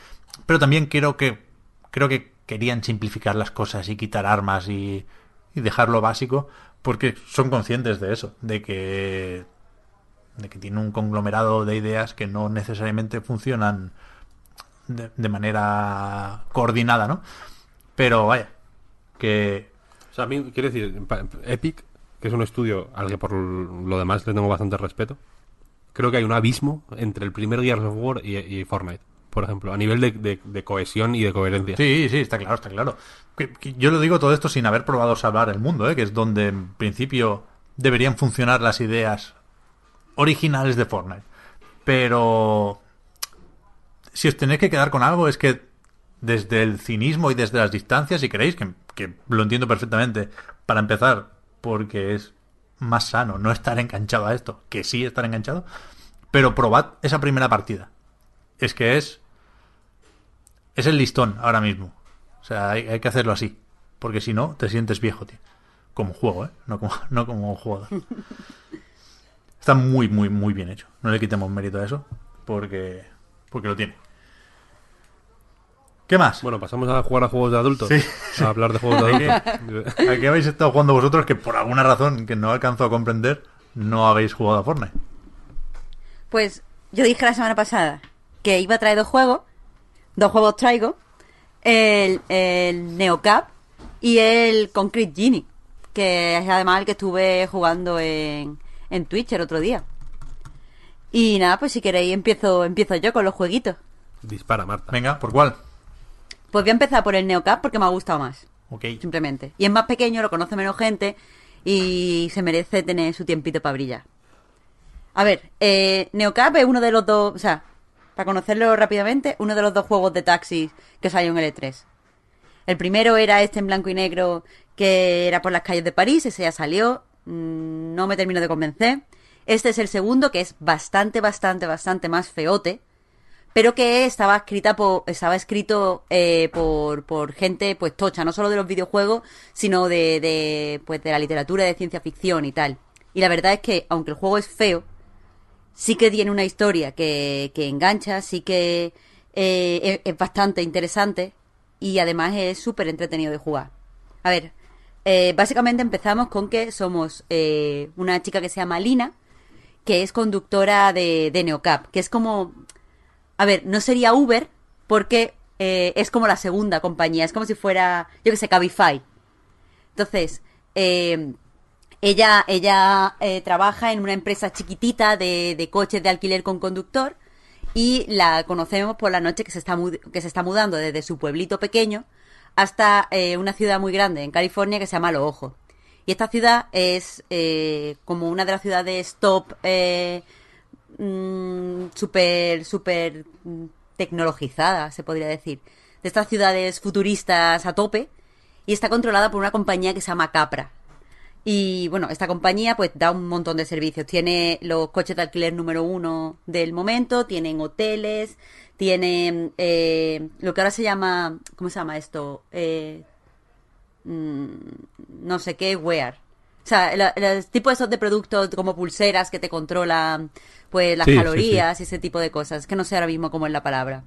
pero también creo que creo que querían simplificar las cosas y quitar armas y, y dejarlo básico, porque son conscientes de eso, de que de que tiene un conglomerado de ideas que no necesariamente funcionan de, de manera coordinada, ¿no? Pero vaya, que sea, a mí, quiero decir, Epic, que es un estudio al que por lo demás le tengo bastante respeto, creo que hay un abismo entre el primer Gears of War y, Fortnite, por ejemplo, a nivel de, cohesión y de coherencia. Sí, sí, está claro, está claro. Yo lo digo todo esto sin haber probado salvar el mundo, ¿eh? que es donde en principio deberían funcionar las ideas originales de Fortnite. Pero si os tenéis que quedar con algo es que desde el cinismo y desde las distancias, si queréis, que, que lo entiendo perfectamente, para empezar, porque es más sano no estar enganchado a esto, que sí estar enganchado, pero probad esa primera partida. Es que es es el listón ahora mismo. O sea, hay, que hacerlo así. Porque si no, te sientes viejo, tío. Como juego, ¿eh? No como, no como jugador. Está muy, muy, muy bien hecho. No le quitemos mérito a eso. Porque, porque lo tiene. ¿Qué más? Bueno, pasamos a jugar a juegos de adultos. Sí, A hablar de juegos de adultos. ¿A qué habéis estado jugando vosotros que por alguna razón que no alcanzo a comprender no habéis jugado a Fortnite? Pues yo dije la semana pasada que iba a traer dos juegos. Dos juegos traigo. El, el Neocap y el Concrete Genie. Que es además el que estuve jugando en, en Twitch el otro día. Y nada, pues si queréis empiezo, empiezo yo con los jueguitos. Dispara, Marta. Venga, ¿por cuál? Pues voy a empezar por el Neocap porque me ha gustado más. Ok. Simplemente. Y es más pequeño, lo conoce menos gente y se merece tener su tiempito para brillar. A ver, eh, Neocap es uno de los dos, o sea, para conocerlo rápidamente, uno de los dos juegos de taxis que salió en el E3. El primero era este en blanco y negro que era por las calles de París, ese ya salió, mm, no me termino de convencer. Este es el segundo que es bastante, bastante, bastante más feote, pero que estaba escrita por, estaba escrito eh, por, por gente pues tocha, no solo de los videojuegos, sino de, de, pues de la literatura de ciencia ficción y tal. Y la verdad es que, aunque el juego es feo, sí que tiene una historia que, que engancha, sí que eh, es, bastante interesante y además es súper entretenido de jugar. A ver, eh, básicamente empezamos con que somos una chica que se llama Lina, que es conductora de, de Neocap, que es como... A ver, no sería Uber porque eh, es como la segunda compañía, es como si fuera, yo que sé, Cabify. Entonces, eh, ella, ella eh, trabaja en una empresa chiquitita de, de coches de alquiler con conductor y la conocemos por la noche que se está, que se está mudando desde su pueblito pequeño hasta eh, una ciudad muy grande en California que se llama Los Ojos. Y esta ciudad es eh, como una de las ciudades top eh, mm, súper, súper mm, tecnologizada, se podría decir. De estas ciudades futuristas a tope. Y está controlada por una compañía que se llama Capra. Y bueno, esta compañía pues da un montón de servicios. Tiene los coches de alquiler número uno del momento, tienen hoteles, tienen eh, lo que ahora se llama, ¿cómo se llama esto? Eh, mm, no sé qué, wear. O sea, la- los tipos esos de productos como pulseras que te controlan pues las Sí, sí, calorías y ese tipo de cosas. Que no sé ahora mismo cómo es la palabra.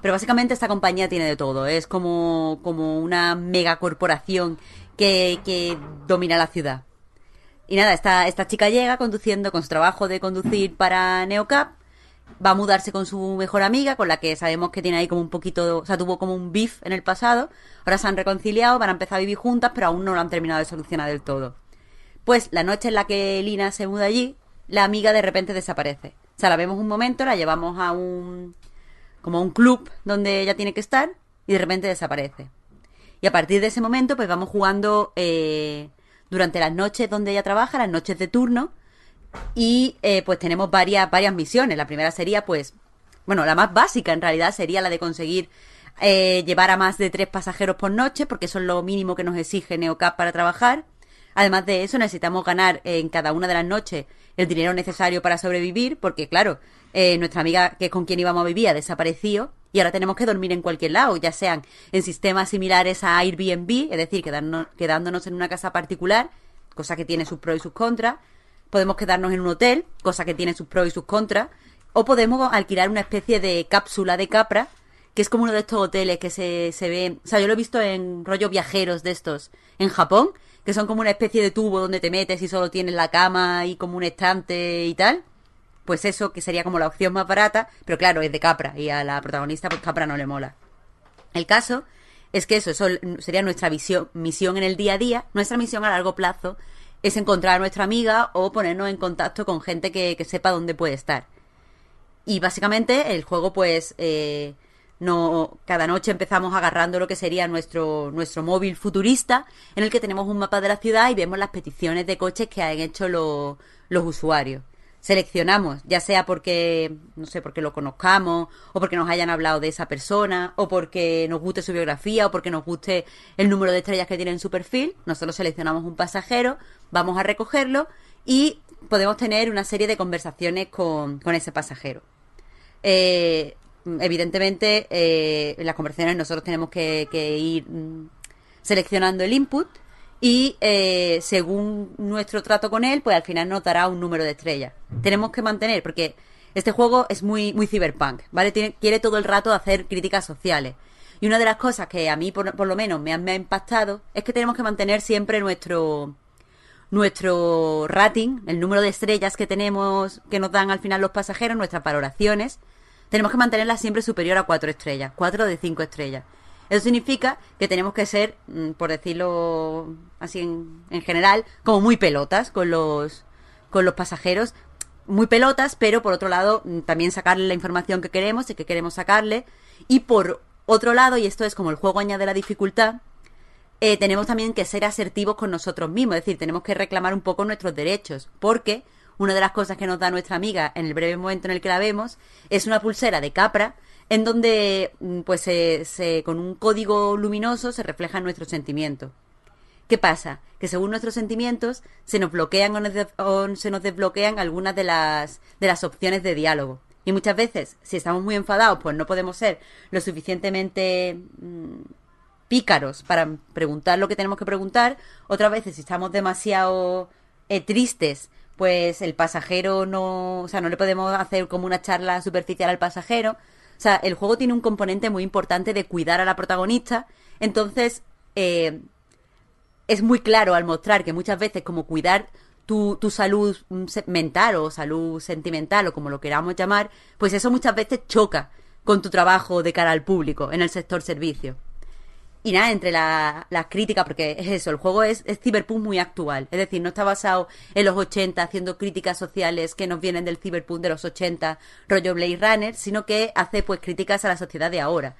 Pero básicamente esta compañía tiene de todo. Es como, como una megacorporación que, que domina la ciudad. Y nada, esta, esta chica llega conduciendo con su trabajo de conducir para Neocap. Va a mudarse con su mejor amiga, con la que sabemos que tiene ahí como un poquito, o sea, tuvo como un beef en el pasado. Ahora se han reconciliado, van a empezar a vivir juntas, pero aún no lo han terminado de solucionar del todo. Pues la noche en la que Lina se muda allí, la amiga de repente desaparece. O sea, la vemos un momento, la llevamos a un, como a un club donde ella tiene que estar y de repente desaparece. Y a partir de ese momento, pues vamos jugando eh, durante las noches donde ella trabaja, las noches de turno, y eh, pues tenemos varias, varias misiones. La primera sería, pues, bueno, la más básica en realidad sería la de conseguir eh, llevar a más de tres pasajeros por noche, porque eso es lo mínimo que nos exige Neocap para trabajar. Además de eso, necesitamos ganar en cada una de las noches el dinero necesario para sobrevivir, porque claro, eh, nuestra amiga que es con quien íbamos a vivir ha desaparecido y ahora tenemos que dormir en cualquier lado, ya sean en sistemas similares a Airbnb, es decir, quedarnos, quedándonos en una casa particular, cosa que tiene sus pros y sus contras, podemos quedarnos en un hotel, cosa que tiene sus pros y sus contras, o podemos alquilar una especie de cápsula de capra, que es como uno de estos hoteles que se, se ve, o sea, yo lo he visto en rollo viajeros de estos en Japón, que son como una especie de tubo donde te metes y solo tienes la cama y como un estante y tal. Pues eso, que sería como la opción más barata, pero claro, es de Capra y a la protagonista pues Capra no le mola. El caso es que eso, eso sería nuestra visión, misión en el día a día. Nuestra misión a largo plazo es encontrar a nuestra amiga o ponernos en contacto con gente que, que sepa dónde puede estar. Y básicamente el juego, pues, eh, no, cada noche empezamos agarrando lo que sería nuestro, nuestro móvil futurista, en el que tenemos un mapa de la ciudad y vemos las peticiones de coches que han hecho los, usuarios. Seleccionamos, ya sea porque, no sé, porque lo conozcamos, o porque nos hayan hablado de esa persona, o porque nos guste su biografía, o porque nos guste el número de estrellas que tiene en su perfil. Nosotros seleccionamos un pasajero, vamos a recogerlo y podemos tener una serie de conversaciones con, con ese pasajero. Eh, evidentemente, eh, en las conversaciones nosotros tenemos que, que ir mm, seleccionando el input y eh, según nuestro trato con él, pues al final nos dará un número de estrellas. Tenemos que mantener, porque este juego es muy, muy cyberpunk, ¿vale? Tiene- quiere todo el rato hacer críticas sociales. Y una de las cosas que a mí, por, por lo menos, me me ha impactado es que tenemos que mantener siempre nuestro, nuestro rating, el número de estrellas que tenemos, que nos dan al final los pasajeros, nuestras valoraciones, tenemos que mantenerlas siempre superior a cuatro estrellas, cuatro de cinco estrellas. Eso significa que tenemos que ser, mm, por decirlo así en, en general, como muy pelotas con los, con los pasajeros, muy pelotas, pero por otro lado mm, también sacarle la información que queremos y que queremos sacarle. Y por otro lado, y esto es como el juego añade la dificultad, eh, tenemos también que ser asertivos con nosotros mismos, es decir, tenemos que reclamar un poco nuestros derechos, porque una de las cosas que nos da nuestra amiga en el breve momento en el que la vemos es una pulsera de capra en donde mm, pues se, se- con un código luminoso se reflejan nuestros sentimientos. ¿Qué pasa? Que según nuestros sentimientos se nos bloquean o, se nos desbloquean algunas de las, de las opciones de diálogo. Y muchas veces, si estamos muy enfadados, pues no podemos ser lo suficientemente mm, pícaros para preguntar lo que tenemos que preguntar. Otras veces, si estamos demasiado eh, tristes, pues el pasajero no, o sea, no le podemos hacer como una charla superficial al pasajero. O sea, el juego tiene un componente muy importante de cuidar a la protagonista. Entonces, eh, es muy claro al mostrar que muchas veces como cuidar tu, tu salud mm, mental o salud sentimental o como lo queramos llamar, pues eso muchas veces choca con tu trabajo de cara al público en el sector servicio. Y nada, entre la- las críticas, porque es eso, el juego es, es cyberpunk muy actual. Es decir, no está basado en los 80 haciendo críticas sociales que nos vienen del cyberpunk de los 80, rollo Blade Runner, sino que hace pues críticas a la sociedad de ahora.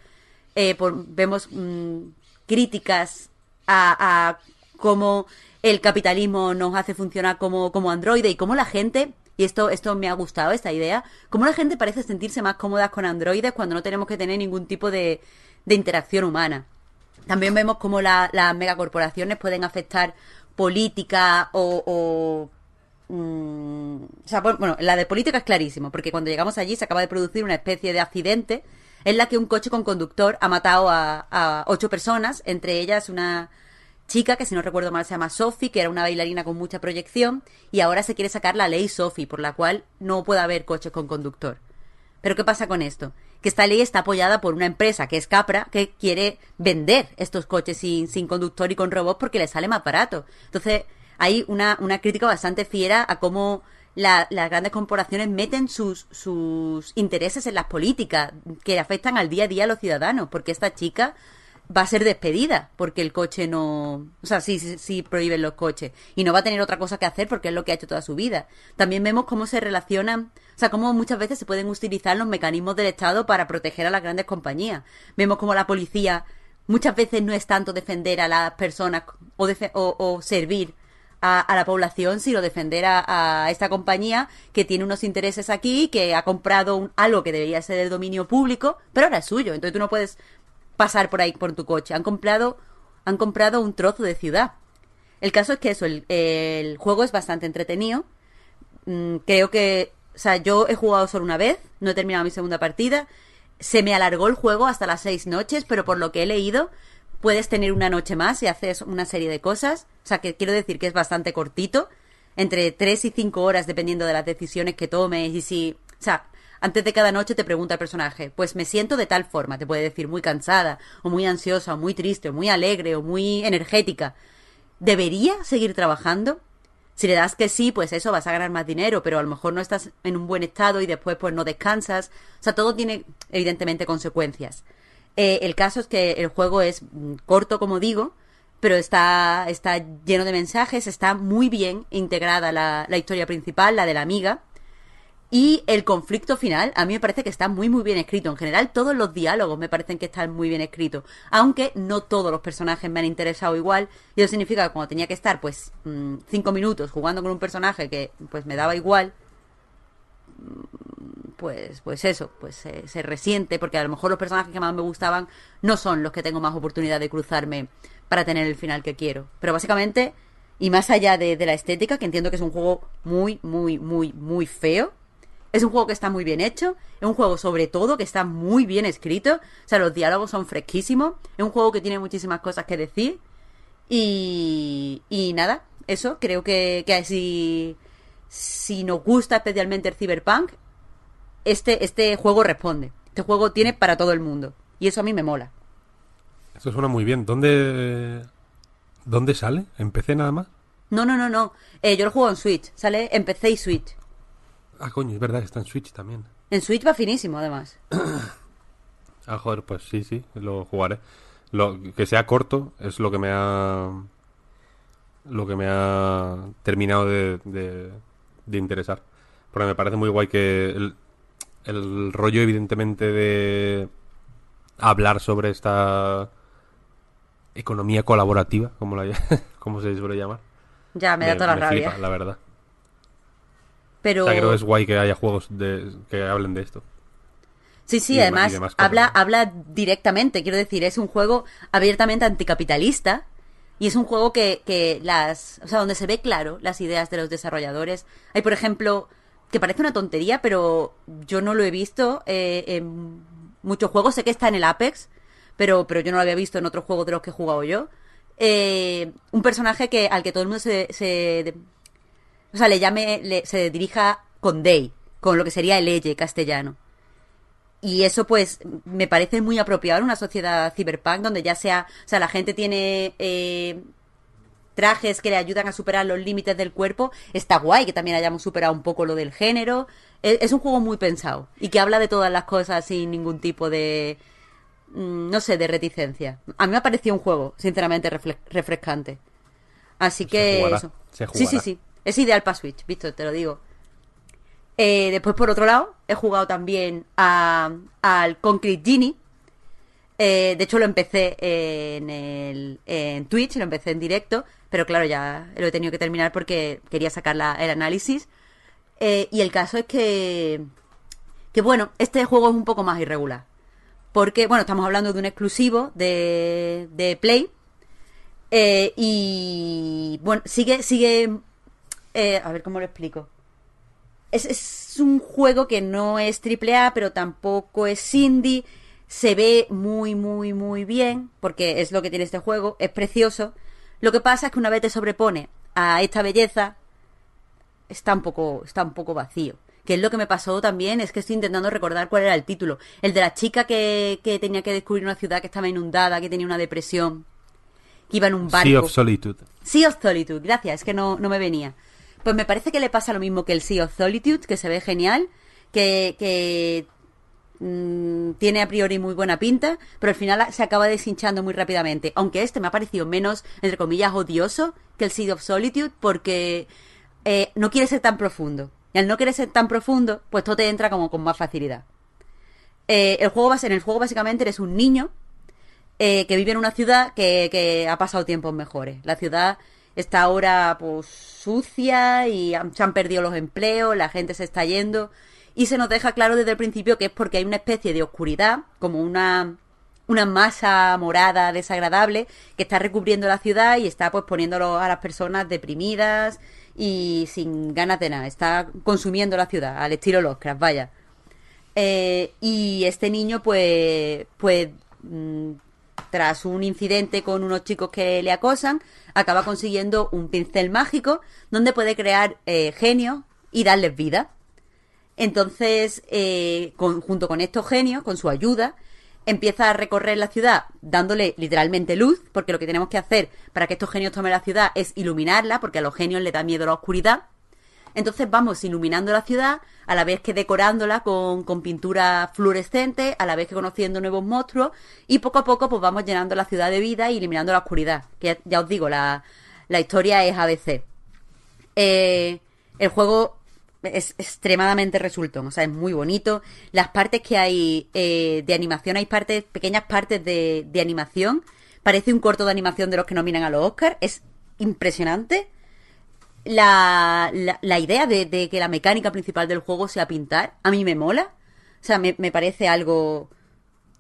Eh, por- vemos mm, críticas a, cómo el capitalismo nos hace funcionar como, como androide y cómo la gente, y esto, esto me ha gustado, esta idea, cómo la gente parece sentirse más cómodas con androides cuando no tenemos que tener ningún tipo de interacción humana. También vemos cómo la- las megacorporaciones pueden afectar política o... o, mm, o sea, bu- bueno, la de política es clarísimo, porque cuando llegamos allí se acaba de producir una especie de accidente en la que un coche con conductor ha matado a, a ocho personas, entre ellas una chica que si no recuerdo mal se llama Sophie, que era una bailarina con mucha proyección, y ahora se quiere sacar la ley Sophie, por la cual no puede haber coches con conductor. Pero ¿qué pasa con esto? Que esta ley está apoyada por una empresa que es Capra, que quiere vender estos coches sin, sin conductor y con robots porque le sale más barato. Entonces, hay una, una crítica bastante fiera a cómo la- las grandes corporaciones meten sus, sus intereses en las políticas que afectan al día a día a los ciudadanos. Porque esta chica va a ser despedida porque el coche no. O sea, sí, sí, sí prohíben los coches. Y no va a tener otra cosa que hacer porque es lo que ha hecho toda su vida. También vemos cómo se relacionan. O sea, cómo muchas veces se pueden utilizar los mecanismos del Estado para proteger a las grandes compañías. Vemos cómo la policía muchas veces no es tanto defender a las personas o, o, o servir a, a la población, sino defender a, a esta compañía que tiene unos intereses aquí, que ha comprado un- algo que debería ser del dominio público, pero ahora es suyo. Entonces tú no puedes pasar por ahí por tu coche. Han comprado, han comprado un trozo de ciudad. El caso es que eso, el, el juego es bastante entretenido. Mm, creo que, o sea, yo he jugado solo una vez, no he terminado mi segunda partida. Se me alargó el juego hasta las seis noches, pero por lo que he leído, puedes tener una noche más y haces una serie de cosas. O sea, que quiero decir que es bastante cortito, entre tres y cinco horas dependiendo de las decisiones que tomes y si, o sea, antes de cada noche te pregunta el personaje, pues me siento de tal forma, te puede decir muy cansada, o muy ansiosa, o muy triste, o muy alegre, o muy energética. ¿Debería seguir trabajando? Si le das que sí, pues eso, vas a ganar más dinero, pero a lo mejor no estás en un buen estado y después pues no descansas. O sea, todo tiene evidentemente consecuencias. Eh, el caso es que el juego es mm, corto, como digo, pero está, está lleno de mensajes, está muy bien integrada la, la historia principal, la de la amiga. Y el conflicto final, a mí me parece que está muy, muy bien escrito. En general, todos los diálogos me parecen que están muy bien escritos. Aunque no todos los personajes me han interesado igual. Y eso significa que cuando tenía que estar, pues, mm, cinco minutos jugando con un personaje que, pues, me daba igual, mm, pues, pues eso, pues se, se resiente. Porque a lo mejor los personajes que más me gustaban no son los que tengo más oportunidad de cruzarme para tener el final que quiero. Pero básicamente, y más allá de, de la estética, que entiendo que es un juego muy, muy, muy, muy feo. Es un juego que está muy bien hecho, es un juego sobre todo que está muy bien escrito, o sea, los diálogos son fresquísimos, es un juego que tiene muchísimas cosas que decir y, y nada, eso, creo que, que si, si nos gusta especialmente el cyberpunk, este, este juego responde, este juego tiene para todo el mundo y eso a mí me mola. Eso suena muy bien. ¿Dónde, ¿Dónde sale? ¿En PC nada más? No, no, no, no, Eh, yo lo juego en Switch, sale en PC y Switch. Ah, coño, es verdad que está en Switch también. En Switch va finísimo además. Ah, joder, pues sí, sí, lo jugaré. Lo que sea corto es lo que me ha lo que me ha terminado de, de, de interesar. Porque me parece muy guay que el, el rollo, evidentemente, de hablar sobre esta economía colaborativa, como, la, como se suele llamar. Ya, me, da toda la rabia. flipa, la verdad. Pero... O sea, creo que es guay que haya juegos de, que hablen de esto. Sí, sí, y además demás habla, habla directamente, quiero decir, es un juego abiertamente anticapitalista y es un juego que, que las, o sea, donde se ve claro las ideas de los desarrolladores. Hay, por ejemplo, que parece una tontería, pero yo no lo he visto eh, en muchos juegos, sé que está en el Apex, pero, pero yo no lo había visto en otros juegos de los que he jugado yo. Eh, un personaje que al que todo el mundo se, se o sea, le llame, le- se dirija con Day, con lo que sería el Eye castellano. Y eso, pues, me parece muy apropiado en una sociedad cyberpunk donde ya sea, o sea, la gente tiene eh, trajes que le ayudan a superar los límites del cuerpo. Está guay que también hayamos superado un poco lo del género. Es, es un juego muy pensado y que habla de todas las cosas sin ningún tipo de, mm, no sé, de reticencia. A mí me ha parecido un juego, sinceramente, refrescante. Así que jugará, eso. se Sí, sí, sí. Es ideal para Switch, visto, te lo digo. Eh, después, por otro lado, he jugado también a- al Concrete Genie. Eh, de hecho, lo empecé en, Twitch, lo empecé en directo, pero claro, ya lo he tenido que terminar porque quería sacar la- el análisis. Eh, y el caso es que, que, bueno, este juego es un poco más irregular. Porque, bueno, estamos hablando de un exclusivo de, de Play. Y, bueno, sigue, sigue... eh, a ver cómo lo explico. Es, es un juego que no es triple A, pero tampoco es indie. Se ve muy, muy, muy bien, porque es lo que tiene este juego. Es precioso. Lo que pasa es que una vez te sobrepone a esta belleza, está un poco, está un poco vacío. Que es lo que me pasó también, es que estoy intentando recordar cuál era el título. El de la chica que, que tenía que descubrir una ciudad que estaba inundada, que tenía una depresión, que iba en un barco. Sea of Solitude. Sea of Solitude, gracias, es que no, no me venía. Pues me parece que le pasa lo mismo que el Sea of Solitude, que se ve genial, que, mm, tiene a priori muy buena pinta, pero al final se acaba deshinchando muy rápidamente. Aunque este me ha parecido menos, entre comillas, odioso que el Sea of Solitude, porque eh, no quiere ser tan profundo. Y al no querer ser tan profundo, pues todo te entra como con más facilidad. Eh, el juego, en el juego básicamente eres un niño eh, que vive en una ciudad que, que ha pasado tiempos mejores. La ciudad está ahora pues sucia y han- se han perdido los empleos, la gente se está yendo y se nos deja claro desde el principio que es porque hay una especie de oscuridad, como una una masa morada desagradable que está recubriendo la ciudad y está pues poniéndolo a las personas deprimidas y sin ganas de nada, está consumiendo la ciudad al estilo Lovecraft, vaya. Eh, y este niño, pues, pues, mm, tras un incidente con unos chicos que le acosan, acaba consiguiendo un pincel mágico donde puede crear eh, genios y darles vida. Entonces, eh, junto con estos genios, con su ayuda, empieza a recorrer la ciudad dándole literalmente luz, porque lo que tenemos que hacer para que estos genios tomen la ciudad es iluminarla, porque a los genios les da miedo la oscuridad. Entonces vamos iluminando la ciudad, a la vez que decorándola con, con pintura fluorescente, a la vez que conociendo nuevos monstruos, y poco a poco pues vamos llenando la ciudad de vida y eliminando la oscuridad. Que ya, os digo, la, la historia es ABC. Eh, el juego es extremadamente resultón, o sea, es muy bonito. Las partes que hay eh, de animación, hay partes, pequeñas partes de, de animación. Parece un corto de animación de los que nominan a los Oscars. Es impresionante. La, la, la idea de, de que la mecánica principal del juego sea pintar, a mí me mola. O sea, me, me parece algo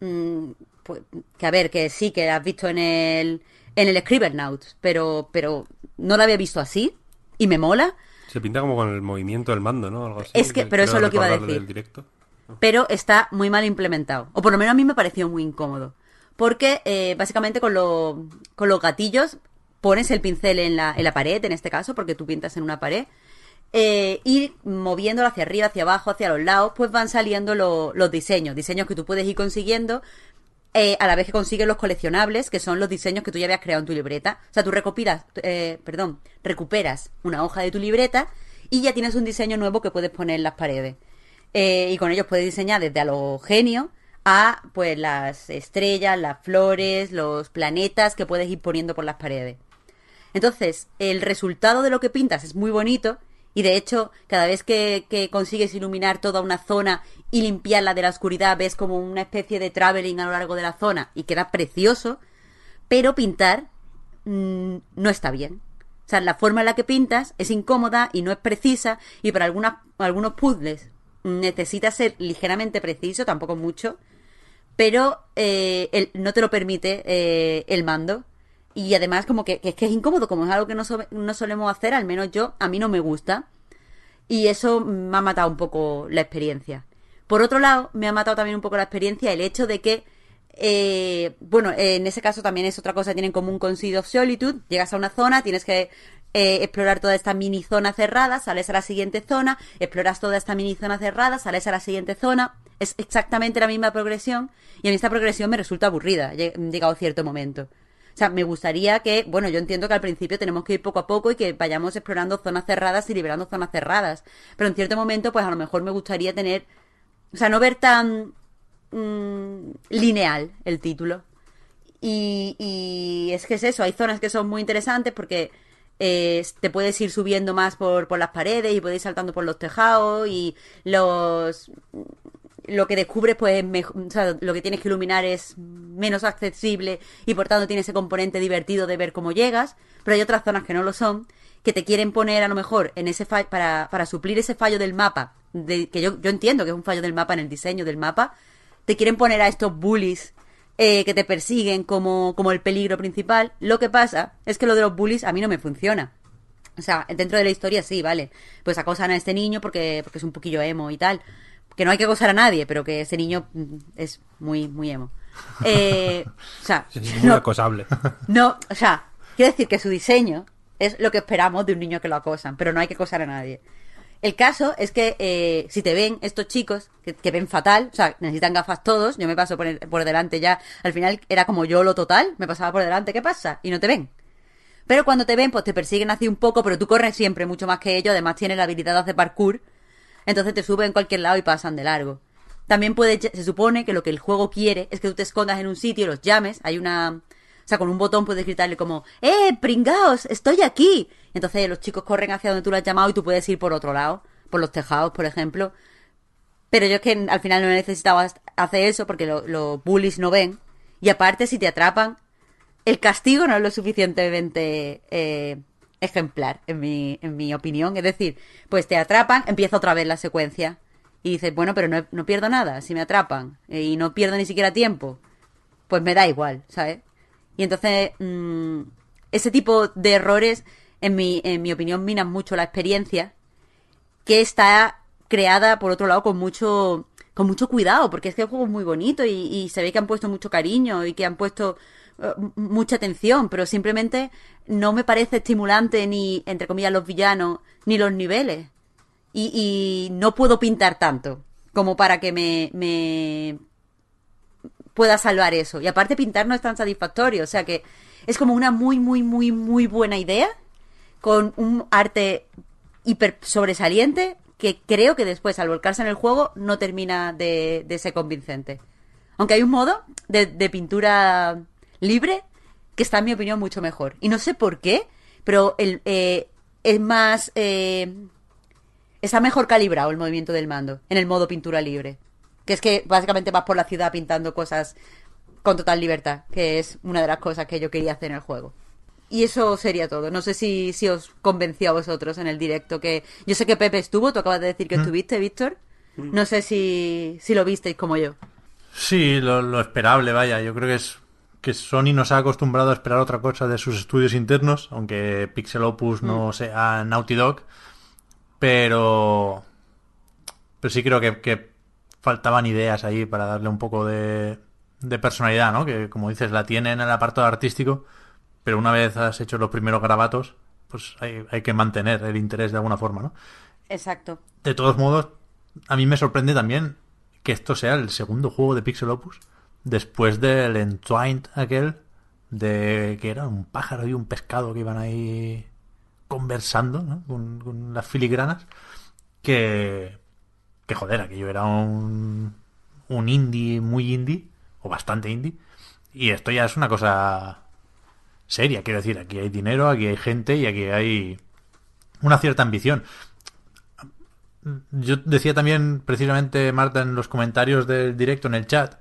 mm, pues, que a ver, que sí, que has visto en el en el Scribblenauts, pero pero no lo había visto así y me mola. Se pinta como con el movimiento del mando, ¿no? Algo así, Es que- pero eso es lo que iba a decir. directo. pero está muy mal implementado. O por lo menos a mí me pareció muy incómodo. Porque eh, básicamente con, lo- con los gatillos pones el pincel en la, en la pared, en este caso, porque tú pintas en una pared, eh, y moviéndolo hacia arriba, hacia abajo, hacia los lados, pues van saliendo lo- los diseños. Diseños que tú puedes ir consiguiendo eh, a la vez que consigues los coleccionables, que son los diseños que tú ya habías creado en tu libreta. O sea, tú recopilas, eh, perdón, recuperas una hoja de tu libreta y ya tienes un diseño nuevo que puedes poner en las paredes. Eh, y con ellos puedes diseñar desde a los genios a pues las estrellas, las flores, los planetas que puedes ir poniendo por las paredes. Entonces, el resultado de lo que pintas es muy bonito y de hecho, cada vez que, consigues iluminar toda una zona y limpiarla de la oscuridad, ves como una especie de traveling a lo largo de la zona y queda precioso, pero pintar mm, no está bien. O sea, la forma en la que pintas es incómoda y no es precisa y para algunos puzzles necesita ser ligeramente preciso, tampoco mucho, pero eh, no te lo permite eh, el mando. Y además como que, que es que es incómodo, como es algo que no, no solemos hacer, al menos yo, a mí no me gusta. Y eso me ha matado un poco la experiencia. Por otro lado, me ha matado también un poco la experiencia el hecho de que, eh, bueno, eh, en ese caso también es otra cosa que tiene en común con Seed of Solitude. Llegas a una zona, tienes que eh, explorar toda esta mini zona cerrada, sales a la siguiente zona, exploras toda esta mini zona cerrada, sales a la siguiente zona. Es exactamente la misma progresión y a mí esta progresión me resulta aburrida, lle- llegado cierto momento. O sea, me gustaría que, bueno, yo entiendo que al principio tenemos que ir poco a poco y que vayamos explorando zonas cerradas y liberando zonas cerradas. Pero en cierto momento, pues a lo mejor me gustaría tener, o sea, no ver tan mm, lineal el título. Y, y es que es eso, hay zonas que son muy interesantes porque eh, te puedes ir subiendo más por, por las paredes y puedes ir saltando por los tejados y los lo que descubres pues es mejor, o sea, lo que tienes que iluminar es menos accesible y por tanto tiene ese componente divertido de ver cómo llegas, pero hay otras zonas que no lo son, que te quieren poner a lo mejor en ese fa- para, para suplir ese fallo del mapa, que yo, yo entiendo que es un fallo del mapa en el diseño del mapa, te quieren poner a estos bullies eh, que te persiguen como, como el peligro principal. Lo que pasa es que lo de los bullies a mí no me funciona. O sea, dentro de la historia sí, vale. Pues acosan a este niño porque, porque es un poquillo emo y tal. Que no hay que acosar a nadie, pero que ese niño mm, es muy, muy emo. Eh, o sea, Es muy no, acosable. no, o sea, quiero decir que su diseño es lo que esperamos de un niño que lo acosan, pero no hay que acosar a nadie. El caso es que eh, si te ven estos chicos que, que ven fatal, o sea, necesitan gafas todos, yo me paso por, el- por delante ya, al final era como yo lo total, me pasaba por delante, ¿qué pasa? Y no te ven. Pero cuando te ven, pues te persiguen así un poco, pero tú corres siempre mucho más que ellos, además tienes la habilidad de hacer parkour, entonces te suben en cualquier lado y pasan de largo. También puede, se supone que lo que el juego quiere es que tú te escondas en un sitio y los llames. Hay una, o sea, con un botón puedes gritarle como, ¡Eh, pringaos! ¡Estoy aquí! Y entonces los chicos corren hacia donde tú lo has llamado y tú puedes ir por otro lado, por los tejados, por ejemplo. Pero yo es que al final no necesitaba hacer eso porque lo- los bullies no ven. Y aparte, si te atrapan, el castigo no es lo suficientemente eh, ejemplar, en mi, en mi opinión. Es decir, pues te atrapan, empieza otra vez la secuencia. Y dices, bueno, pero no, no pierdo nada si me atrapan. eh, y no pierdo ni siquiera tiempo. Pues me da igual, ¿sabes? Y entonces, mm, ese tipo de errores, en mi, en mi opinión, minan mucho la experiencia que está creada, por otro lado, con mucho, con mucho cuidado, porque es que el juego es muy bonito y, y se ve que han puesto mucho cariño y que han puesto mucha atención, pero simplemente no me parece estimulante ni, entre comillas, los villanos, ni los niveles. Y, no puedo pintar tanto como para que me, pueda salvar eso. Y aparte pintar no es tan satisfactorio, o sea que es como una muy, muy, muy, muy buena idea con un arte hiper sobresaliente que creo que después al volcarse en el juego no termina de, ser convincente. Aunque hay un modo de pintura libre que está en mi opinión mucho mejor. Y no sé por qué, pero el, eh, es más... eh, está mejor calibrado el movimiento del mando en el modo pintura libre. Que es que básicamente vas por la ciudad pintando cosas con total libertad, que es una de las cosas que yo quería hacer en el juego. Y eso sería todo. No sé si, si os convenció a vosotros en el directo que... Yo sé que Pepe estuvo, tú acabas de decir que estuviste, Víctor. No sé si, si lo visteis como yo. Sí, lo, lo esperable, vaya. Yo creo que es que Sony nos ha acostumbrado a esperar otra cosa de sus estudios internos, aunque Pixel Opus no sea Naughty Dog. Pero. Pero sí creo que, que faltaban ideas ahí para darle un poco de, de personalidad, ¿no? Que como dices, la tiene en el apartado artístico, pero una vez has hecho los primeros grabatos, pues hay, hay que mantener el interés de alguna forma, ¿no? Exacto. De todos modos, a mí me sorprende también que esto sea el segundo juego de Pixel Opus después del Entwined aquel de que era un pájaro y un pescado que iban ahí conversando ¿no? con, las filigranas que que joder, aquello era un un indie muy indie o bastante indie y esto ya es una cosa seria, quiero decir, aquí hay dinero, aquí hay gente y aquí hay una cierta ambición. Yo decía también, precisamente, Marta, en los comentarios del directo en el chat,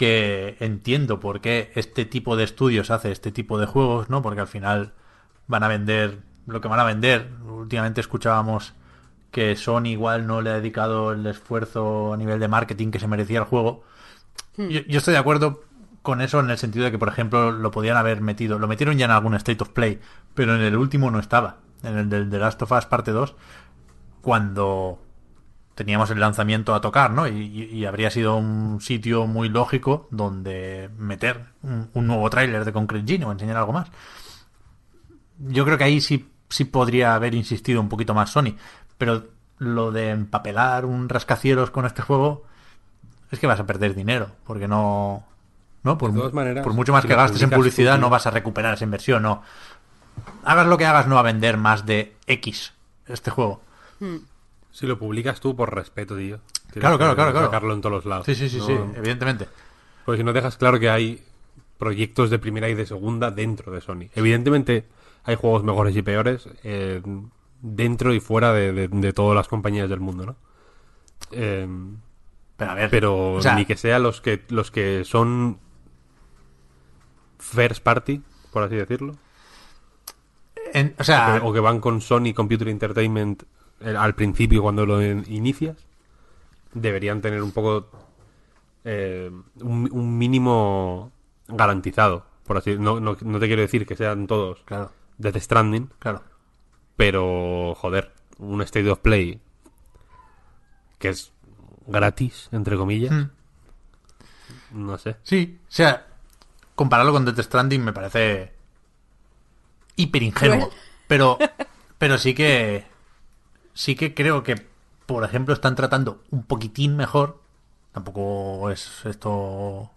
que entiendo por qué este tipo de estudios hace este tipo de juegos, ¿no? Porque al final van a vender lo que van a vender. Últimamente escuchábamos que Sony igual no le ha dedicado el esfuerzo a nivel de marketing que se merecía el juego. Yo, yo estoy de acuerdo con eso en el sentido de que, por ejemplo, lo podían haber metido. Lo metieron ya en algún State of Play, pero en el último no estaba. En el del The Last of Us parte 2 cuando teníamos el lanzamiento a tocar, ¿no? Y, y- y habría sido un sitio muy lógico donde meter un, un nuevo tráiler de Concrete Genie o enseñar algo más. Yo creo que ahí sí, sí podría haber insistido un poquito más Sony, pero lo de empapelar un rascacielos con este juego es que vas a perder dinero, porque no, ¿no? Por, De todas maneras, por mucho más si que gastes en publicidad, no vas a recuperar esa inversión, no. Hagas lo que hagas, no va a vender más de X este juego. Si lo publicas tú por respeto, tío. Tienes Claro, claro, que claro, claro. Sacarlo en todos los lados. Sí, sí, sí, No- sí, evidentemente. Porque si no dejas claro que hay proyectos de primera y de segunda dentro de Sony. Evidentemente hay juegos mejores y peores eh, dentro y fuera de, de- de todas las compañías del mundo, ¿no? Eh, Pero a ver, pero o sea, ni que sean los que los que son first party, por así decirlo, en- o sea, que- o que van con Sony Computer Entertainment al principio cuando lo in- inicias, deberían tener un poco eh, un, un mínimo garantizado, por así no, no, no te quiero decir que sean todos claro, Death Stranding, claro. pero joder, un State of Play que es gratis, entre comillas, Hmm. no sé. Sí, o sea, compararlo con Death Stranding me parece hiper ingenuo. Pero, pero sí que sí que creo que, por ejemplo, están tratando un poquitín mejor. Tampoco es esto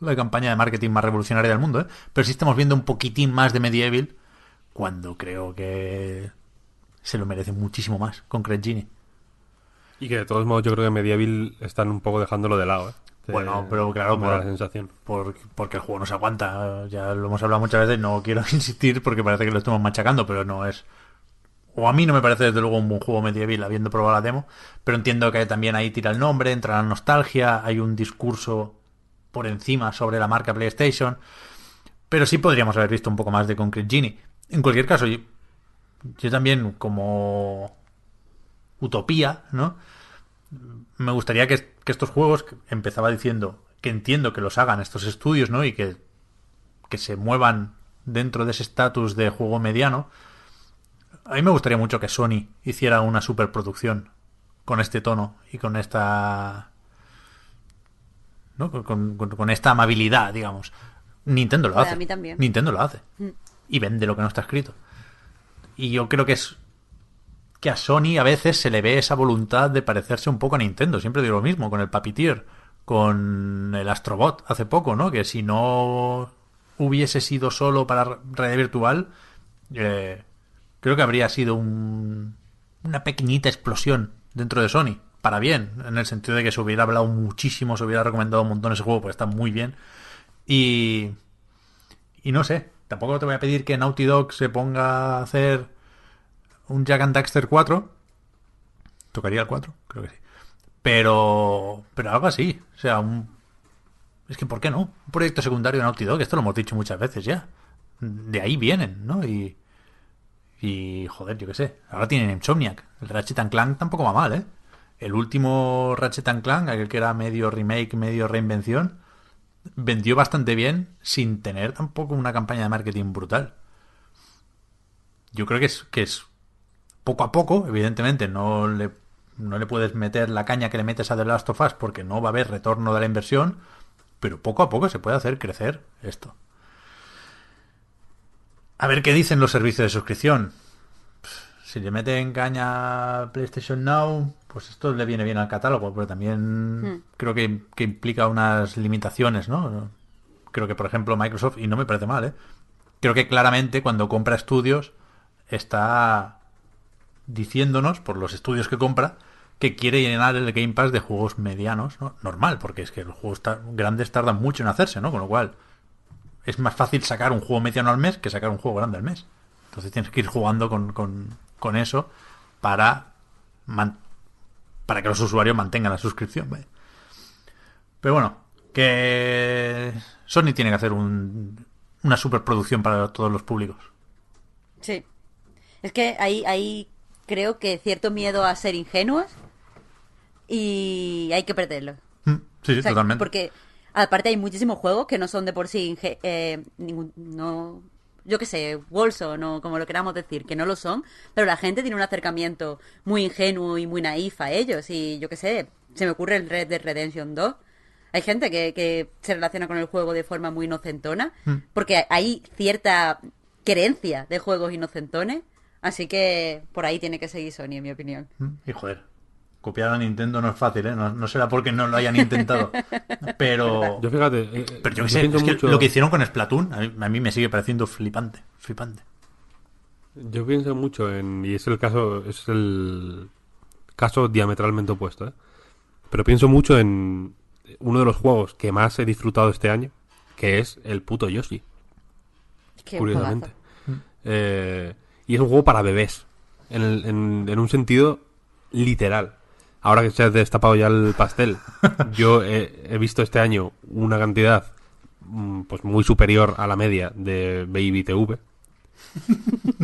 la campaña de marketing más revolucionaria del mundo, ¿eh? Pero sí estamos viendo un poquitín más de Medieval cuando creo que se lo merece muchísimo más con Craig Genie. Y que de todos modos yo creo que Medieval están un poco dejándolo de lado, ¿eh? Bueno, pero claro, pero- la sensación. por- porque el juego no se aguanta. Ya lo hemos hablado muchas veces, no quiero insistir porque parece que lo estamos machacando, pero no es. O a mí no me parece desde luego un buen juego medieval habiendo probado la demo, pero entiendo que también ahí tira el nombre, entra la nostalgia, hay un discurso por encima sobre la marca PlayStation, pero sí podríamos haber visto un poco más de Concrete Genie. En cualquier caso, yo, también como utopía, ¿no? me gustaría que, estos juegos, empezaba diciendo que entiendo que los hagan estos estudios, ¿no? Y que, que se muevan dentro de ese estatus de juego mediano. A mí me gustaría mucho que Sony hiciera una superproducción con este tono y con esta. ¿no? Con, con- con esta amabilidad, digamos. Nintendo lo hace. a mí también. Nintendo lo hace. Y vende lo que no está escrito. Y yo creo que es que a Sony a veces se le ve esa voluntad de parecerse un poco a Nintendo. Siempre digo lo mismo, con el Papitier, con el Astrobot hace poco, ¿no? Que si no hubiese sido solo para realidad virtual, eh, creo que habría sido un- una pequeñita explosión dentro de Sony. Para bien, en el sentido de que se hubiera hablado muchísimo, se hubiera recomendado un montón ese juego, porque está muy bien. Y, y no sé, tampoco te voy a pedir que Naughty Dog se ponga a hacer un Jack and Daxter 4. ¿Tocaría el 4? Creo que sí. Pero, pero algo así. O sea, un... Es que, ¿por qué no? Un proyecto secundario de Naughty Dog, esto lo hemos dicho muchas veces ya. De ahí vienen, ¿no? Y, y joder, yo qué sé. Ahora tienen Insomniac. El Ratchet and Clank tampoco va mal, ¿eh? El último Ratchet Clank, aquel que era medio remake, medio reinvención, vendió bastante bien sin tener tampoco una campaña de marketing brutal. Yo creo que es, que es poco a poco, evidentemente, no le, no le puedes meter la caña que le metes a The Last of Us porque no va a haber retorno de la inversión, pero poco a poco se puede hacer crecer esto. A ver qué dicen los servicios de suscripción. Si le meten caña a PlayStation Now, pues esto le viene bien al catálogo, pero también creo que, que implica unas limitaciones, ¿no? Creo que, por ejemplo, Microsoft, y no me parece mal, ¿eh? Creo que claramente cuando compra estudios está diciéndonos, por los estudios que compra, que quiere llenar el Game Pass de juegos medianos, ¿no? Normal, porque es que los juegos grandes tardan mucho en hacerse, ¿no? Con lo cual, es más fácil sacar un juego mediano al mes que sacar un juego grande al mes. Entonces tienes que ir jugando con, con- con eso para, man- para que los usuarios mantengan la suscripción. ¿vale? Pero bueno, que Sony tiene que hacer un- una superproducción para todos los públicos. Sí. Es que ahí, ahí creo que cierto miedo a ser ingenuos y hay que perderlo. Mm, Sí, sí, O sea, totalmente. Porque aparte hay muchísimos juegos que no son de por sí eh, ningún, no yo qué sé, Wolson o como lo queramos decir, que no lo son, pero la gente tiene un acercamiento muy ingenuo y muy naif a ellos y yo qué sé, se me ocurre el Red Dead Redemption 2. Hay gente que, que se relaciona con el juego de forma muy inocentona, Hmm. porque hay cierta querencia de juegos inocentones, así que por ahí tiene que seguir Sony, en mi opinión. Mm, Y joder, copiar a Nintendo no es fácil, ¿eh? No, no será porque no lo hayan intentado. Pero... Yo fíjate. eh, Pero yo yo qué sé, pienso es que mucho- lo que hicieron con Splatoon a mí, a mí me sigue pareciendo flipante, flipante. Yo pienso mucho en. Y es el caso. Es el caso diametralmente opuesto, ¿eh? Pero pienso mucho en uno de los juegos que más he disfrutado este año, que es el puto Yoshi, Qué curiosamente. Eh, y es un juego para bebés, en, el- en- en un sentido literal. Ahora que se ha destapado ya el pastel, yo he, he visto este año una cantidad mm, pues muy superior a la media de Baby TV.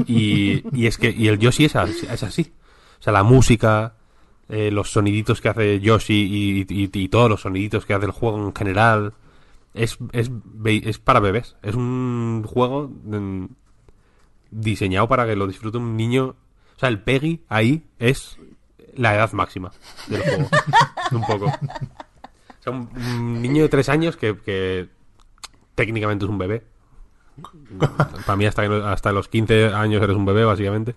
Y, y es que y el Yoshi es así, es así. O sea, la música, eh, los soniditos que hace Yoshi y, y- y todos los soniditos que hace el juego en general, es, es, es para bebés. Es un juego mm, diseñado para que lo disfrute un niño. O sea, el Peggy ahí es la edad máxima del juego. un poco. O sea, un, un niño de tres años que, que técnicamente es un bebé. Para mí hasta, hasta los 15 años eres un bebé, básicamente.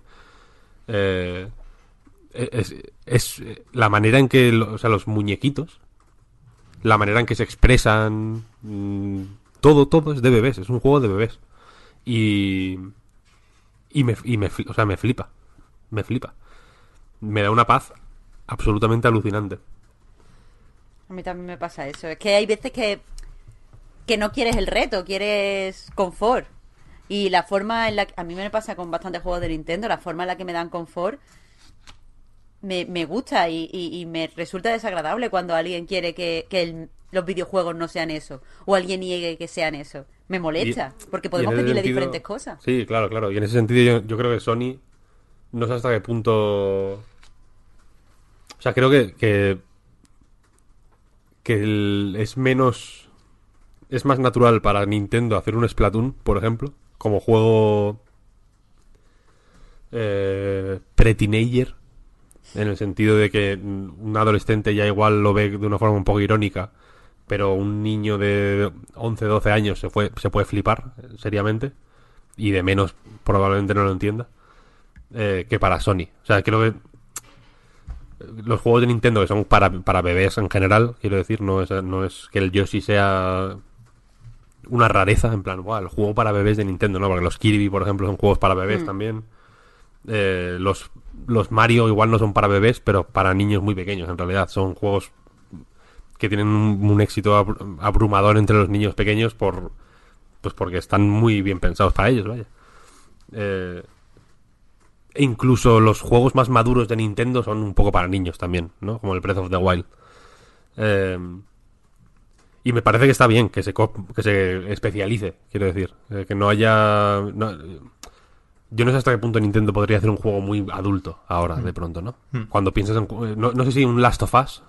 Eh, es, es la manera en que o sea, los muñequitos, la manera en que se expresan, mm, todo, todo es de bebés, es un juego de bebés. Y, y, me, y me, o sea, me flipa, me flipa. Me da una paz absolutamente alucinante. A mí también me pasa eso. Es que hay veces que, que no quieres el reto, quieres confort. Y la forma en la que... A mí me pasa con bastantes juegos de Nintendo, la forma en la que me dan confort me, me gusta y, y- y me resulta desagradable cuando alguien quiere que, que el- los videojuegos no sean eso. O alguien niegue que sean eso. Me molesta, porque Y podemos pedirle sentido- diferentes cosas. Sí, claro, claro. Y en ese sentido yo, yo creo que Sony no sé hasta qué punto... O sea, creo que, que, es menos... Es más natural para Nintendo hacer un Splatoon, por ejemplo, como juego eh, pre-teenager, en el sentido de que un adolescente ya igual lo ve de una forma un poco irónica, pero un niño de 11, 12 años se, fue, se puede flipar seriamente y de menos probablemente no lo entienda eh, que para Sony. O sea, creo que los juegos de Nintendo que son para, para bebés en general, quiero decir, no es, no es que el Yoshi sea una rareza, en plan, "Buah, el juego para bebés de Nintendo, ¿no? Porque los Kirby, por ejemplo, son juegos para bebés también. Eh, los, los Mario igual no son para bebés, pero para niños muy pequeños, en realidad. Son juegos que tienen un, un éxito abru- abrumador entre los niños pequeños por pues porque están muy bien pensados para ellos, vaya. Eh, e incluso los juegos más maduros de Nintendo son un poco para niños también, ¿no? Como el Breath of the Wild. Eh, y me parece que está bien que se, que se especialice, quiero decir. Eh, que no haya... no- yo no sé hasta qué punto Nintendo podría hacer un juego muy adulto ahora, de pronto, ¿no? Cuando piensas en... ju- No, no sé si un Last of Us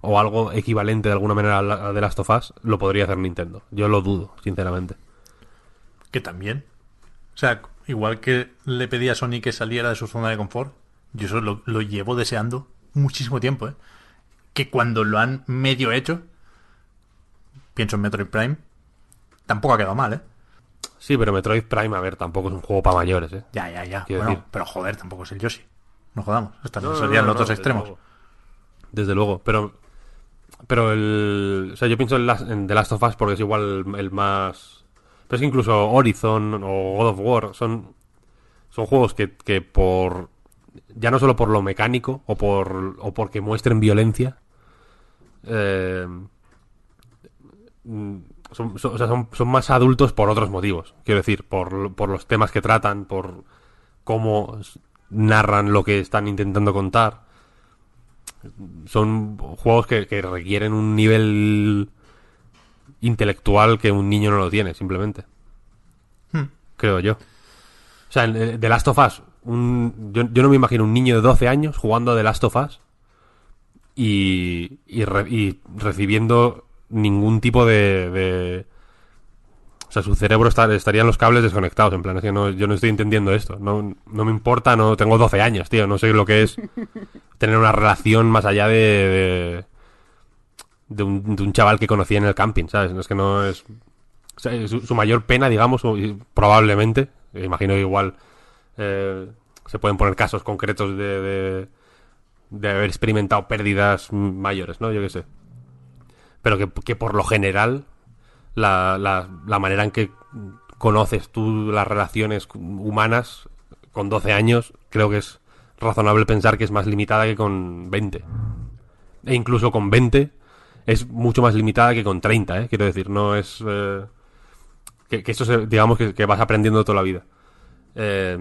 o algo equivalente de alguna manera a la- a The Last of Us lo podría hacer Nintendo. Yo lo dudo, sinceramente. Que también. O sea, igual que le pedí a Sony que saliera de su zona de confort, yo eso lo, lo llevo deseando muchísimo tiempo, ¿eh? Que cuando lo han medio hecho, pienso en Metroid Prime, tampoco ha quedado mal, ¿eh? Sí, pero Metroid Prime, a ver, tampoco es un juego para mayores, ¿eh? Ya, ya, ya. Bueno, decir- pero joder, tampoco es el Yoshi. No jodamos. Estos No, no, serían no, los dos extremos. luego. Desde luego, pero pero el o sea, yo pienso en, Las- en The Last of Us porque es igual el, el más pero incluso Horizon o God of War son son juegos que, que por ya no solo por lo mecánico o por o porque muestren violencia eh, son, o sea, son, son más adultos por otros motivos. Quiero decir por, por los temas que tratan por cómo narran lo que están intentando contar. Son juegos que, que requieren un nivel intelectual que un niño no lo tiene, simplemente. Creo yo. O sea, en eh, The Last of Us, un- yo, yo no me imagino un niño de 12 años jugando a The Last of Us y, y, re- y recibiendo ningún tipo de, de- O sea, su cerebro está, estarían los cables desconectados, en plan, es que no, yo no estoy entendiendo esto. No, no me importa, no tengo 12 años, tío, no sé lo que es tener una relación más allá de, de, de un, de un chaval que conocí en el camping, ¿sabes? No es que no es... su, mayor pena, digamos, probablemente, imagino igual eh, se pueden poner casos concretos de, de, haber experimentado pérdidas mayores, ¿no? Yo qué sé. Pero que, que por lo general, la, la, la manera en que conoces tú las relaciones humanas con 12 años, creo que es razonable pensar que es más limitada que con 20. E incluso con 20 es mucho más limitada que con 30, ¿eh? Quiero decir, no es... Eh, que, eso, se, digamos, que, que, vas aprendiendo toda la vida. Eh,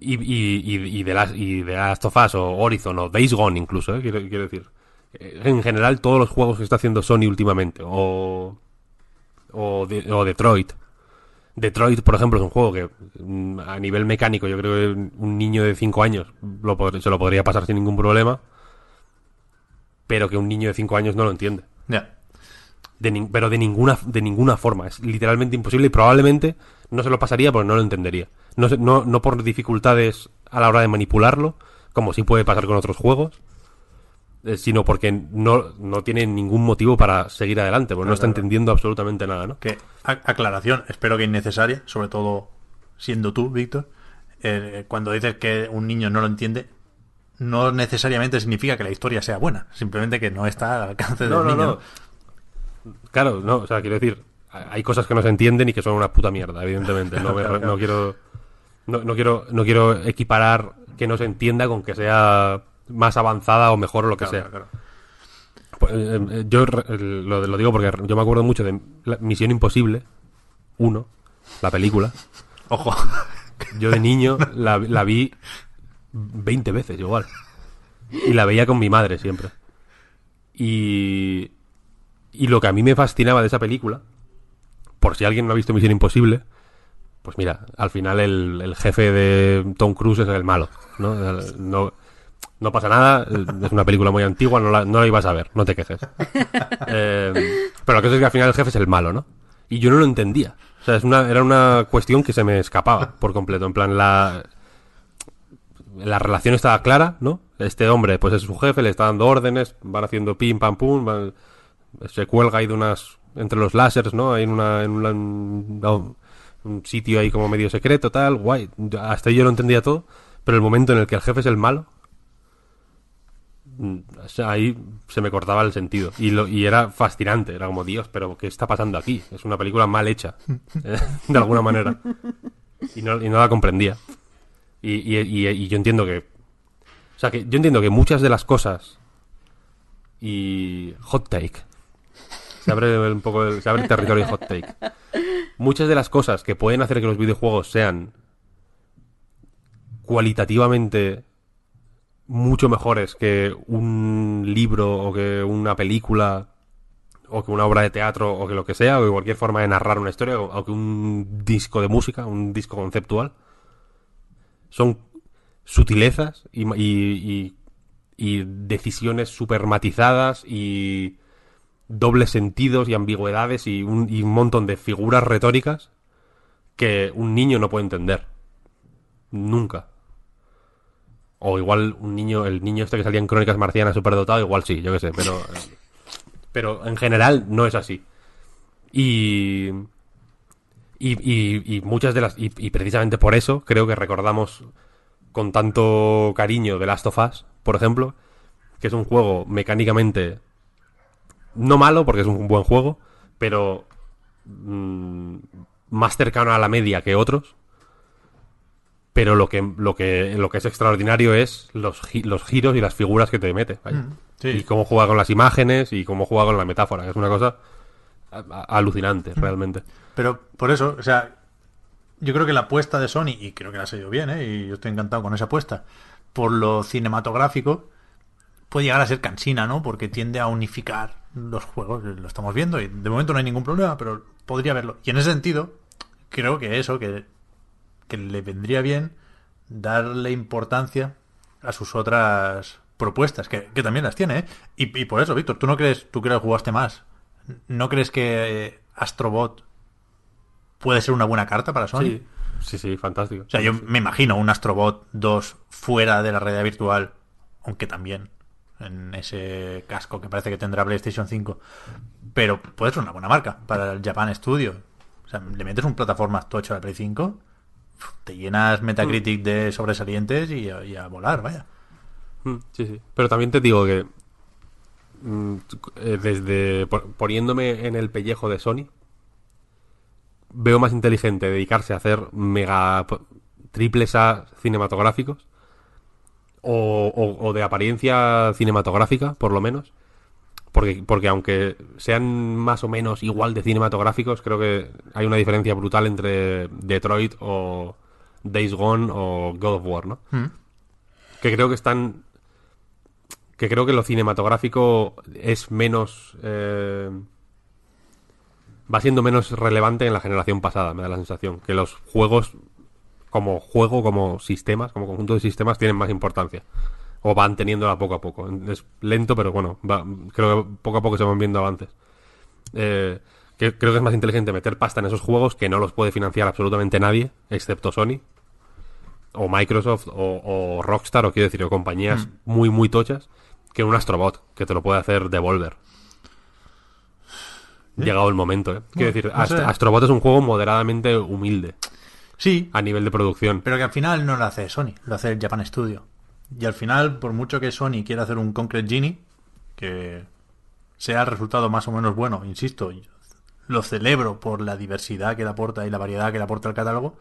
y, y, de las, y de Last of Us o Horizon o Days Gone incluso, ¿eh? quiero, decir. En general, todos los juegos que está haciendo Sony últimamente, o, o Detroit, Detroit, por ejemplo, es un juego que mm, a nivel mecánico yo creo que un niño de 5 años lo, se lo podría pasar sin ningún problema, pero que un niño de 5 años no lo entiende. De pero de ninguna, de ninguna forma. Es literalmente imposible y probablemente no se lo pasaría porque no lo entendería. No, no, no por dificultades a la hora de manipularlo, como sí puede pasar con otros juegos, eh, sino porque no, no tiene ningún motivo para seguir adelante, porque no está entendiendo absolutamente nada, ¿no? Que, aclaración, espero que innecesaria, sobre todo siendo tú, Víctor, eh, cuando dices que un niño no lo entiende, no necesariamente significa que la historia sea buena, simplemente que no está al alcance del niño. No. Claro, no, o sea, quiero decir, hay cosas que no se entienden y que son una puta mierda, evidentemente. No, no quiero, no, no, quiero, no quiero equiparar que no se entienda con que sea más avanzada o mejor o lo que sea. Pues, eh, eh, yo lo, lo, digo porque yo me acuerdo mucho de Misión Imposible 1, la película. Ojo. Yo de niño la, la vi 20 veces igual. Y la veía con mi madre siempre. Y, y lo que a mí me fascinaba de esa película, por si alguien no ha visto Misión Imposible, pues mira, al final el, el jefe de Tom Cruise es el malo, ¿no? no no pasa nada, es una película muy antigua, no la, no la ibas a ver, no te quejes. Eh, pero lo que es que al final el jefe es el malo, ¿no? Y yo no lo entendía. O sea, es una, era una cuestión que se me escapaba por completo. En plan, la, la relación estaba clara, ¿no? Este hombre, pues es su jefe, le está dando órdenes, van haciendo pim, pam, pum, se cuelga ahí de unas, entre los láseres, ¿no? Hay en una, en un, un sitio ahí como medio secreto, tal, guay. Hasta yo lo entendía todo, pero el momento en el que el jefe es el malo, Mm, ahí se me cortaba el sentido. Y, lo, y era fascinante, era como, Dios, pero ¿qué está pasando aquí? Es una película mal hecha, de alguna manera. Y no la comprendía. Y, yo entiendo que... O sea, que yo entiendo que muchas de las cosas... Y... Hot take. Se abre un poco... Se abre el territorio hot take. Muchas de las cosas que pueden hacer que los videojuegos sean cualitativamente mucho mejores que un libro o que una película o que una obra de teatro o que lo que sea, o que cualquier forma de narrar una historia o, que un disco de música, un disco conceptual. Son sutilezas y, y, y, decisiones super matizadas y dobles sentidos y ambigüedades y un, y un montón de figuras retóricas que un niño no puede entender. Nunca. O igual un niño, el niño este que salía en Crónicas Marcianas superdotado, igual sí, yo qué sé, pero. Pero en general no es así. Y. Y, y, y muchas de las. Y, y, precisamente por eso creo que recordamos con tanto cariño The Last of Us, por ejemplo, que es un juego mecánicamente. No malo, porque es un buen juego, pero. Mmm, más cercano a la media que otros pero lo que, lo que, lo que es extraordinario es los, los giros y las figuras que te mete. Mm, y cómo juega con las imágenes y cómo juega con la metáfora, que es una cosa alucinante, mm. realmente. Pero por eso, o sea, yo creo que la apuesta de Sony, y creo que la ha salido bien, ¿eh? y yo estoy encantado con esa apuesta, por lo cinematográfico, puede llegar a ser cansina, ¿no? Porque tiende a unificar los juegos, lo estamos viendo, y de momento no hay ningún problema, pero podría verlo. Y en ese sentido, creo que eso, que que le vendría bien darle importancia a sus otras propuestas, que, también las tiene, ¿eh? y, por eso, Víctor, tú no crees, tú crees que jugaste más, ¿no crees que eh, Astrobot puede ser una buena carta para Sony? Sí, sí, sí fantástico. O sea, yo me imagino un Astrobot 2 fuera de la realidad virtual, aunque también en ese casco que parece que tendrá PlayStation 5, pero puede ser una buena marca para el Japan Studio. O sea, le metes un plataforma tocho al Play 5 te llenas Metacritic de sobresalientes y a, volar, vaya. Mm, Sí, sí. Pero también te digo que mm, eh, desde po- poniéndome en el pellejo de Sony veo más inteligente dedicarse a hacer mega triples A cinematográficos o, o- o de apariencia cinematográfica, por lo menos. Porque, porque aunque sean más o menos igual de cinematográficos, creo que hay una diferencia brutal entre Detroit o Days Gone o God of War, ¿no? Mm. Que creo que están que creo que lo cinematográfico es menos eh, va siendo menos relevante en la generación pasada me da la sensación que los juegos como juego como sistemas como conjunto de sistemas tienen más importancia o van teniéndola poco a poco. Es lento pero bueno va- creo que poco a poco se van viendo avances. Eh, que creo que es más inteligente meter pasta en esos juegos que no los puede financiar absolutamente nadie excepto Sony o Microsoft o, o Rockstar o quiero decir o compañías muy muy tochas que un Astrobot que te lo puede hacer Devolver llegado el momento ¿eh? quiero decir no sé. Ast- Astrobot es un juego moderadamente humilde Sí, a nivel de producción pero que al final no lo hace Sony, lo hace el Japan Studio. Y al final, por mucho que Sony quiera hacer un Concrete Genie, que sea el resultado más o menos bueno, insisto, lo celebro por la diversidad que le aporta y la variedad que le aporta el catálogo.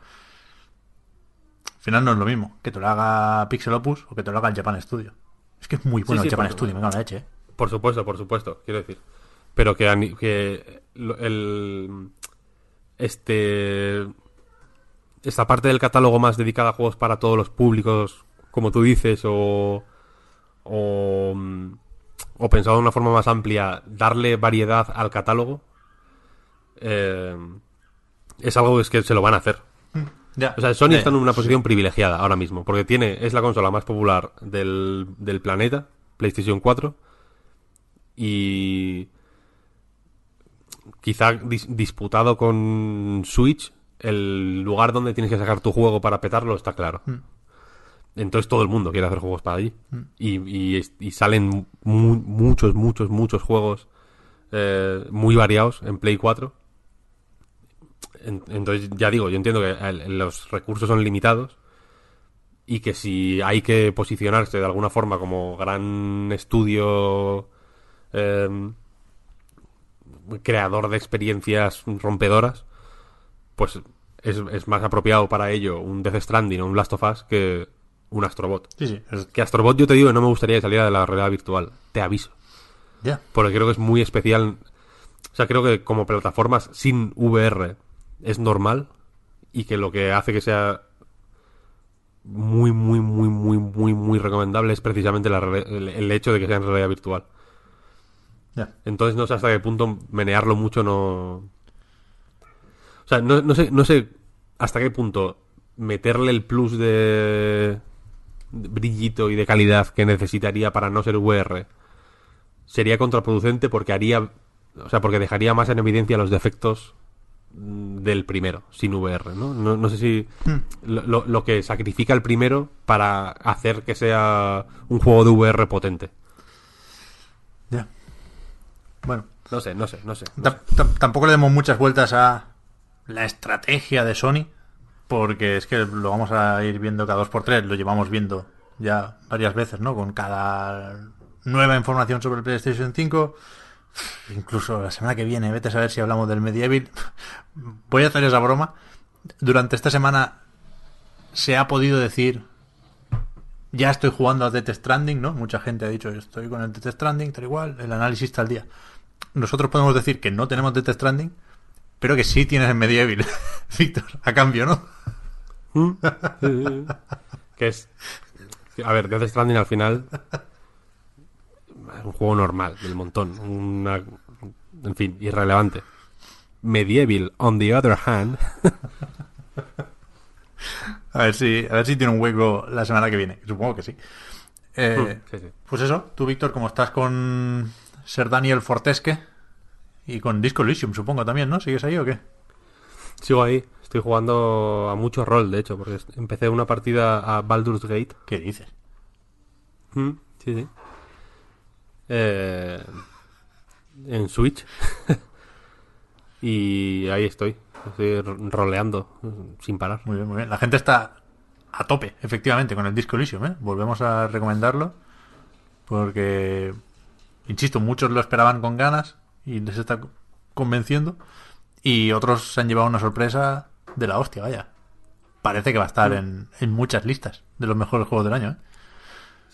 Al final no es lo mismo que te lo haga Pixel Opus o que te lo haga el Japan Studio. Es que es muy bueno sí, el Japan Studio, me cago la leche, ¿eh? Por supuesto, por supuesto, quiero decir. Pero que, el este esta parte del catálogo más dedicada a juegos para todos los públicos, como tú dices, o o, o pensado de una forma más amplia, darle variedad al catálogo, eh, es algo que es que se lo van a hacer. O sea, Sony está en una posición privilegiada ahora mismo, porque tiene, es la consola más popular del, del planeta, PlayStation 4, y quizá dis- disputado con Switch, el lugar donde tienes que sacar tu juego para petarlo está claro. Entonces todo el mundo quiere hacer juegos para allí. Y, y salen mu- muchos, muchos, muchos juegos eh, muy variados en Play 4. En- Entonces, ya digo, yo entiendo que el- los recursos son limitados y que si hay que posicionarse de alguna forma como gran estudio eh, creador de experiencias rompedoras, pues es, es más apropiado para ello un Death Stranding o un Last of Us que un Astrobot. Sí, sí. es- Que Astrobot yo te digo que no me gustaría que saliera de la realidad virtual, te aviso. Ya. Porque creo que es muy especial. O sea, creo que como plataformas sin VR es normal y que lo que hace que sea muy, muy, muy, muy, muy, muy recomendable es precisamente la el hecho de que sea en realidad virtual. Entonces no sé hasta qué punto menearlo mucho no... O sea, no, no sé, no sé hasta qué punto meterle el plus de brillito y de calidad que necesitaría para no ser VR sería contraproducente porque haría... O sea, porque dejaría más en evidencia los defectos mm, del primero, sin VR, ¿no? No, no sé si lo, lo- lo que sacrifica el primero para hacer que sea un juego de VR potente. Bueno. No sé, no sé, no sé. no tampoco le demos muchas vueltas a la estrategia de Sony, porque es que lo vamos a ir viendo cada dos por tres, lo llevamos viendo ya varias veces, ¿no? Con cada nueva información sobre el PlayStation 5, incluso la semana que viene, vete a saber si hablamos del Medieval. Voy a hacer esa broma. Durante esta semana se ha podido decir ya estoy jugando a Death Stranding, ¿no? Mucha gente ha dicho, estoy con el Death Stranding, tal igual, el análisis está al día. Nosotros podemos decir que no tenemos Death Stranding, pero que sí tienes el Medieval, Víctor, a cambio, ¿no? que es. A ver, Death Stranding al final. Es un juego normal, del montón. En fin, irrelevante. Medieval, on the other hand. A ver si, a ver si tiene un hueco la semana que viene. Supongo que sí. Eh, Sí, sí. Pues eso, tú, Víctor, como estás con Ser Daniel Fortesque y con Disco Elysium, supongo también, ¿no? ¿Sigues ahí o qué? Sigo ahí. Estoy jugando a mucho rol, de hecho, porque empecé una partida a Baldur's Gate. ¿Qué dices? Mm, Sí, sí. Eh, en Switch. y ahí estoy. Estoy roleando sin parar. Muy bien, muy bien. La gente está a tope, efectivamente, con el Disco Elysium, ¿eh? Volvemos a recomendarlo. Porque, insisto, muchos lo esperaban con ganas y les está convenciendo. Y otros se han llevado una sorpresa de la hostia, vaya. Parece que va a estar en, en muchas listas de los mejores juegos del año. ¿eh?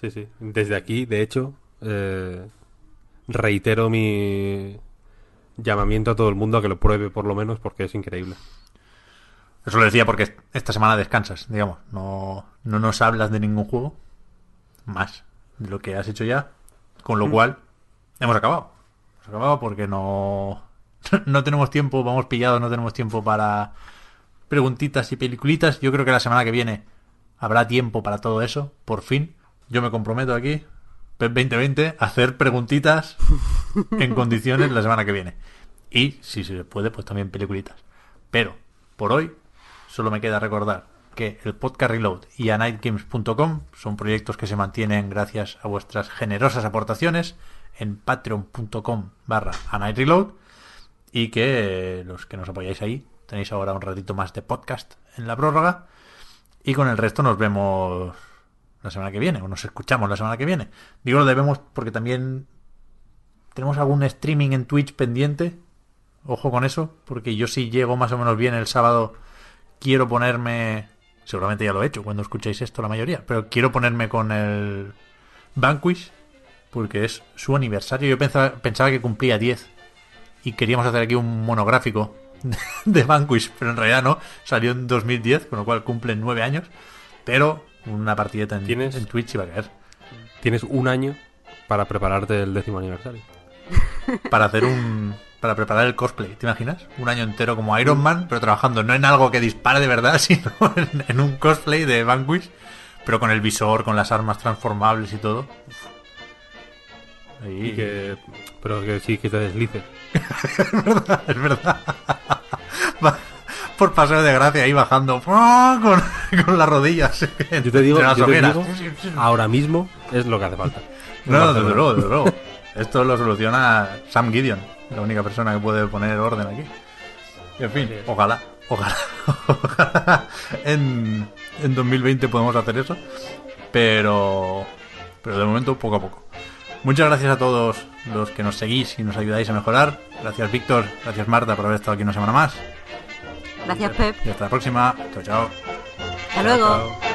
Sí, sí. Desde aquí, de hecho, eh, reitero mi llamamiento a todo el mundo a que lo pruebe por lo menos porque es increíble. Eso lo decía porque esta semana descansas, digamos. No, no nos hablas de ningún juego más de lo que has hecho ya. Con lo cual, hemos acabado. Hemos acabado porque no, no tenemos tiempo, vamos pillados, no tenemos tiempo para preguntitas y peliculitas. Yo creo que la semana que viene habrá tiempo para todo eso, por fin. Yo me comprometo aquí, PEP 2020, a hacer preguntitas en condiciones la semana que viene. Y si se puede, pues también peliculitas. Pero, por hoy, solo me queda recordar que el podcast Reload y a nightgames.com son proyectos que se mantienen gracias a vuestras generosas aportaciones en patreon.com barra a Reload y que los que nos apoyáis ahí tenéis ahora un ratito más de podcast en la prórroga y con el resto nos vemos la semana que viene o nos escuchamos la semana que viene. Digo lo debemos porque también tenemos algún streaming en Twitch pendiente. Ojo con eso, porque yo si llego más o menos bien el sábado quiero ponerme seguramente ya lo he hecho cuando escucháis esto la mayoría, pero quiero ponerme con el Vanquish porque es su aniversario. Yo pensaba, pensaba que cumplía 10 y queríamos hacer aquí un monográfico de Vanquish, pero en realidad no, salió en 2010, con lo cual cumple 9 años, pero una partideta en, ¿Tienes? en Twitch iba a caer. Tienes un año para prepararte el décimo aniversario. Para hacer un... Para preparar el cosplay, ¿te imaginas? Un año entero como Iron Man, pero trabajando no en algo que dispare de verdad, sino en, en un cosplay de Vanquish, pero con el visor, con las armas transformables y todo. Y que, pero que sí, que te deslices. es verdad. Va por paseo de gracia ahí bajando con, con las rodillas. Yo te digo, entre las yo te ojeras. digo, ahora mismo es lo que hace falta. No, desde luego, desde luego. Esto lo soluciona Sam Gideon, la única persona que puede poner orden aquí. Y en fin, ojalá, ojalá, ojalá en, en 2020 podemos hacer eso. Pero, pero de momento poco a poco. Muchas gracias a todos los que nos seguís y nos ayudáis a mejorar. Gracias Víctor, gracias Marta por haber estado aquí una semana más. Gracias, Pep. Y hasta la próxima. Chao, chao. Hasta luego. Chao.